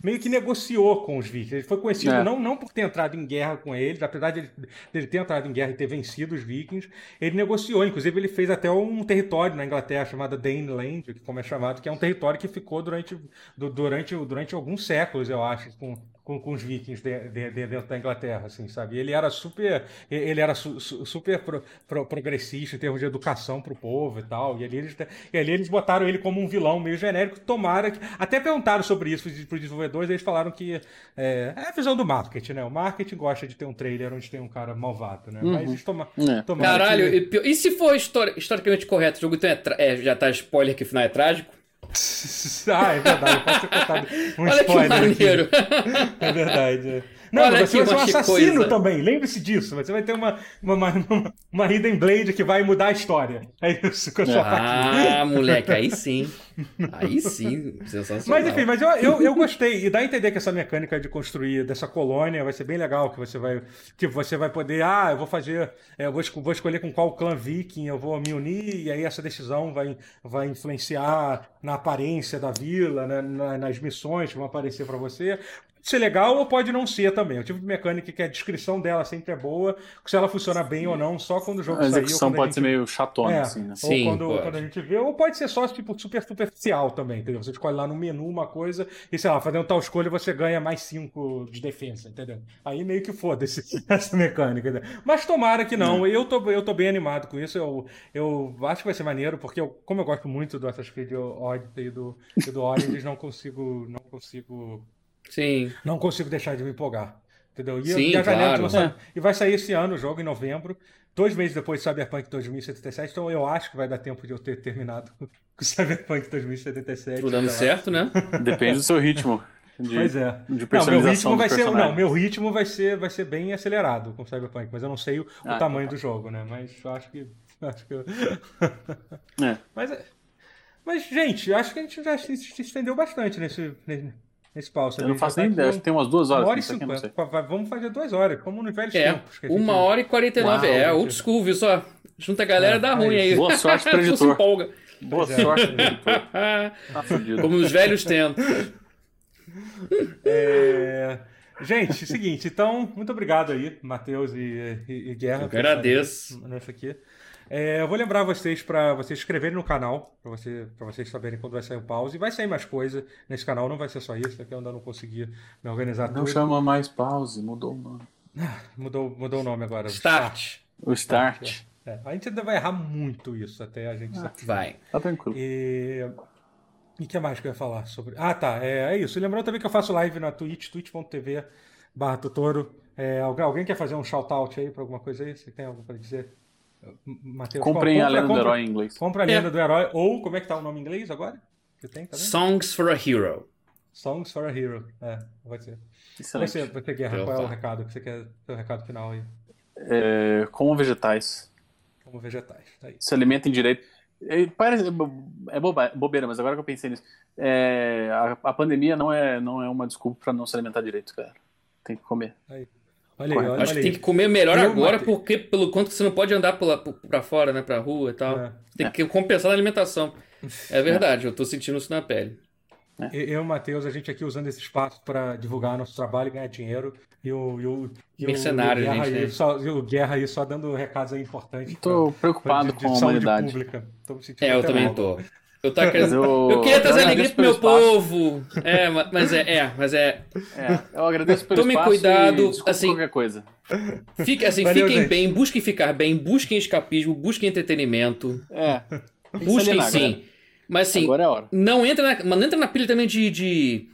meio que negociou com os vikings. Ele foi conhecido é. não, não por ter entrado em guerra com eles, apesar de ele, ter entrado em guerra e ter vencido os vikings, ele negociou. Inclusive, ele fez até um território na Inglaterra chamado Daneland, como é chamado, que é um território que ficou durante, durante, durante alguns séculos, eu acho, com, com, com os vikings de, de, de, dentro da Inglaterra, assim, sabe? Ele era super, ele era su, su, super pro, pro, progressista em termos de educação para o povo e tal. E ali, eles, e ali eles botaram ele como um vilão meio genérico. Tomara que. Até perguntaram sobre isso para os desenvolvedores, eles falaram que é, é, a visão do marketing, né? O marketing gosta de ter um trailer onde tem um cara malvado, né? Uhum. Mas toma, é. Caralho, que... e, se for histori historicamente correto, o jogo então é, é, já tá spoiler que o final é trágico? ah, é verdade, pode ser contado um Olha spoiler. Que maneiro. É verdade. Não, Olha você vai ser um assassino coisa. também, lembre-se disso. Você vai ter uma, uma, uma, uma Hidden Blade que vai mudar a história. É isso que eu sou Ah, moleque, aí sim. Aí sim, sensacional. Mas enfim, mas eu, eu, eu, gostei. E dá a entender que essa mecânica de construir dessa colônia vai ser bem legal, que você vai. Que você vai poder, ah, eu vou fazer. É, eu vou, vou escolher com qual clã viking eu vou me unir, e aí essa decisão vai, vai influenciar na aparência da vila, né, nas missões que vão aparecer para você ser legal ou pode não ser também. O tipo de mecânica que a descrição dela sempre é boa, se ela funciona bem ou não, só quando o jogo sair. A execução pode gente... ser meio chatona, é, assim, né? Ou Sim, quando, quando, a gente vê, ou pode ser só tipo, super superficial também, entendeu? Você escolhe lá no menu uma coisa e, sei lá, fazendo tal escolha você ganha mais 5 de defesa, entendeu? Aí meio que foda-se essa mecânica. Entendeu? Mas tomara que não. É. Eu, tô, eu tô bem animado com isso. Eu, eu acho que vai ser maneiro, porque eu, como eu gosto muito do Assassin's Creed Odyssey e do, e do Origins, não consigo, não consigo Sim. Não consigo deixar de me empolgar. Entendeu? E, Sim, e, claro. é. e vai sair esse ano o jogo, em novembro. Dois meses depois de Cyberpunk 2077, então eu acho que vai dar tempo de eu ter terminado com Cyberpunk 2077. Tudo dando certo, né? Depende do seu ritmo. De, pois é. De não, meu ritmo vai ser, não, meu ritmo vai ser, vai ser bem acelerado com Cyberpunk, mas eu não sei o, ah, o tamanho tá. do jogo, né? Mas eu acho que, acho que eu... é. Mas, mas gente, acho que a gente já se, se estendeu bastante nesse, nesse pau. Eu não faço nem ideia, acho que tem umas duas horas. Uma hora e cinquenta. Vamos fazer duas horas, como nos velhos é, tempos. uma hora e quarenta e nove. É, old school, viu só? Junta a galera, é, dá ruim aí. Boa sorte pro editor. empolga. Boa é. sorte pro editor. Tá como os velhos tentam. É... Gente, seguinte, então, muito obrigado aí, Matheus e, e, e Guerra. Eu agradeço. Nessa aqui. É, eu vou lembrar vocês para vocês inscreverem no canal, para você, vocês saberem quando vai sair o pause. E vai sair mais coisa nesse canal, não vai ser só isso, que eu ainda não consegui me organizar Não tudo. chama mais pause, mudou o nome. Ah, mudou, mudou o nome agora. Start. O Start. Start é. É. A gente ainda vai errar muito isso até a gente. Ah, vai. Tá tranquilo. E. E o que mais que eu ia falar sobre. Ah, tá. É, é isso. Lembrando também que eu faço live na Twitch, twitch.tv barra Totoro. É, alguém quer fazer um shout-out aí para alguma coisa aí? Você tem algo para dizer? Mateus, Comprem compra, a lenda compra, do herói em inglês. Compra a lenda é. do herói, ou como é que tá o nome em inglês agora? Você tem também? Songs for a Hero. Songs for a Hero. É, vai ser. Excelente. Você, você Guerra, qual é o recado que você quer o recado final aí? É, como vegetais. Como vegetais, tá aí. Se alimentem direito. É, parece, é boba, bobeira, mas agora que eu pensei nisso, é, a, a, pandemia não é, não é uma desculpa para não se alimentar direito, cara. Tem que comer. Aí. Olha aí, olha Acho que tem que comer melhor eu agora, matei. porque pelo quanto que você não pode andar para fora, né, pra rua e tal. É. Tem que compensar na alimentação. É verdade, é. eu tô sentindo isso na pele. É. Eu e o Matheus, a gente aqui usando esse espaço para divulgar nosso trabalho e ganhar dinheiro. E o, e o, e Mercenário, o, Guerra gente. Aí, né? só, e o Guerra aí só dando recados aí importantes. Tô pra, preocupado pra, de, com a humanidade. Pública. é, eu também mal. Eu, tô querendo... eu, eu queria trazer alegria pro meu espaço. povo. É, mas é, é, mas é. é eu agradeço pelo Tome cuidado, assim. Qualquer coisa. Fique, assim, Valeu, fiquem gente. bem, busquem ficar bem, busquem escapismo, busquem entretenimento. É. Busquem sim. Mas assim, Agora é hora. não entra na, não entra na pilha também de, de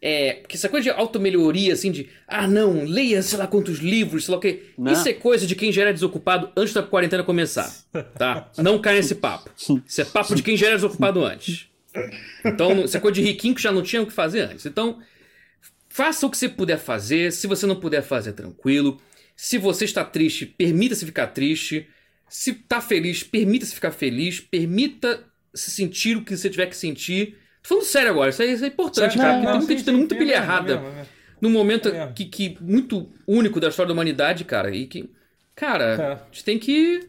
é, porque essa coisa de auto-melhoria, assim, de ah, não, leia sei lá quantos livros, sei lá o quê. Não. Isso é coisa de quem já era desocupado antes da quarentena começar. Tá? Não cai nesse papo. Isso é papo de quem já era desocupado antes. Então, isso é coisa de riquinho que já não tinha o que fazer antes. Então, faça o que você puder fazer. Se você não puder fazer, tranquilo. Se você está triste, permita-se ficar triste. Se está feliz, permita-se ficar feliz. Permita-se sentir o que você tiver que sentir. Falando sério agora, isso é, isso é importante, cara, porque tem muita gente tendo muito pilha errada. num momento é. que, que muito único da história da humanidade, cara, e que, cara, é. a gente tem que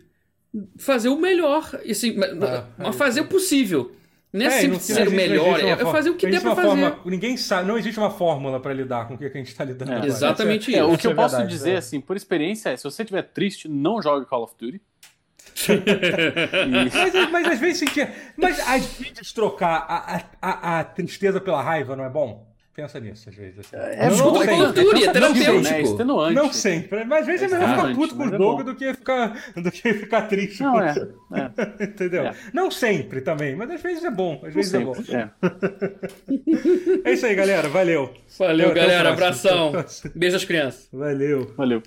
fazer o melhor, assim, é, mas fazer o possível. Não é, é sempre ser o melhor, é fazer o que der pra fazer. Forma, ninguém sabe, não existe uma fórmula para lidar com o que a gente está lidando. É, exatamente é, isso. o que eu posso verdade, dizer, assim, por experiência, é: se você estiver triste, não jogue Call of Duty. mas, mas, às vezes sentir. Mas às vezes trocar a, a, a tristeza pela raiva não é bom? Pensa nisso, às vezes. Assim. É, não, não, cultura, é terapêutico. Não, não sempre. Mas às vezes é, melhor ficar puto com o é jogo do que ficar, do que ficar triste. Não, é. é. Entendeu? É. Não sempre também, mas às vezes é bom. Às vezes sempre, é bom. É. isso aí, galera. Valeu. Valeu, galera. Abração. Beijo às crianças. Valeu. Valeu.